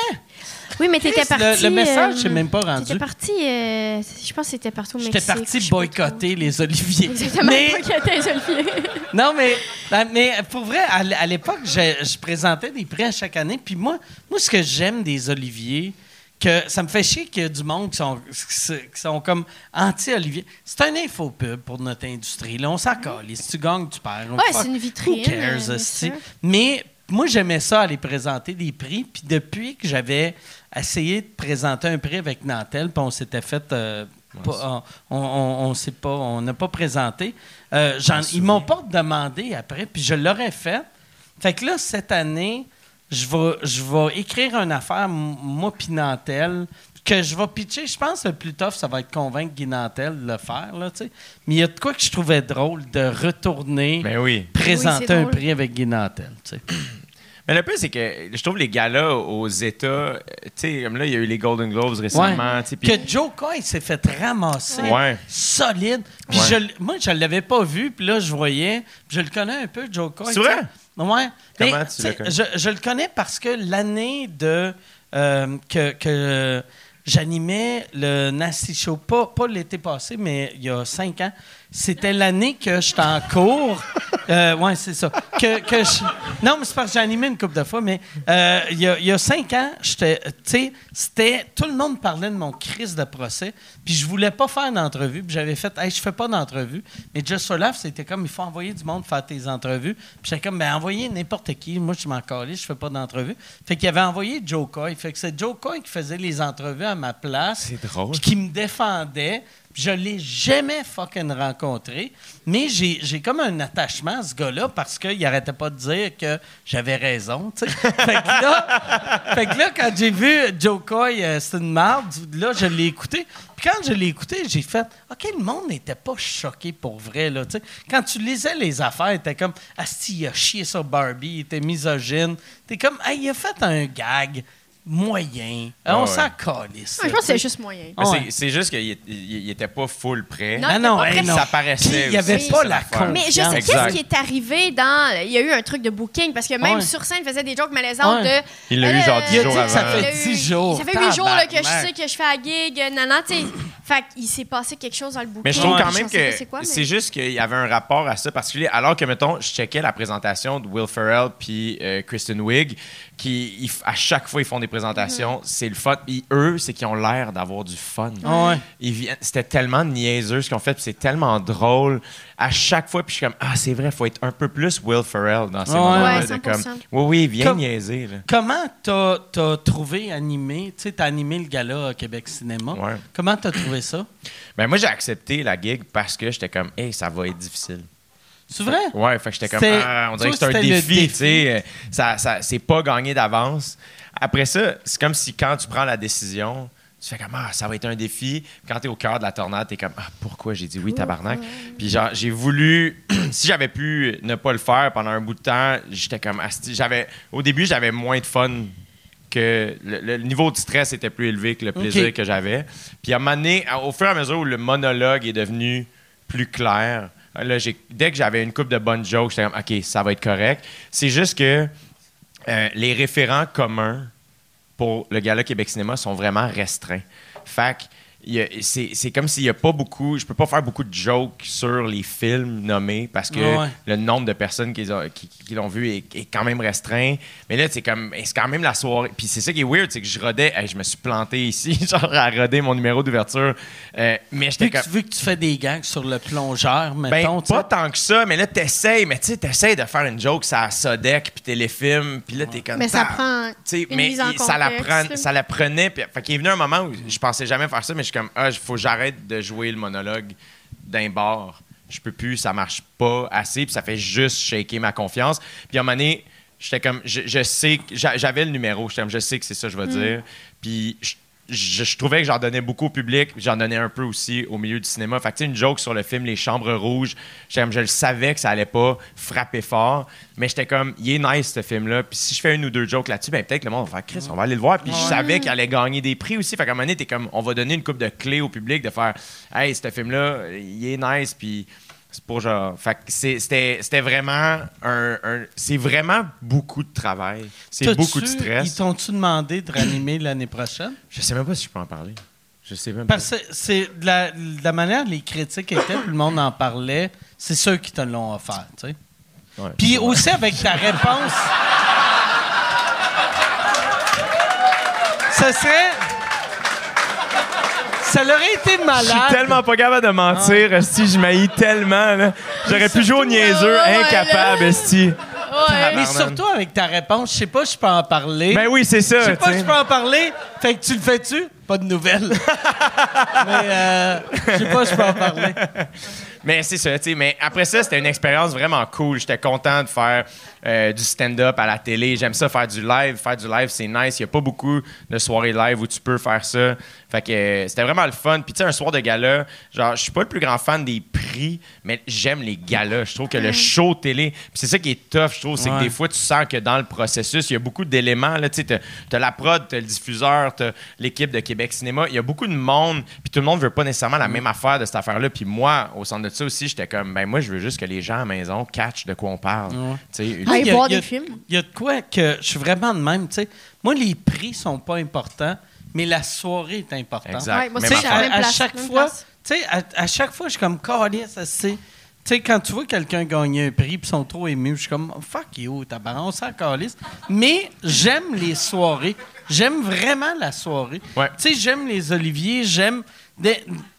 Oui, mais t'étais Chris, le- parti. le message, euh, c'est même pas rendu. T'étais parti. euh, je pense que c'était parti au Mexique. J'étais parti boycotter les oliviers. Exactement. Mais- Boycotter les Olivier. [laughs] Non, mais, ben, mais pour vrai, à, l'époque, je, je présentais des prix à chaque année. Puis moi, moi, ce que j'aime des oliviers, que ça me fait chier qu'il y a du monde qui sont, qui sont comme anti-olivier. C'est un infopub pour notre industrie. Là, on s'en calisse. Si tu gagnes, tu perds. Ouais, c'est une vitrine, Who cares, euh, esti? sûr. Mais moi, j'aimais ça aller présenter des prix. Puis depuis que j'avais essayé de présenter un prix avec Nantel, puis on s'était fait. euh, pas- on on- on s'est pas, on n'a pas présenté. Euh, ils m'ont pas demandé après, puis je l'aurais fait. Fait que là, cette année, je vais, je vais écrire une affaire, moi puis Nantel, que je vais pitcher. Je pense que le plus tough, ça va être convaincre Guy Nantel de le faire. Là. Mais il y a de quoi que je trouvais drôle de retourner Ben oui. présenter Oui, un prix avec Guy Nantel. Mais le plus, c'est que je trouve les gars-là aux États, euh, tu sais, comme là, il y a eu les Golden Globes récemment. Que Joe Coy s'est fait ramasser Ouais. solide. Puis Ouais. je moi, je ne l'avais pas vu, puis là, je voyais. je le connais un peu, Joe Coy. C'est vrai? Ouais. Comment Mais, tu le connais? Je, je le connais parce que l'année de euh, que, que j'animais le Nasty Show, pas, pas l'été passé, mais il y a cinq ans, c'était l'année que j'étais en cours. Euh, ouais, c'est ça. Que, que je- non, mais c'est parce que j'ai animé une couple de fois, mais euh, il y, a, il y a cinq ans, j'étais, tu sais, c'était, tout le monde parlait de mon crise de procès, puis je voulais pas faire d'entrevue, puis j'avais fait, hey, je fais pas d'entrevue, mais Just for Laugh, c'était comme, il faut envoyer du monde faire tes entrevues, puis j'étais comme, ben envoyez n'importe qui, moi je m'en calais, je fais pas d'entrevue. Fait qu'il avait envoyé Joe Coy, fait que c'est Joe Coy qui faisait les entrevues à ma place, C'est drôle. puis qui me défendait. Je l'ai jamais fucking rencontré, mais j'ai j'ai comme un attachement à ce gars-là parce qu'il arrêtait pas de dire que j'avais raison. [laughs] fait, que là, fait que là, quand j'ai vu Joe Coy, euh, c'est une marde, là, je l'ai écouté. Puis quand je l'ai écouté, j'ai fait OK, le monde n'était pas choqué pour vrai. Là, quand tu lisais les affaires, t'es comme Asti, il a chié sur Barbie, il était misogyne. T'es comme Hey, il a fait un gag moyen. Ah On ouais. s'en calisse. Ouais, je pense que c'est juste moyen. Ouais. c'est- juste qu'il il- il était pas full prêt. Non, Ah il non, pas hey, prêt. non. Ça paraissait. Puis, il y avait aussi, pas la con- Mais je sais Exact. qui est arrivé dans. Il y a eu un truc de booking parce que même Ouais. sur scène, il faisait des jokes malaisantes Ouais. de. Il l'a eu Euh, genre 10 Il a jours dit que ça avant. fait Il a eu- 10 jours. Ça fait 8 jours là, que je sais que je fais la gig, euh, nanan, tu sais. Fait qu'il s'est passé quelque chose dans le booking. Mais je trouve quand même que c'est quoi, mais- c'est juste qu'il y avait un rapport à ça particulier. Alors que, mettons, je checkais la présentation de Will Ferrell puis euh, Kristen Wiig, qui ils à chaque fois ils font des présentations, c'est le fun. Puis eux, c'est qu'ils ont l'air d'avoir du fun. Ouais. Ils viennent- C'était tellement niaiseux ce qu'ils ont fait, puis c'est tellement drôle. À chaque fois, puis je suis comme, ah, c'est vrai, il faut être un peu plus Will Ferrell dans ces Ouais. moments-là. Ouais, de comme, 100%. oui, oui, viens Comme- niaiser. Là. Comment t'as as trouvé animé, tu sais, t'as animé le gala à Québec Cinéma? Ouais. Comment t'as trouvé ça? Ben, moi, j'ai accepté la gig parce que j'étais comme, hey, ça va être difficile. C'est vrai? Ouais, fait que j'étais comme, ah, on dirait que c'est un défi, tu sais. euh, Ça, ça, c'est pas gagné d'avance. Après ça, c'est comme si quand tu prends la décision, tu fais comme, ah, ça va être un défi. Quand t'es au cœur de la tornade, t'es comme, ah, pourquoi j'ai dit oui, tabarnak? Puis genre, j'ai voulu, [clears throat] si j'avais pu ne pas le faire pendant un bout de temps, j'étais comme, asti. j'avais, au début, j'avais moins de fun que le, le niveau de stress était plus élevé que le plaisir que j'avais. Puis à un moment donné, au fur et à mesure où le monologue est devenu plus clair, dès que j'avais une coupe de bonnes jokes, j'étais comme, OK, ça va être correct. C'est juste que euh, les référents communs pour le Gala Québec Cinéma sont vraiment restreints. Fait que c'est comme s'il n'y a pas beaucoup. Je peux pas faire beaucoup de jokes sur les films nommés parce que Ouais. le nombre de personnes qui, les ont- qui- qui l'ont vu est, est quand même restreint. Mais là, c'est comme c'est quand même la soirée. Puis c'est ça qui est weird, c'est que je rodais. hey, je me suis planté ici, [laughs] genre à roder mon numéro d'ouverture. Euh, mais j'étais Vu que, comme. tu- vu que tu fais des gags sur le plongeur, Ben, mettons, sais. pas tant que ça, mais là, t'essayes, mais tu sais, t'essayes de faire une joke, ça Sodec, puis téléfilm, puis là, t'es comme... Mais ça prend une mais mise en ça, la prend- ça la prenait, puis fait qu'il est venu un moment où je pensais jamais faire ça, mais je suis comme, ah, il faut que j'arrête de jouer le monologue d'un bar. Je peux plus, ça marche pas assez, puis ça fait juste shaker ma confiance. Puis à un moment donné, j'étais comme, je, je sais, j'avais le numéro, j'étais comme, je sais que c'est ça que je vais Mm. dire, puis je- je, je trouvais que j'en donnais beaucoup au public, j'en donnais un peu aussi au milieu du cinéma. Fait que, tu sais, une joke sur le film Les Chambres Rouges, je le savais que ça allait pas frapper fort, mais j'étais comme, il est nice ce film-là, puis si je fais une ou deux jokes là-dessus, ben peut-être que le monde va faire Chris, on va aller le voir, puis je savais qu'il allait gagner des prix aussi. Fait qu'à un moment donné, t'es comme, on va donner une coupe de clés au public de faire, hey, ce film-là, il est nice, puis. C'est pour genre. Fait que c'est- c'était c'était vraiment un. un- c'est vraiment beaucoup de travail. C'est beaucoup de Ils stress. t'ont-tu demandé de ranimer l'année prochaine? Je sais même pas si je peux en parler. Je sais même pas. Parce que c'est de la, de la manière les critiques étaient, tout le monde en parlait, c'est ceux qui te l'ont offert, tu sais. Ouais, Puis vrai. aussi avec ta réponse. [laughs] Ça serait. Ça aurait été Je malade. suis tellement pas capable de mentir, esti, je m'haïs tellement. là. J'aurais pu jouer au niaiseux, Ouais, ouais, incapable, esti. Ouais. Mais surtout avec ta réponse, je sais pas, je peux en parler. Ben oui, c'est ça. je sais pas, je peux en parler. Fait que tu le fais-tu? Pas de nouvelles. [laughs] mais euh, je sais pas, je peux en parler. Mais c'est ça, tu sais. Mais après ça, c'était une expérience vraiment cool. J'étais content de faire euh, du stand-up à la télé. J'aime ça faire du live. Faire du live, c'est nice. Il n'y a pas beaucoup de soirées live où tu peux faire ça. Fait que euh, c'était vraiment le fun. Puis tu sais, un soir de gala, genre, je suis pas le plus grand fan des prix, mais j'aime les galas. Je trouve que le show télé, puis c'est ça qui est tough, je trouve, c'est Ouais. que des fois, tu sens que dans le processus, il y a beaucoup d'éléments. Là, tu sais, t'as, la prod, t'as le diffuseur, t'as l'équipe de Québec Cinéma. Il y a beaucoup de monde, puis tout le monde veut pas nécessairement la même affaire de cette affaire-là. Puis moi, au centre de ça aussi, j'étais comme, ben moi, je veux juste que les gens à la maison catchent de quoi on parle. Ouais. Tu sais, Aller Il y a- voir il y a- des films? Il y a de quoi que je suis vraiment de même, tu sais. Moi, les prix sont pas importants, mais la soirée est importante. Exact. Ouais, moi sais, à à, chaque fois, tu sais, à, à chaque fois, je suis comme, Calice, c'est. Tu sais, quand tu vois quelqu'un gagner un prix puis ils sont trop émus, je suis comme, fuck you, tabarnak, on s'en calisse. Mais j'aime les soirées. J'aime vraiment la soirée. Ouais. Tu sais, j'aime les oliviers, j'aime.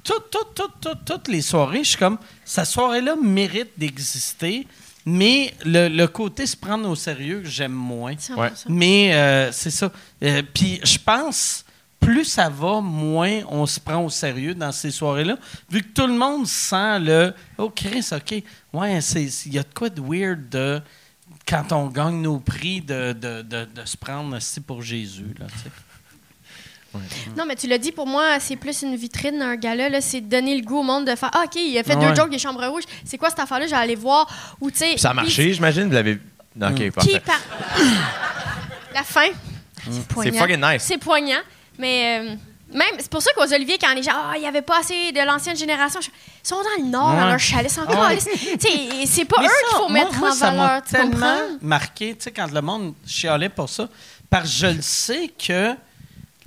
Toutes, toutes, toutes, toutes, toutes les soirées, je suis comme, cette soirée-là mérite d'exister, mais le, le côté se prendre au sérieux, j'aime moins. 100%. Ouais. Mais euh, c'est ça. Euh, Puis je pense, plus ça va, moins on se prend au sérieux dans ces soirées-là. Vu que tout le monde sent le Oh, Chris, OK. Ouais, c'est- il y a de quoi de weird de. Quand on gagne nos prix, de, de, de, de se prendre aussi pour Jésus. Là. Non, mais tu l'as dit, pour moi, c'est plus une vitrine, un gala. là, C'est donner le goût au monde de faire Ah, OK, il a fait Ouais. deux jokes des chambres rouges. C'est quoi cette affaire-là? J'allais aller voir. Ou, tu sais. Ça a marché, j'imagine, vous l'avez. Ok, parfait. par. [laughs] La fin. C'est poignant. C'est fucking nice. C'est poignant. Mais. euh, même, c'est pour ça qu'aux Olivier, quand les gens, ah, il n'y avait pas assez de l'ancienne génération, je- ils sont dans le Nord, dans leur chalet, c'est encore. Ouais. C'est pas Mais eux qu'il faut moi- mettre moi, en ça valeur. Tu tellement comprends? marqué, tu sais, quand le monde chialait pour ça, parce que je le sais que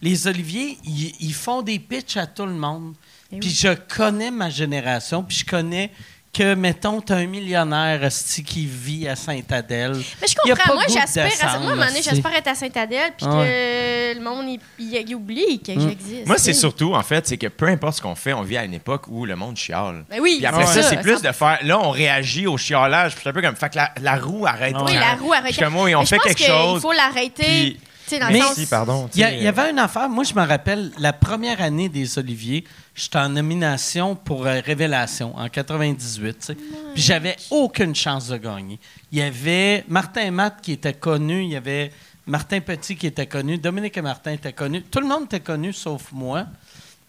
les Oliviers, ils font des pitchs à tout le monde. Eh Puis oui. je connais ma génération, puis je connais que, mettons, t'as un millionnaire qui vit à Saint-Adèle. Mais je Il comprends. Moi, j'aspire à Moi, à un moment donné, j'aspire être à Saint-Adèle, puis que le monde, il, il- il oublie que j'existe. Moi, c'est surtout, en fait, c'est que peu importe ce qu'on fait, on vit à une époque où le monde chiale. Ben oui, Puis après c'est ça, ça, c'est plus ça- de faire. Là, on réagit au chialage. Puis c'est un peu comme. Fait que la, la roue arrête. Oui, la roue arrête. Je suis comme, oui, on Mais fait pense quelque qu'il chose. faut l'arrêter. Dans Mais- sens. Pardon. Il y, avait une affaire, moi je me rappelle, la première année des Oliviers, j'étais en nomination pour euh, Révélation en 98. tu sais. Puis j'avais aucune chance de gagner. Il y avait Martin Matt qui était connu, il y avait Martin Petit qui était connu, Dominique et Martin étaient connus. Tout le monde était connu sauf moi.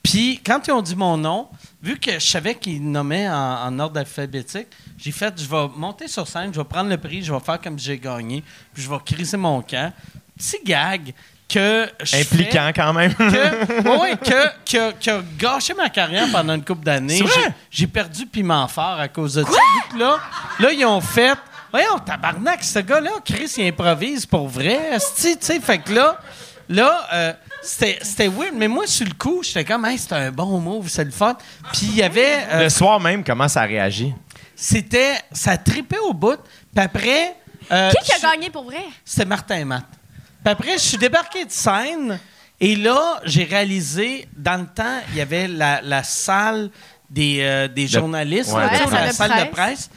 Puis quand ils ont dit mon nom, vu que je savais qu'ils nommaient en, en ordre alphabétique, j'ai fait, je vais monter sur scène, je vais prendre le prix, je vais faire comme j'ai gagné, puis je vais criser mon camp. Petit gag que je fais- Impliquant quand même. que, ouais, que, que, que a gâché ma carrière pendant une couple d'années. J'ai- perdu Piment Fort à cause de ça. Là, là, ils ont fait. Voyons, tabarnak, ce gars-là, Chris, il improvise pour vrai. Tu sais, fait que là, là euh, c'était c'était weird. Mais moi, sur le coup, j'étais comme, hey, c'était un bon move, c'est le fun. Puis il y avait. euh, Le soir même, comment ça réagit? c'était. Ça tripait au bout. Puis après. euh, Qui qui a gagné pour vrai? c'était Martin Matt. Puis après, je suis débarqué de scène et là, j'ai réalisé, dans le temps, il y avait la, la salle des, euh, des journalistes, ouais, là, la la salle de presse,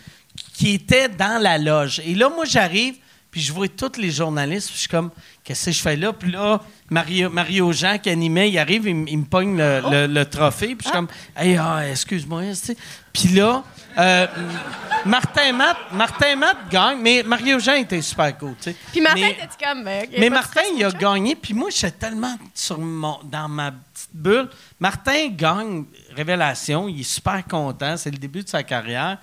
qui était dans la loge. Et là, moi, j'arrive, puis je vois tous les journalistes, puis je suis comme, qu'est-ce que je fais là? Puis là, Mario, Mario Jean qui animait, il arrive, il, il me pogne le, le- le trophée, puis je suis comme, hey, ah, excuse-moi, tu sais. Puis là, euh, Martin Matt, Martin Matt gagne, mais Mario Jean était super cool, tu sais. Puis Martin, Mais- t'es comme. ben, ok, mais Martin, il a gagné, puis moi, j'étais tellement sur mon, dans ma petite bulle. Martin gagne Révélation, il est super content, c'est le début de sa carrière.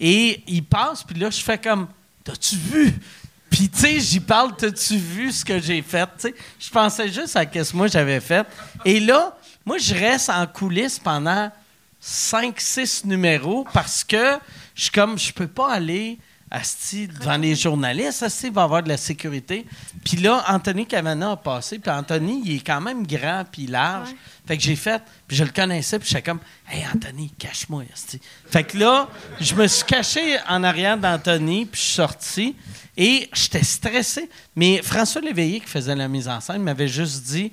Et il passe, puis là, je fais comme T'as-tu vu? Puis, tu sais, j'y parle T'as-tu vu ce que j'ai fait je pensais juste à ce que moi j'avais fait. Et là, moi, je reste en coulisses pendant 5-6 numéros parce que je suis comme, je peux pas aller asti, devant les journalistes, asti, il va avoir de la sécurité. Puis là, Anthony Cavana a passé, puis Anthony, il est quand même grand puis large. Fait que j'ai fait, puis je le connaissais, puis j'étais comme, hey Anthony, cache-moi. Fait que là, je me suis caché en arrière d'Anthony, puis je suis sorti, et j'étais stressé. Mais François Léveillé, qui faisait la mise en scène, m'avait juste dit,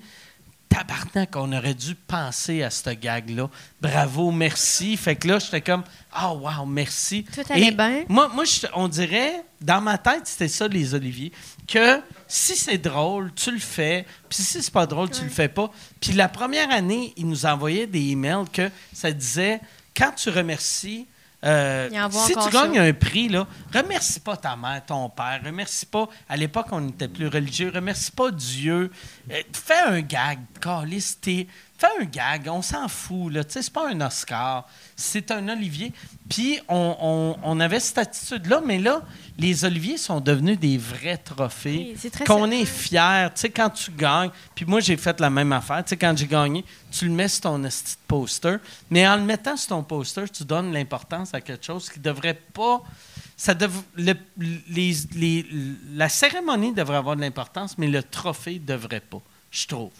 tabarnak, on aurait dû penser à ce gag-là. Bravo, merci. Fait que là, j'étais comme, ah, wow, merci. Tout allait bien? Moi, moi on dirait, dans ma tête, c'était ça, les Oliviers, que si c'est drôle, tu le fais, puis si c'est pas drôle, tu le fais pas. Puis la première année, ils nous envoyaient des emails que ça disait, quand tu remercies, euh, si tu gagnes ça. un prix, là, remercie pas ta mère, ton père, remercie pas, à l'époque, on était plus religieux, remercie pas Dieu. Euh, fais un gag, calice, t'es- Fais un gag, on s'en fout, là. Tu sais, c'est pas un Oscar, c'est un Olivier. Puis on, on- on avait cette attitude-là, mais là, les Oliviers sont devenus des vrais trophées. Oui, qu'on est fier, tu sais, quand tu gagnes. Puis moi, j'ai fait la même affaire. Tu sais, quand j'ai gagné, tu le mets sur ton poster. Mais en le mettant sur ton poster, tu donnes l'importance à quelque chose qui devrait pas. Ça dev- le- les- les- la cérémonie devrait avoir de l'importance, mais le trophée devrait pas, je trouve.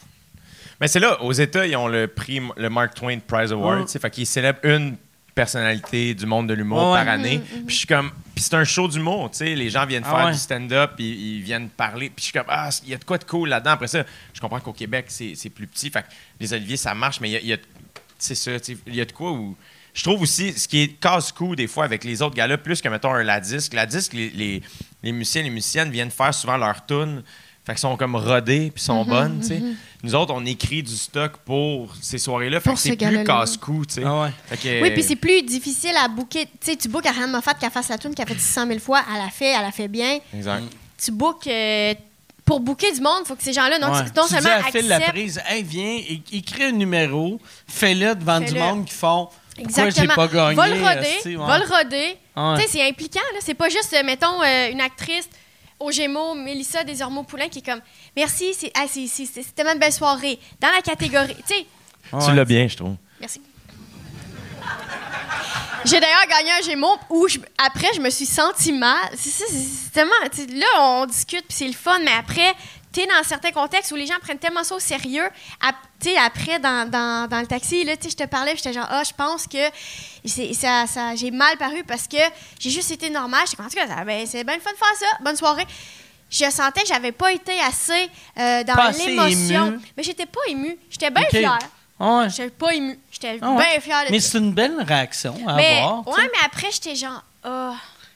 Mais c'est là, aux États, ils ont le prix, le Mark Twain Prize Award. Sais, Fait qu'ils célèbrent une personnalité du monde de l'humour par année. Puis je suis comme. Puis c'est un show d'humour, tu sais. Les gens viennent Ah faire ouais. du stand-up, puis ils viennent parler. Puis je suis comme, ah, il y a de quoi de cool là-dedans. Après ça, je comprends qu'au Québec, c'est c'est plus petit. Fait que les Oliviers, ça marche, mais il y a-. C'est ça, il y a de quoi où. Je trouve aussi, ce qui est casse-cou des fois avec les autres gars-là, plus que, mettons, un La Disque. La Disque, les, les, les musiciens et les musiciennes viennent faire souvent leur tune. Fait qu'ils sont comme rodés puis sont bonnes, tu sais. Nous autres, on écrit du stock pour ces soirées-là. Fait Pour que ce c'est plus casse-cou, tu sais. Ah ouais. Fait que- Oui, puis c'est plus difficile à booker. Tu sais, tu bookes Ariane Moffat qui a fait la tune qui a fait 600 000 fois. Elle a fait, elle a fait bien. Exact. Tu bookes. euh, pour booker du monde, il faut que ces gens-là, non, Ouais. non tu seulement dis à Phil la prise, hey, viens, écris un numéro, fais-le devant du monde qui font Pourquoi j'ai Exactement. pas gagné. Va le roder, va le roder. Ouais. Tu sais, c'est impliquant, là. C'est pas juste, euh, mettons, euh, une actrice au Gémeaux, Mélissa Desormeaux-Poulain, qui est comme Merci, c'est ah, c'est- c'est- c'est tellement de belles soirées. Dans la catégorie. Tu sais, Tu l'as bien, je trouve. Merci. J'ai d'ailleurs gagné un Gémeaux où je- après je me suis sentie mal. C'est ça, c'est- c'est tellement. tu sais, Là, on discute puis c'est le fun, mais après, tu es dans certains contextes où les gens prennent tellement ça au sérieux. Tu sais, après, dans, dans- dans le taxi, là, tu sais, je te parlais, j'étais genre, ah, je pense que ça, ça, j'ai mal paru parce que j'ai juste été normale. J'étais comme, en tout cas, ça- ben, c'est bien le fun de faire ça. Bonne soirée. Je sentais que j'avais pas été assez euh, dans l'émotion. Mais j'étais pas émue. J'étais bien Ok. fière. Ouais. J'étais pas émue. J'étais Ah ouais. bien fière de Mais c'est une belle réaction à Mais, avoir. ouais, sais. mais après, j'étais genre, oh,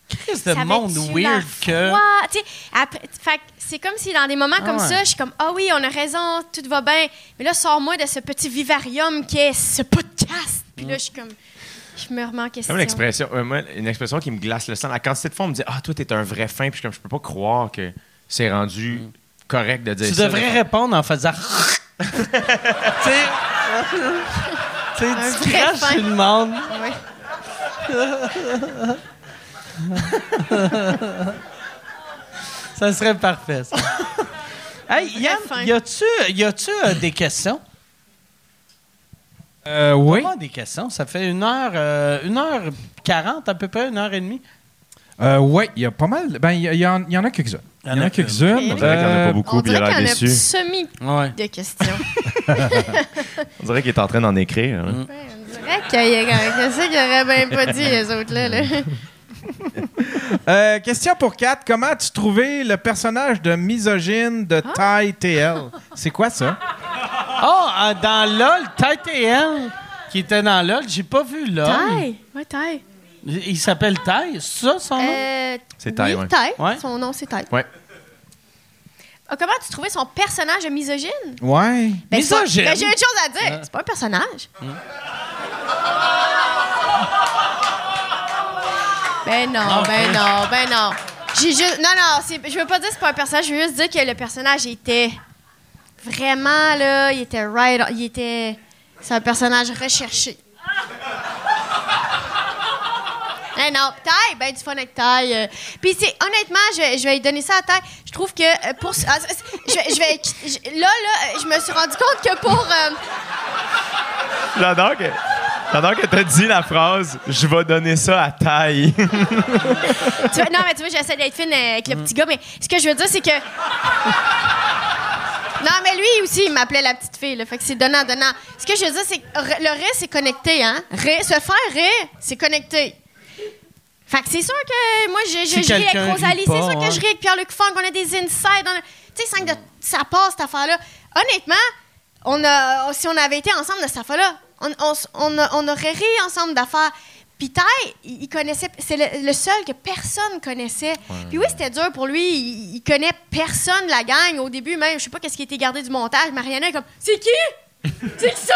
Qu'est-ce ça de monde weird que. foi? Tu sais, après- fait que c'est comme si dans des moments Ah comme ouais. ça, je suis comme, ah oui, on a raison, tout va bien. Mais là, sors-moi de ce petit vivarium qui est ce podcast. Puis là, je suis comme, je me remets en question. Comme une expression, euh, moi, une expression qui me glace le sang. La quantité de fois, on me dit Ah, toi, t'es un vrai fin. Puis je, suis comme, je peux pas croire que c'est rendu correct de dire Tu ça. devrais répondre en faisant. [laughs] tu sais. tu tu craches sur le monde. Ouais. [laughs] Ça serait parfait, ça. [laughs] hey, Yann, y a-tu, y a-tu euh, des questions? Euh, oui. Comment des questions? Ça fait une heure, euh, une heure quarante, à peu près, une heure et demie. Euh, oui, il y a pas mal. Ben, il y, en, il y en a quelques-uns. Il y en a quelques-uns. On dirait qu'il en a pas beaucoup, On puis il a dirait l'air qu'il y en a déçu. semi Ouais. de questions. [laughs] [laughs] On dirait qu'il est en train d'en écrire. hein. Ouais, on dirait qu'il y a qu'est-ce qu'ils auraient bien pas dit, les autres-là. Là. [laughs] Euh, question pour Kat. Comment as-tu trouvé le personnage de misogyne de Ty TL? C'est quoi ça? Oh, euh, dans LOL, Ty TL, qui était dans LOL, j'ai pas vu LOL. Taille. Ouais, taille. Il il s'appelle Ty, c'est ça son nom? Euh, C'est Taille, oui, ouais. Ouais. Son nom, c'est Taille. Ouais. Ah, comment tu trouvais son personnage misogyne? Ouais. Ben, c'est pas- Misogyne? ben, j'ai une chose à dire. C'est pas un personnage. Ben non, ben non, ben non. J'ai juste. Non, non, je veux pas dire que c'est pas un personnage, je veux juste dire que le personnage était. Vraiment, là, il était right. Il était. C'est un personnage recherché. Eh non, taille, ben du fun avec taille. euh. Puis c'est honnêtement, je, vais- je vais lui donner ça à taille. Je trouve que euh, pour ah, c'est- je, vais- je vais je- là là, je me suis rendu compte que pour euh, J'adore que. J'adore que t'as dit la phrase Je vais donner ça à taille. [laughs] Tu vois- non, mais tu vois, j'essaie d'être fine avec le petit gars, mais ce que je veux dire, c'est que. Non, mais lui aussi, il m'appelait la petite fille, là, fait que c'est donnant-donnant. Ce que je veux dire, c'est que r- le ré, c'est connecté, hein? Ré, se faire ré, c'est connecté. Fait que c'est sûr que moi, je, je, Si je ris avec Rosalie, c'est sûr que je ris avec Pierre-Luc Funk, on a des insides, a- Tu sais, de- ça passe, cette affaire-là. Honnêtement, on a, si on avait été ensemble de cette affaire-là, on, on s- on a- on aurait ri ensemble d'affaires. Puis Ty, il, connaissait, c'est le, le seul que personne connaissait. Puis oui, c'était dur pour lui. Il, il connaît personne de la gang. Au début, même, je sais pas qu'est-ce qui a été gardé du montage. Mariana est comme, c'est qui? C'est ça?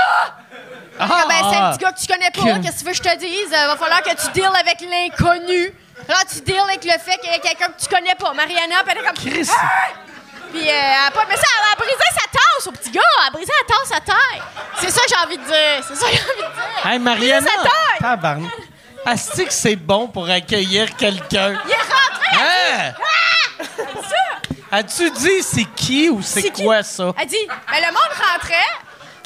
Ah, ben, c'est un petit gars que tu connais pas. Qu'est-ce que tu veux que je te dise? Euh, va falloir que tu deals avec l'inconnu. Là, tu deals avec le fait qu'il y a quelqu'un que tu connais pas. Mariana, elle est comme. Ah! Puis, euh, elle a pas. Mais ça, elle a brisé sa tasse au petit gars. Elle a brisé la tasse à taille. C'est ça que j'ai envie de dire. C'est ça que j'ai envie de dire. Hey, Mariana! Tabarnak. Asti que c'est bon pour accueillir quelqu'un. Il est rentré. Hein? As-tu dit c'est qui ou c'est C'est qui? quoi ça? Elle dit, ben, le monde rentrait.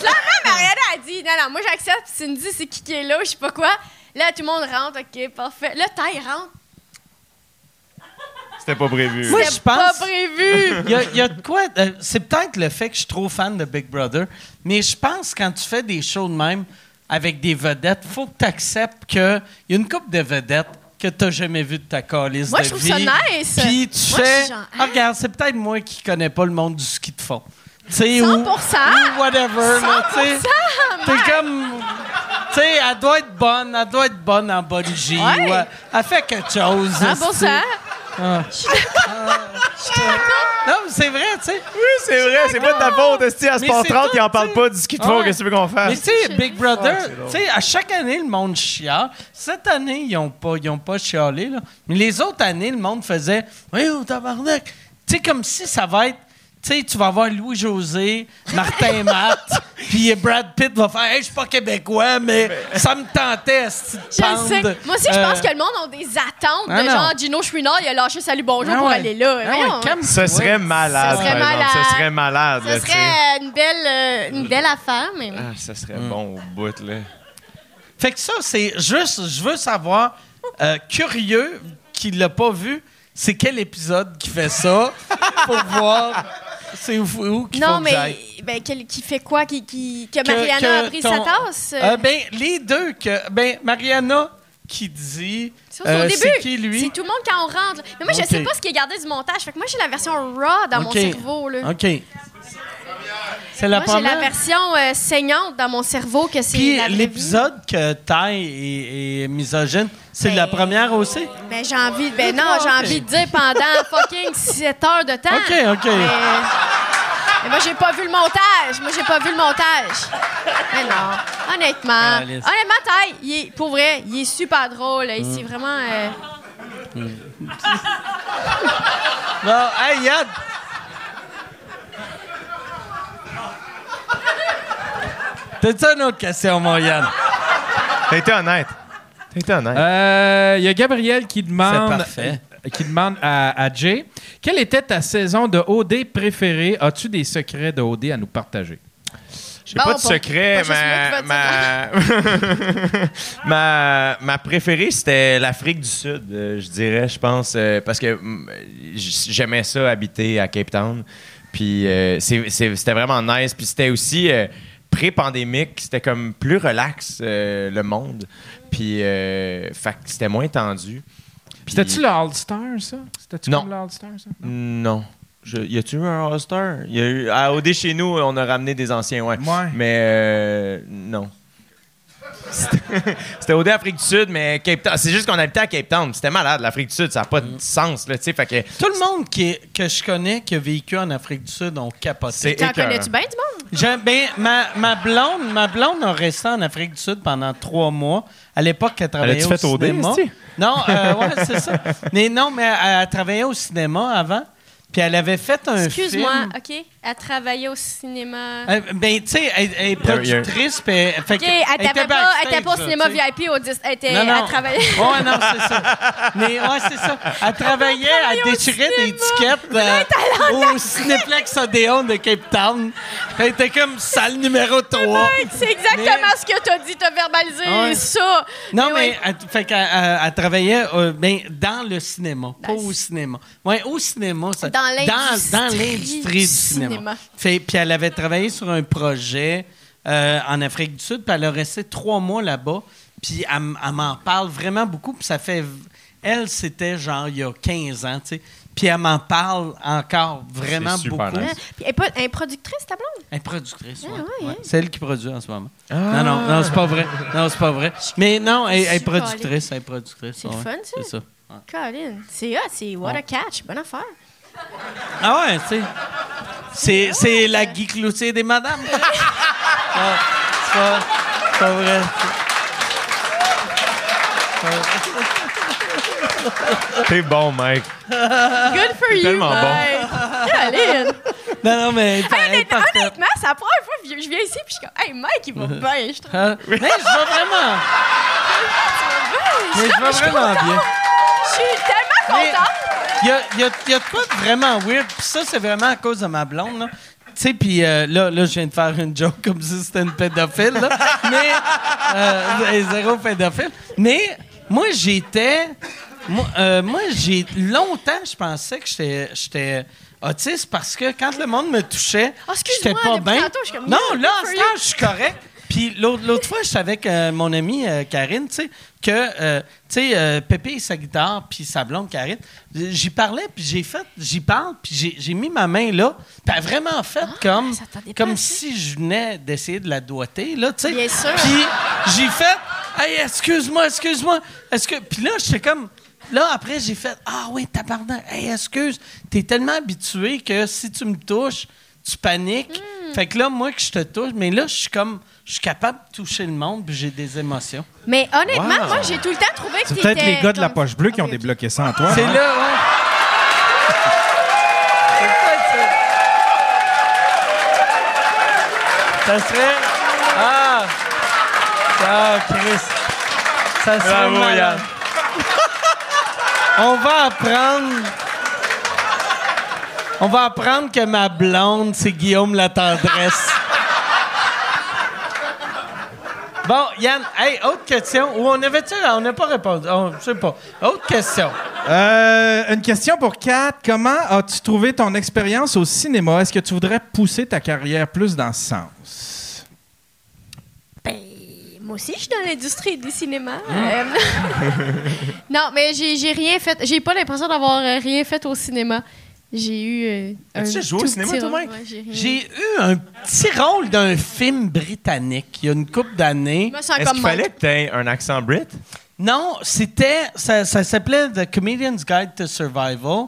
Clairement, Mariana a dit, non, non, moi j'accepte. Si tu me dis c'est qui qui est là, je sais pas quoi. Là, tout le monde rentre, OK, parfait. Là, taille rentre. C'était pas prévu. Moi, C'était je pense- pas prévu. [laughs] Il y a, il y a de quoi. euh, c'est peut-être le fait que je suis trop fan de Big Brother, mais je pense que quand tu fais des shows de même avec des vedettes, faut que tu acceptes qu'il y a une couple de vedettes que tu n'as jamais vu de ta calice Moi, de je trouve vie. ça nice. Puis tu Moi, je fais. suis genre, Ah, regarde, c'est peut-être moi qui connais pas le monde du ski de fond. Tu sais, ou- 100%. Ou whatever. là, tu sais. 100%, T'es comme. Tu sais, elle doit être bonne, elle doit être bonne en body Ouais. ou elle, elle fait quelque chose. 100%. Ah. Non, mais c'est vrai, tu sais. Oui, c'est vrai, c'est pas de ta faute. Esti, à Mais Sport c'est 30, tout, ils en parlent pas du ski de fond. Ouais. Qu'est-ce que tu veux qu'on Mais fasse? tu sais, Big Brother, tu sais, à chaque année, le monde chiale. Cette année, ils n'ont pas, ils ont pas chialé, là. Mais les autres années, le monde faisait Oui, oh, tabarnak. Tu sais, comme si ça va être. Tu sais, tu vas voir Louis-José, Martin [laughs] Matt, puis Brad Pitt va faire Hey, je suis pas québécois, mais ça me tentait, cette Je le sais. Moi aussi, je Euh, pense que le monde a des attentes Ah de non. genre Gino Chouinard, il a lâché Salut Bonjour Ah pour ouais. aller là. Ah ouais, calme-toi. Ce serait malade, Ce serait malade. Ce serait malade, Ce serait une belle, euh, une belle affaire, mais. Ah, ça serait bon au bout, là. Fait que ça, c'est juste, je veux savoir, euh, curieux, qui l'a pas vu, c'est quel épisode qui fait ça pour voir c'est où, qu'il Non, mais ben, quel- qui fait quoi? Qui, qui- que Que- Mariana que a pris ton- sa tasse? Euh, ben, les deux, que, ben, Mariana qui dit, c'est euh, au début. c'est qui lui? C'est tout le monde quand on rentre. là. Mais moi, je Ok. sais pas ce qui est gardé du montage. Fait que moi, j'ai la version raw dans mon cerveau. Là. OK. C'est la moi, j'ai la version euh, saignante dans mon cerveau que c'est Puis la vraie vie. l'épisode que Ty est, est misogyne, c'est Ben, la première aussi? Ben, j'ai envie, ben non, j'ai envie de dire pendant [laughs] fucking 7 heures de temps. OK, OK. Mais, mais moi, j'ai pas vu le montage. Moi, j'ai pas vu le montage. Mais non, honnêtement. Honnêtement, Ty, il est, pour vrai, il est super drôle. Il Mm. s'est vraiment. euh, [laughs] Bon, hey, Yann! T'as-tu une autre question, mon Yann? T'as été honnête. T'as été honnête. Euh, Il y a Gabriel qui C'est demande, parfait. euh, qui demande à, à Jay Quelle était ta saison de OD préférée? As-tu des secrets de OD à nous partager? J'ai Bon, pas de secret, pas ma, ma, [laughs] ma, ma préférée, c'était l'Afrique du Sud, euh, je dirais, je pense, euh, parce que mm, j'aimais ça, habiter à Cape Town. Puis euh, c'était vraiment nice. Puis c'était aussi euh, pré-pandémique, c'était comme plus relax, euh, le monde. Puis fait que c'était moins tendu. Puis- C'était-tu le All-Star, ça? C'était-tu Non. comme le All-Star, ça? Non. Je, y a-tu eu un All-Star? Il y a eu, à OD chez nous, on a ramené des anciens, ouais. Ouais. Mais non. C'était au dé Afrique du Sud, mais Cape Town. C'est juste qu'on habitait à Cape Town. C'était malade, l'Afrique du Sud. Ça n'a pas de sens, là. Fait que Tout le monde qui est- que je connais qui a vécu en Afrique du Sud ont capoté. T'en connais-tu bien du monde? Ben, ma, ma blonde, ma blonde a resté en Afrique du Sud pendant trois mois. À l'époque, elle travaillait Elle au fait cinéma. esti? Non, euh, ouais, c'est ça. Mais non, mais elle, elle travaillait au cinéma avant. Puis elle avait fait un Excuse-moi, film. OK? Elle travaillait au cinéma. Euh, ben, tu sais, elle, elle est productrice. puis elle- fait elle était pas, elle était pas au cinéma. VIP au 10. Elle, était, Non, non. elle travaillait. Ouais, non, c'est ça. Mais ouais, c'est ça. Elle travaillait, elle déchirait des étiquettes euh, au Cinéplex Odéon de Cape Town. Elle était comme salle numéro 3. C'est exactement ce que t'as dit. T'as verbalisé Ouais. ça. Non, mais, ouais. elle, fait qu'elle- elle- elle travaillait euh, ben, dans le cinéma, pas au cinéma. Oui, au cinéma. Ça, Dans l'industrie dans l'industrie du du cinéma. cinéma. Fait, puis elle avait travaillé sur un projet euh, en Afrique du Sud, puis elle a resté trois mois là-bas. Puis elle, m'en parle vraiment beaucoup, puis ça fait... Elle, c'était genre il y a 15 ans, tu sais. Puis elle m'en parle encore vraiment beaucoup. nice. Puis elle est pas elle est productrice, ta blonde? Elle est productrice, Ah ouais. ouais, Ouais. hein? C'est elle qui produit en ce moment. Non, non, non, c'est pas vrai. Non, c'est pas vrai. Mais non, elle, elle est productrice, elle est productrice. C'est le ouais. fun, ça. C'est ça. Colin, c'est hot, c'est what a catch. Bonne affaire. Ah ouais, tu sais. C'est, c'est la Guy Cloutier des madames. [laughs] Ah, c'est pas, c'est pas vrai. T'es bon, Mike. Good for you, tellement bon. Mike. Colin. Non, non, mais Hey, honnêtement, honnêtement, c'est la première fois que je viens ici puis je suis comme, hey, Mike, il va [laughs] bien, je trouve. Ah, Mais je vais vraiment. [laughs] Mais je vais vraiment bien. Je suis tellement Mais- contente. Il y a, y, a, il y a de quoi de vraiment weird. Puis ça, c'est vraiment à cause de ma blonde. Là. Tu sais, puis euh, là, là, je viens de faire une joke comme si c'était une pédophile. Là. Mais, euh, [laughs] zéro pédophile. Mais moi, j'étais. Moi, euh, moi, j'ai longtemps, je pensais que j'étais- j'étais autiste parce que quand le monde me touchait, Oh, j'étais pas bien. Non, là, en ce temps, je suis correct. Puis l'autre fois, j'étais avec euh, mon amie euh, Karine, tu sais, que, euh, tu sais, euh, Pépé et sa guitare, puis sa blonde Karine, j'y parlais, puis j'ai fait, j'y parle, puis j'ai- mis ma main là, puis elle a vraiment fait comme, Ah, comme ça. si je venais d'essayer de la doigter, là, tu sais. Bien sûr. Puis j'ai fait, hey, excuse-moi, excuse-moi, est-ce que, puis là, j'étais comme, Là, après, j'ai fait Ah oui, tabarnak, hey, excuse, t'es tellement habitué que si tu me touches, tu paniques. Hmm. Fait que là, moi, que je te touche, mais là, je suis comme, je suis capable de toucher le monde, puis j'ai des émotions. Mais honnêtement, Wow. moi, j'ai tout le temps trouvé que C'est peut-être les gars de la poche bleue qui ont débloqué ça en toi. C'est hein? là, ouais. Ça? Ça serait. Ah! Ah, Chris. Ça serait. Bravo. Yann. On va apprendre. On va apprendre que ma blonde, c'est Guillaume la tendresse. [laughs] Bon, Yann, hey, autre question. Ou on avait-tu. On n'a pas répondu. On- je sais pas. Autre question. Euh, une question pour Kat. Comment as-tu trouvé ton expérience au cinéma? Est-ce que tu voudrais pousser ta carrière plus dans ce sens? Ben, moi aussi, je suis dans l'industrie du cinéma. Hein? Euh, [laughs] non, mais j'ai rien fait. J'ai pas l'impression d'avoir euh, rien fait au cinéma. J'ai eu. euh, As-tu un déjà joué au cinéma? Ouais, j'ai eu un petit rôle d'un film britannique il y a une couple d'années. Est-ce qu'il fallait que tu aies un accent brit? Non, c'était. Ça, ça s'appelait The Comedian's Guide to Survival.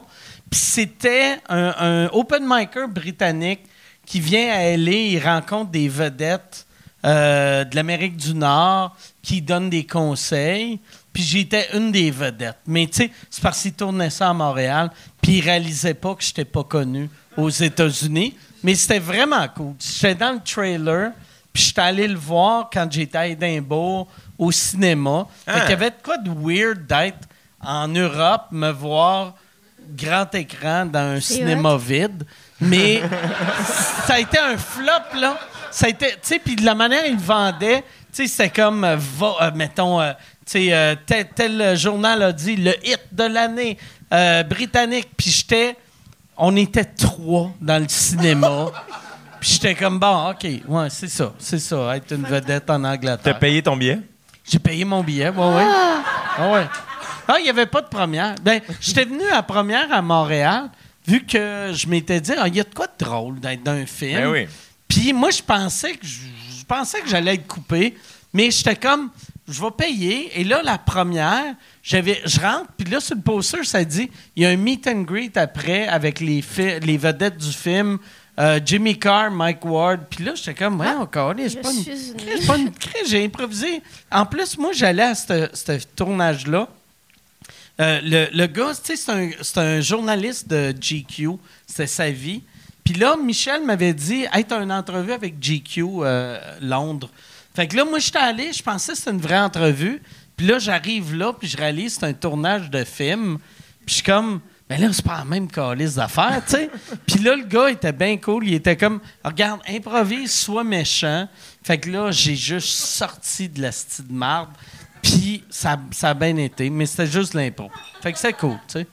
Puis c'était un, un open micer britannique qui vient à LA, il rencontre des vedettes euh, de l'Amérique du Nord qui donnent des conseils. Puis j'étais une des vedettes. Mais tu sais, c'est parce qu'il tournait ça à Montréal, puis il réalisait pas que j'étais pas connu aux États-Unis. Mais c'était vraiment cool. J'étais dans le trailer, puis j'étais allé le voir quand j'étais à Édimbourg au cinéma. Fait Ah. qu'il y avait de quoi de weird d'être en Europe, me voir grand écran dans un cinéma vide. Mais [laughs] ça a été un flop, là. Ça a été, tu sais, puis de la manière il vendait, tu sais, c'était comme, euh, va- euh, mettons, euh, euh, tel, tel journal a dit le hit de l'année euh, britannique. Puis j'étais, on était trois dans le cinéma. [laughs] Puis j'étais comme, bon, OK, ouais, c'est ça, c'est ça, être une vedette en T'as Angleterre. payé ton billet? J'ai payé mon billet, ouais, ouais. Ah ouais. Ah, il n'y avait pas de première. Ben, j'étais venu à première à Montréal, vu que je m'étais dit, ah, il y a de quoi de drôle d'être dans un film. Ben oui. Puis moi, je pensais que je pensais que j'allais être coupé. Mais j'étais comme, je vais payer. Et là, la première, j'avais, je rentre, puis là, sur le poster, ça dit, il y a un meet and greet après avec les, vedettes du film. euh, Jimmy Carr, Mike Ward. Puis là, j'étais comme, ouais, encore, c'est Je pas une c'est une [laughs] j'ai improvisé. En plus, moi, j'allais à ce tournage-là. Euh, le, le gars, tu sais, c'est un, c'est un journaliste de GQ. C'était sa vie. Puis là, Michel m'avait dit Hey, t'as une entrevue avec GQ euh, Londres. Fait que là, moi, j'étais allé, je pensais que c'était une vraie entrevue. Puis là, j'arrive là, puis je réalise que c'est un tournage de film. Puis je suis comme mais là, c'est pas la même calice d'affaires, tu sais. [laughs] Puis là, le gars était bien cool. Il était comme, regarde, improvise, sois méchant. Fait que là, j'ai juste sorti de la style de marde. Puis ça, ça a bien été, mais c'était juste l'impro. Fait que c'est cool, tu sais.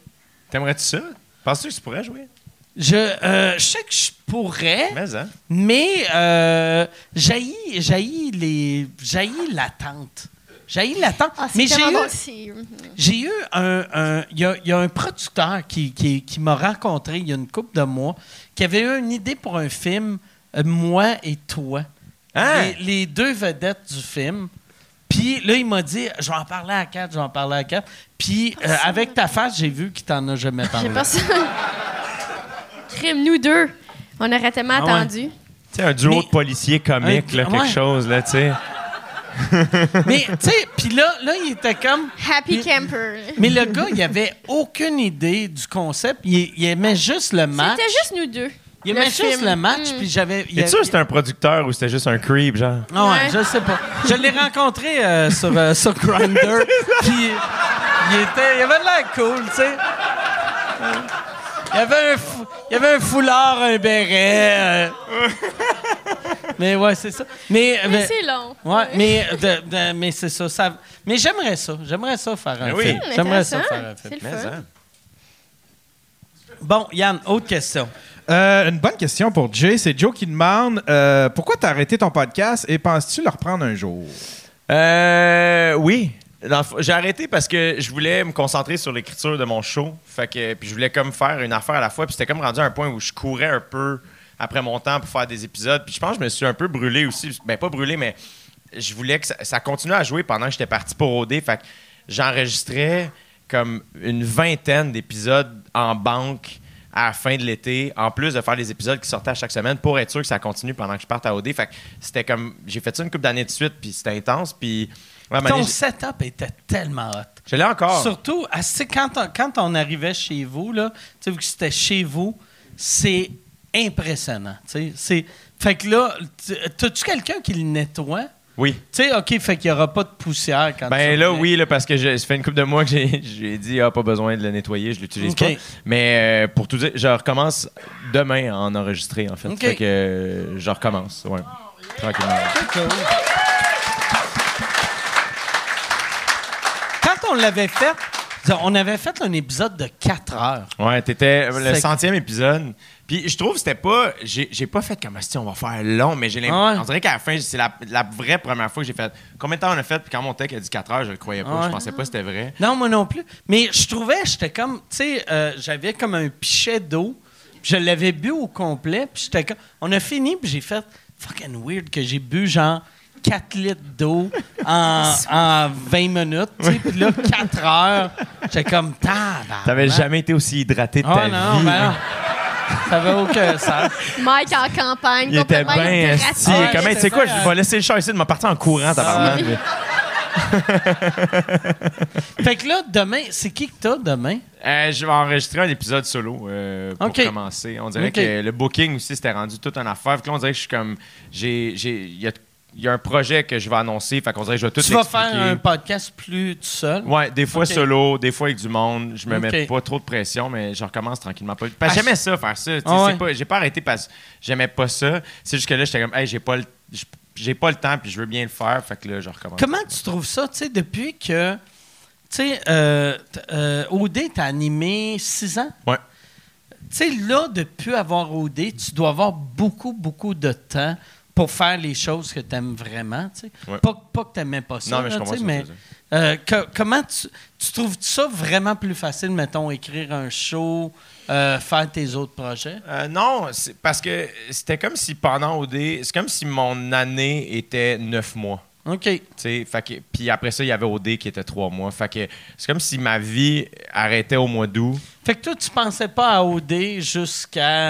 T'aimerais-tu ça? Penses-tu que tu pourrais jouer? Je, euh, je sais que je pourrais, Mais, hein? mais euh, jaillit, jaillit les, jaillit l'attente. Jaillit l'attente. Ah, c'est mais j'ai eu, bon aussi. j'ai eu un. Il y, a, il y a un producteur qui, qui, qui m'a rencontré il y a une couple de mois, qui avait eu une idée pour un film, euh, Moi et toi. Hein? Les, les deux vedettes du film. Puis là, il m'a dit Je vais en parler à quatre, je vais en parler à quatre. Puis euh, avec ta face, j'ai vu qu'il t'en a jamais parlé. J'ai pas ça. Crime, nous deux. On aurait tellement Ah ouais. attendu. Tu sais, un duo Mais- de policiers comiques, Un- là, quelque ouais. chose, là, tu sais. [laughs] Mais, tu sais, puis là, là, il était comme. Happy Mais- camper. Mais le gars, il avait aucune idée du concept. Il, il aimait juste le match. C'était juste nous deux. Il le aimait juste film. le match, Mm. puis j'avais. il Es-tu y sûr a- que c'était un producteur ou c'était juste un creep, genre? Ah ouais, Ouais. je sais pas. Je l'ai rencontré euh, sur, euh, sur Grindr, [laughs] puis il était, il avait de l'air cool, tu sais. Il y avait un, fou- il y avait un foulard, un béret. euh. [laughs] Mais ouais, c'est ça. Mais, Mais mais- c'est long. ouais, mais, de- de- mais c'est ça, ça. Mais j'aimerais ça. J'aimerais ça faire un Mais oui. film. Hmm, J'aimerais ça intéressant. faire un film. C'est le fun. hein? Bon, Yann, autre question. Euh, une bonne question pour Jay. C'est Joe qui demande euh, pourquoi t'as arrêté ton podcast et penses-tu le reprendre un jour? Euh, oui. J'ai arrêté parce que je voulais me concentrer sur l'écriture de mon show. Fait que, puis je voulais comme faire une affaire à la fois. Puis c'était comme rendu à un point où je courais un peu après mon temps pour faire des épisodes. Puis je pense que je me suis un peu brûlé aussi. Ben pas brûlé, mais je voulais que ça, ça continue à jouer pendant que j'étais parti pour OD. Fait que j'enregistrais comme une vingtaine d'épisodes en banque à la fin de l'été, en plus de faire les épisodes qui sortaient à chaque semaine pour être sûr que ça continue pendant que je parte à OD. Fait que c'était comme. J'ai fait ça une couple d'années de suite, puis c'était intense. Puis. Ouais, Ton setup était tellement hot. je l'ai encore. Surtout, c'est quand, on, quand on arrivait chez vous, là, tu sais, vu que c'était chez vous, c'est impressionnant. tu sais. C'est, fait que là, tu- t'as-tu quelqu'un qui le nettoie? Oui. Tu sais, OK, fait qu'il n'y aura pas de poussière quand Ben tu là, oui, là, parce que je- ça fait une couple de mois que j'ai, [laughs] dit, ah, pas besoin de le nettoyer, je l'utilise pas. Mais euh, pour tout dire, je recommence demain à en enregistrer, en fait. Fait que euh, je recommence, ouais. Tranquillement. On l'avait fait, on avait fait un épisode de 4 heures. Ouais, t'étais le centième épisode. Puis je trouve que c'était pas. J'ai, pas fait comme si on va faire long, mais j'ai l'impression. Ouais. On dirait qu'à la fin, c'est la, la vraie première fois que j'ai fait. Combien de temps on a fait? Puis quand mon tech a dit 4 heures, je le croyais pas. Ouais. Je pensais pas que c'était vrai. Non, moi non plus. Mais je trouvais, j'étais comme, tu sais, euh, j'avais comme un pichet d'eau. Je l'avais bu au complet. Puis j'étais comme, on a fini, puis j'ai fait fucking weird que j'ai bu genre 4 litres d'eau en, en 20 minutes. Puis là, 4 heures, j'étais comme, tabarnak. T'avais jamais été aussi hydraté de ta Ah non, vie. ben non. Ça avait aucun sens. Mike en campagne, Il était complètement bien. Ouais, Comment, tu c'est sais quoi, je vais laisser le chat ici de me partir en courant, tabarnak. [laughs] Fait que là, demain, c'est qui que t'as demain? Euh, je vais enregistrer un épisode solo euh, pour commencer. On dirait que le booking aussi, c'était rendu toute une affaire. Fait que là, on dirait que je suis comme. j'ai- j'ai- Il y a, il y a un projet que je vais annoncer. Fait qu'on dirait que je vais tout Tu vas faire un podcast plus tout seul? Ouais, des fois solo, des fois avec du monde. Je me mets pas trop de pression, mais je recommence tranquillement. Parce que Ah, j'aimais ça, faire ça. Ah ouais. pas- J'ai pas arrêté parce que j'aimais pas ça. C'est juste que là, j'étais comme, hey, j'ai pas le. J'ai pas le temps, puis je veux bien le faire. Fait que là, je recommence. Comment tu trouves ça, tu sais, depuis que, tu sais, euh, euh, OD, t'as animé six ans? Ouais. Tu sais, là, depuis avoir OD, tu dois avoir beaucoup, beaucoup de temps pour faire les choses que tu aimes vraiment, tu sais. Ouais. Pas, pas que tu n'aimais pas ça, Non, mais je là, comprends tu sais, mais euh, que- comment tu, tu trouves ça vraiment plus facile, mettons, écrire un show, euh, faire tes autres projets? Euh, non, parce que c'était comme si pendant OD, c'est comme si mon année était neuf mois. OK. Puis après ça, il y avait OD qui était trois mois. Fait que c'est comme si ma vie arrêtait au mois d'août. Fait que toi, tu pensais pas à OD jusqu'à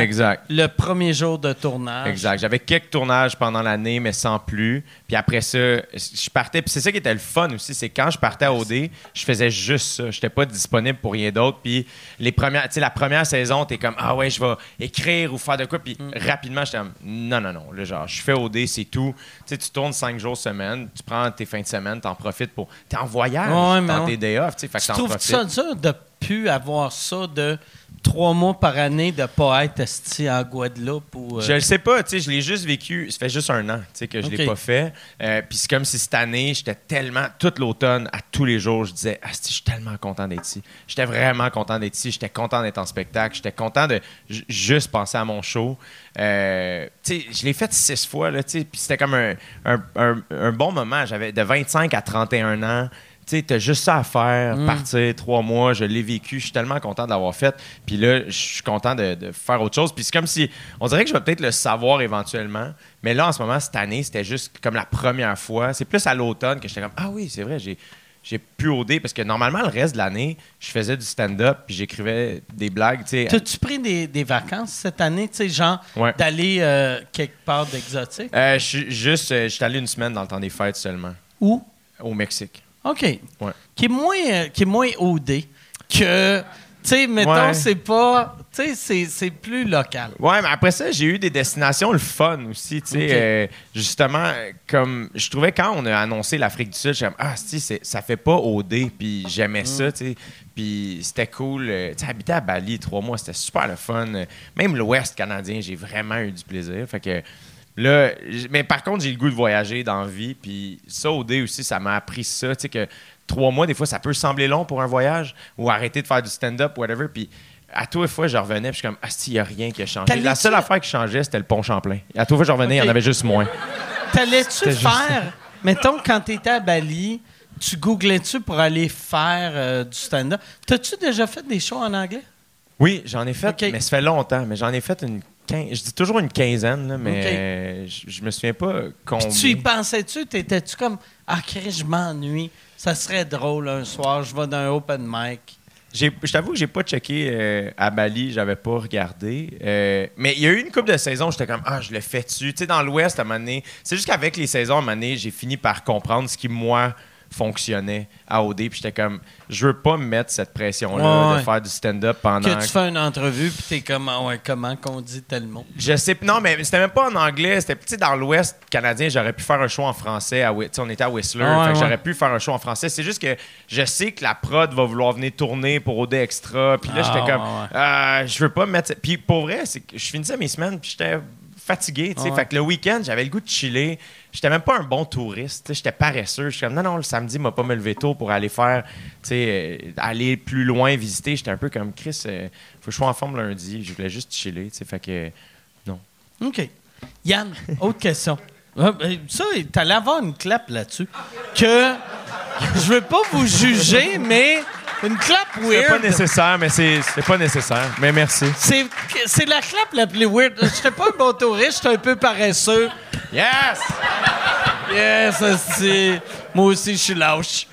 le premier jour de tournage. Exact. J'avais quelques tournages pendant l'année, mais sans plus. Puis après ça, je partais. Puis c'est ça qui était le fun aussi, c'est quand je partais à OD, je faisais juste ça. J'étais pas disponible pour rien d'autre. Puis les premières, la première saison, t'es comme ah ouais, je vais écrire ou faire de quoi. Puis rapidement, j'étais comme non non non. Là, genre, je fais OD, c'est tout. Tu tournes cinq jours semaine, tu prends tes fins de semaine, t'en profites pour. T'es en voyage, Ouais, dans ouais. tes day off, tu sais. Fait que Tu t'en trouves ça dur de plus avoir ça de trois mois par année de pas être esti en Guadeloupe ou. euh, Je le sais pas, tu sais, je l'ai juste vécu, ça fait juste un an, tu sais, que je l'ai Ok. pas fait. Euh, Puis c'est comme si cette année, j'étais tellement, toute l'automne, à tous les jours, je disais, Asti, je suis tellement content d'être ici. J'étais vraiment content d'être ici, j'étais content d'être en spectacle, j'étais content de ju- juste penser à mon show. Euh, tu sais, je l'ai fait six fois, là, tu sais, puis c'était comme un, un- un- un bon moment. J'avais de 25 à 31 ans. Tu sais, t'as juste ça à faire, partir trois mois, je l'ai vécu, je suis tellement content de l'avoir fait. Puis là, je suis content de, de faire autre chose. Puis c'est comme si, on dirait que je vais peut-être le savoir éventuellement, mais là, en ce moment, cette année, c'était juste comme la première fois. C'est plus à l'automne que j'étais comme, ah oui, c'est vrai, j'ai, j'ai pu OD, parce que normalement, le reste de l'année, je faisais du stand-up, puis j'écrivais des blagues. T'as-tu pris des, des vacances cette année, tu sais, genre Ouais. d'aller euh, quelque part d'exotique? Euh, je suis juste, euh, j'étais allé une semaine dans le temps des fêtes seulement, Où? au Mexique. OK. Ouais. Qui est moins, euh, qui est moins OD que, tu sais, mettons, Ouais. c'est pas, tu sais, c'est- plus local. Ouais, mais après ça, j'ai eu des destinations le fun aussi, tu sais. Euh, justement, comme je trouvais quand on a annoncé l'Afrique du Sud, comme ah, si, c'est- ça fait pas OD, puis j'aimais ça, tu sais. Puis c'était cool. euh, tu sais, habiter à Bali trois mois, c'était super le fun. Même l'Ouest canadien, j'ai vraiment eu du plaisir. Fait que là, mais par contre, j'ai le goût de voyager dans la vie, puis ça, OD aussi, ça m'a appris ça, tu sais, que trois mois, des fois, ça peut sembler long pour un voyage, ou arrêter de faire du stand-up, whatever, puis à tous les fois, je revenais, puis je suis comme, ah, il n'y a rien qui a changé. La seule affaire qui changeait, c'était le pont Champlain. À tous les fois, je revenais, il y en avait juste moins. T'allais-tu juste faire, mettons, quand t'étais à Bali, tu googlais-tu pour aller faire euh, du stand-up? T'as-tu déjà fait des shows en anglais? Oui, j'en ai fait, mais ça fait longtemps, mais j'en ai fait une je dis toujours une quinzaine, là, mais euh, je, je me souviens pas combien. Puis tu y pensais-tu? T'étais-tu comme, ah, Chris, je m'ennuie. Ça serait drôle un soir, je vais dans un open mic. Je t'avoue que j'ai pas checké euh, à Bali, j'avais pas regardé. Euh, mais il y a eu une couple de saisons, j'étais comme ah je le fais tu. Tu sais dans l'Ouest à un moment donné, c'est juste qu'avec les saisons à un moment donné, j'ai fini par comprendre ce qui moi fonctionnait à OD puis j'étais comme je veux pas me mettre cette pression là Ouais, ouais. de faire du stand-up pendant Que tu fais une entrevue, puis t'es comme, ah ouais, comment qu'on dit tel mot? Je sais non mais c'était même pas en anglais, c'était sais dans l'Ouest canadien, j'aurais pu faire un show en français à on était à Whistler, ouais, j'aurais pu faire un show en français, c'est juste que je sais que la prod va vouloir venir tourner pour OD extra, puis là Ah, j'étais comme euh, je veux pas me mettre puis pour vrai, c'est que je finissais mes semaines puis j'étais fatigué, ouais. fait que le week-end, j'avais le goût de chiller. J'étais même pas un bon touriste, j'étais paresseux. Je suis comme non non, le samedi, m'a pas me lever tôt pour aller faire euh, aller plus loin visiter, j'étais un peu comme Chris, euh, faut que je sois en forme lundi, je voulais juste chiller, fait que OK. Yann, autre question. Ça, t'allais avoir une clap là-dessus. Que je veux pas vous juger, mais une clap C'est pas weird. nécessaire, mais c'est pas nécessaire. Mais merci. C'est c'est la clap la plus weird. J'étais pas un bon touriste, j'étais un peu paresseux. Yes! Yes, c'est. Moi aussi, je suis lâche.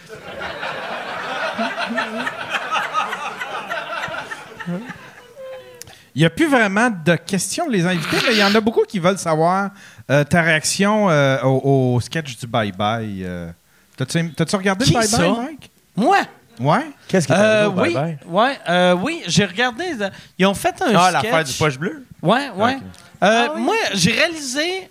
Il n'y a plus vraiment de questions les invités, mais il y en a beaucoup qui veulent savoir euh, ta réaction euh, au, au sketch du Bye Bye. euh. T'as-tu t'as-tu regardé Qui le Bye ça? Bye, Mike? Moi? Ouais? Qu'est-ce qui est Euh, arrivé au oui, ouais, euh, oui, j'ai regardé. euh, Ils ont fait un Ah, sketch. l'affaire du poche bleu? Ouais, ouais. Ok. Euh, Moi, j'ai réalisé,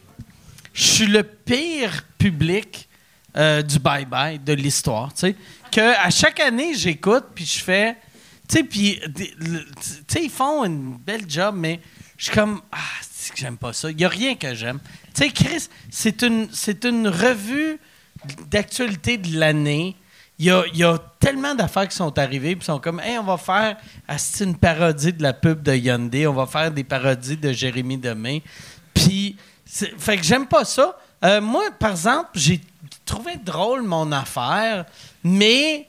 je suis le pire public euh, du bye-bye de l'histoire. Tu sais, que à chaque année, j'écoute, puis je fais. Tu sais, puis. des- le- Tu sais, ils font une belle job, mais je suis comme. Ah, c'est que j'aime pas ça. Il y a rien que j'aime. Tu sais, Chris, c'est une, c'est une revue d'actualité de l'année. Il y, a, y a tellement d'affaires qui sont arrivées, puis ils sont comme, hey, on va faire une parodie de la pub de Hyundai, on va faire des parodies de Jérémy Demé. Puis, fait que j'aime pas ça. Euh, moi, par exemple, j'ai trouvé drôle mon affaire, mais,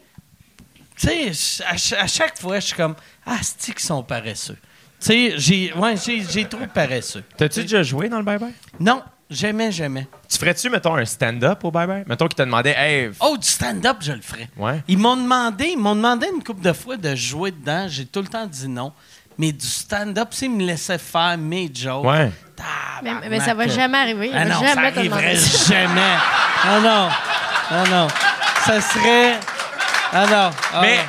tu sais, à, à chaque fois, je suis comme, ah, c'est qu'ils sont paresseux. Tu sais, j'ai ouais, trop paresseux. T'as-tu déjà joué dans le bye-bye? Non. J'aimais, j'aimais. Tu ferais-tu, mettons, un stand-up au bye-bye? Mettons qu'il te demandait, hey, f- Oh, du stand-up, je le ferais. Ouais. Ils m'ont demandé, ils m'ont demandé une couple de fois de jouer dedans. J'ai tout le temps dit non. Mais du stand-up, s'ils me laissaient faire mes jokes. ouais. Mais, mais ça va jamais arriver. Il Ah va non, jamais ça arriverait [laughs] jamais. Ah non. Ah non. Ça serait. Ah non. Ah Mais non.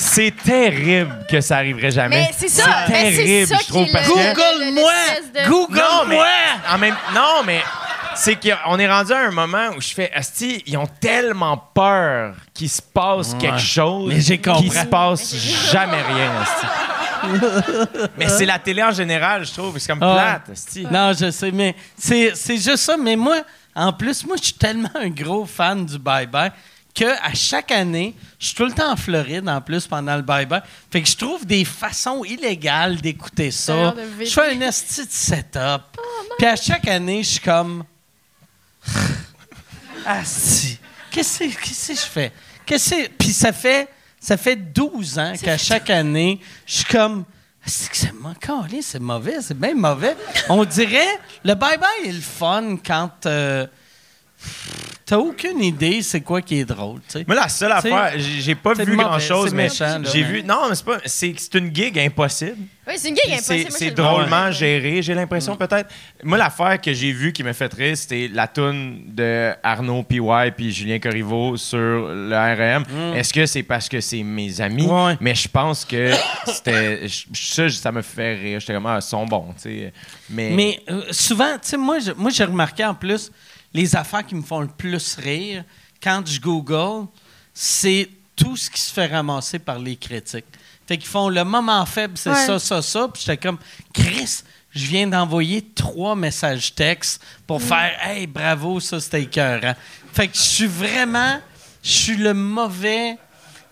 C'est terrible que ça arriverait jamais. Mais c'est ça. C'est mais c'est terrible, ça je trouve, qui est parce le- que- le- le- Google-moi! l'espèce de- Non, mais Google-moi! en même non, mais c'est qu'on est rendu à un moment où je fais Asti, ils ont tellement peur qu'il se passe quelque chose Mais j'ai compris. qu'il se passe jamais rien, Asti. mais c'est la télé en général, je trouve, c'est comme Ah. plate, Asti. Non, je sais, mais c'est c'est juste ça. Mais moi, en plus, moi, je suis tellement un gros fan du bye-bye que à chaque année, je suis tout le temps en Floride, en plus, pendant le bye-bye. Fait que je trouve des façons illégales d'écouter ça. Je fais un esti de setup. Puis à chaque année, je suis comme... [laughs] Asti, qu'est-ce que qu'est-ce que je fais? Qu'est-ce que- Puis ça fait, ça fait 12 ans qu'à chaque année, je suis comme... C'est que c'est calé, c'est mauvais, c'est bien mauvais. On dirait, le bye-bye est le fun quand euh, t'as aucune idée c'est quoi qui est drôle, tu sais. Moi, la seule C'est- affaire, j'ai pas vu mauvais, grand-chose, mais j'ai vu... Non, mais c'est pas... C'est c'est une gig impossible. Oui, c'est une gig impossible. C'est drôlement géré, j'ai l'impression peut-être. Moi, l'affaire que j'ai vue qui m'a fait rire, c'était la toune de Arnaud PY puis Julien Corriveau sur le RM. Est-ce que c'est parce que c'est mes amis? Mm. Ouais. Mais je pense que c'était. Ça, ça me fait rire. J'étais comme, ah, ils sont bons, tu sais. Mais. Mais euh, souvent, tu sais, moi, je- moi, j'ai remarqué en plus, les affaires qui me font le plus rire quand je Google, c'est tout ce qui se fait ramasser par les critiques. Fait qu'ils font le moment faible, c'est Ouais. ça, ça, ça. Puis j'étais comme, Chris, je viens d'envoyer trois messages textes pour faire, hey, bravo, ça, c'était écœurant. Fait que je suis vraiment, je suis le mauvais.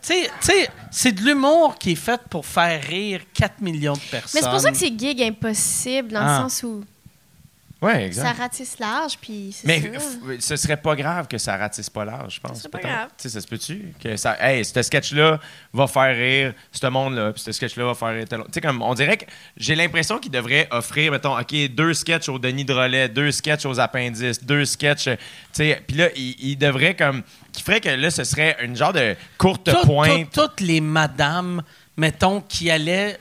Tu sais- tu sais, c'est de l'humour qui est fait pour faire rire 4 millions de personnes. Mais c'est pour ça que c'est gig impossible, dans Ah. le sens où Ouais, exact. ça ratisse large, puis c'est Mais f- ce serait pas grave que ça ratisse pas large, je pense. Ce serait pas peut-être. grave. Tu sais, ça se peut-tu? Que ça, hey, ce sketch-là va faire rire ce monde-là, puis ce sketch-là va faire rire. Tu sais, comme, on dirait que j'ai l'impression qu'ils devraient offrir, mettons, OK, deux sketchs au Denis Drolet, deux sketchs aux appendices, deux sketchs, euh, tu sais, puis là, ils, ils devraient comme... qui ferait que là, ce serait une genre de courte Tout- pointe. tout- toutes les madames, mettons, qui allaient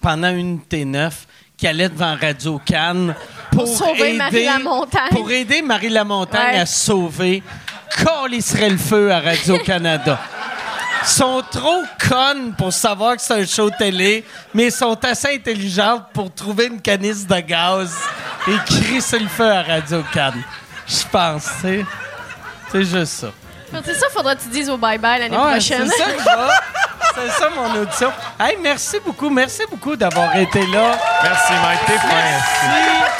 pendant une T9, qui allaient devant Radio Cannes pour, Pour sauver aider, Marie Lamontagne. Pour aider Marie Lamontagne Ouais. à sauver, serait le feu à Radio-Canada. [laughs] Ils sont trop connes pour savoir que c'est un show télé, mais ils sont assez intelligentes pour trouver une canisse de gaz et crisser le feu à Radio-Cannes. Je pense, tu sais. C'est juste ça. C'est ça, faudra que tu dises au bye-bye l'année prochaine. C'est ça. [laughs] C'est ça mon audition. Hey, merci beaucoup, merci beaucoup d'avoir été là. Merci, Mike. T'es fin.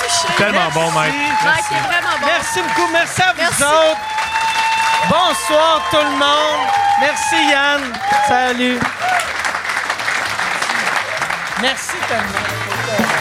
Merci. Tellement bon, Mike. Mike, c'est vraiment bon. Merci beaucoup, merci à vous Merci. autres. Bonsoir tout le monde. Merci Yann. Salut. Merci tellement.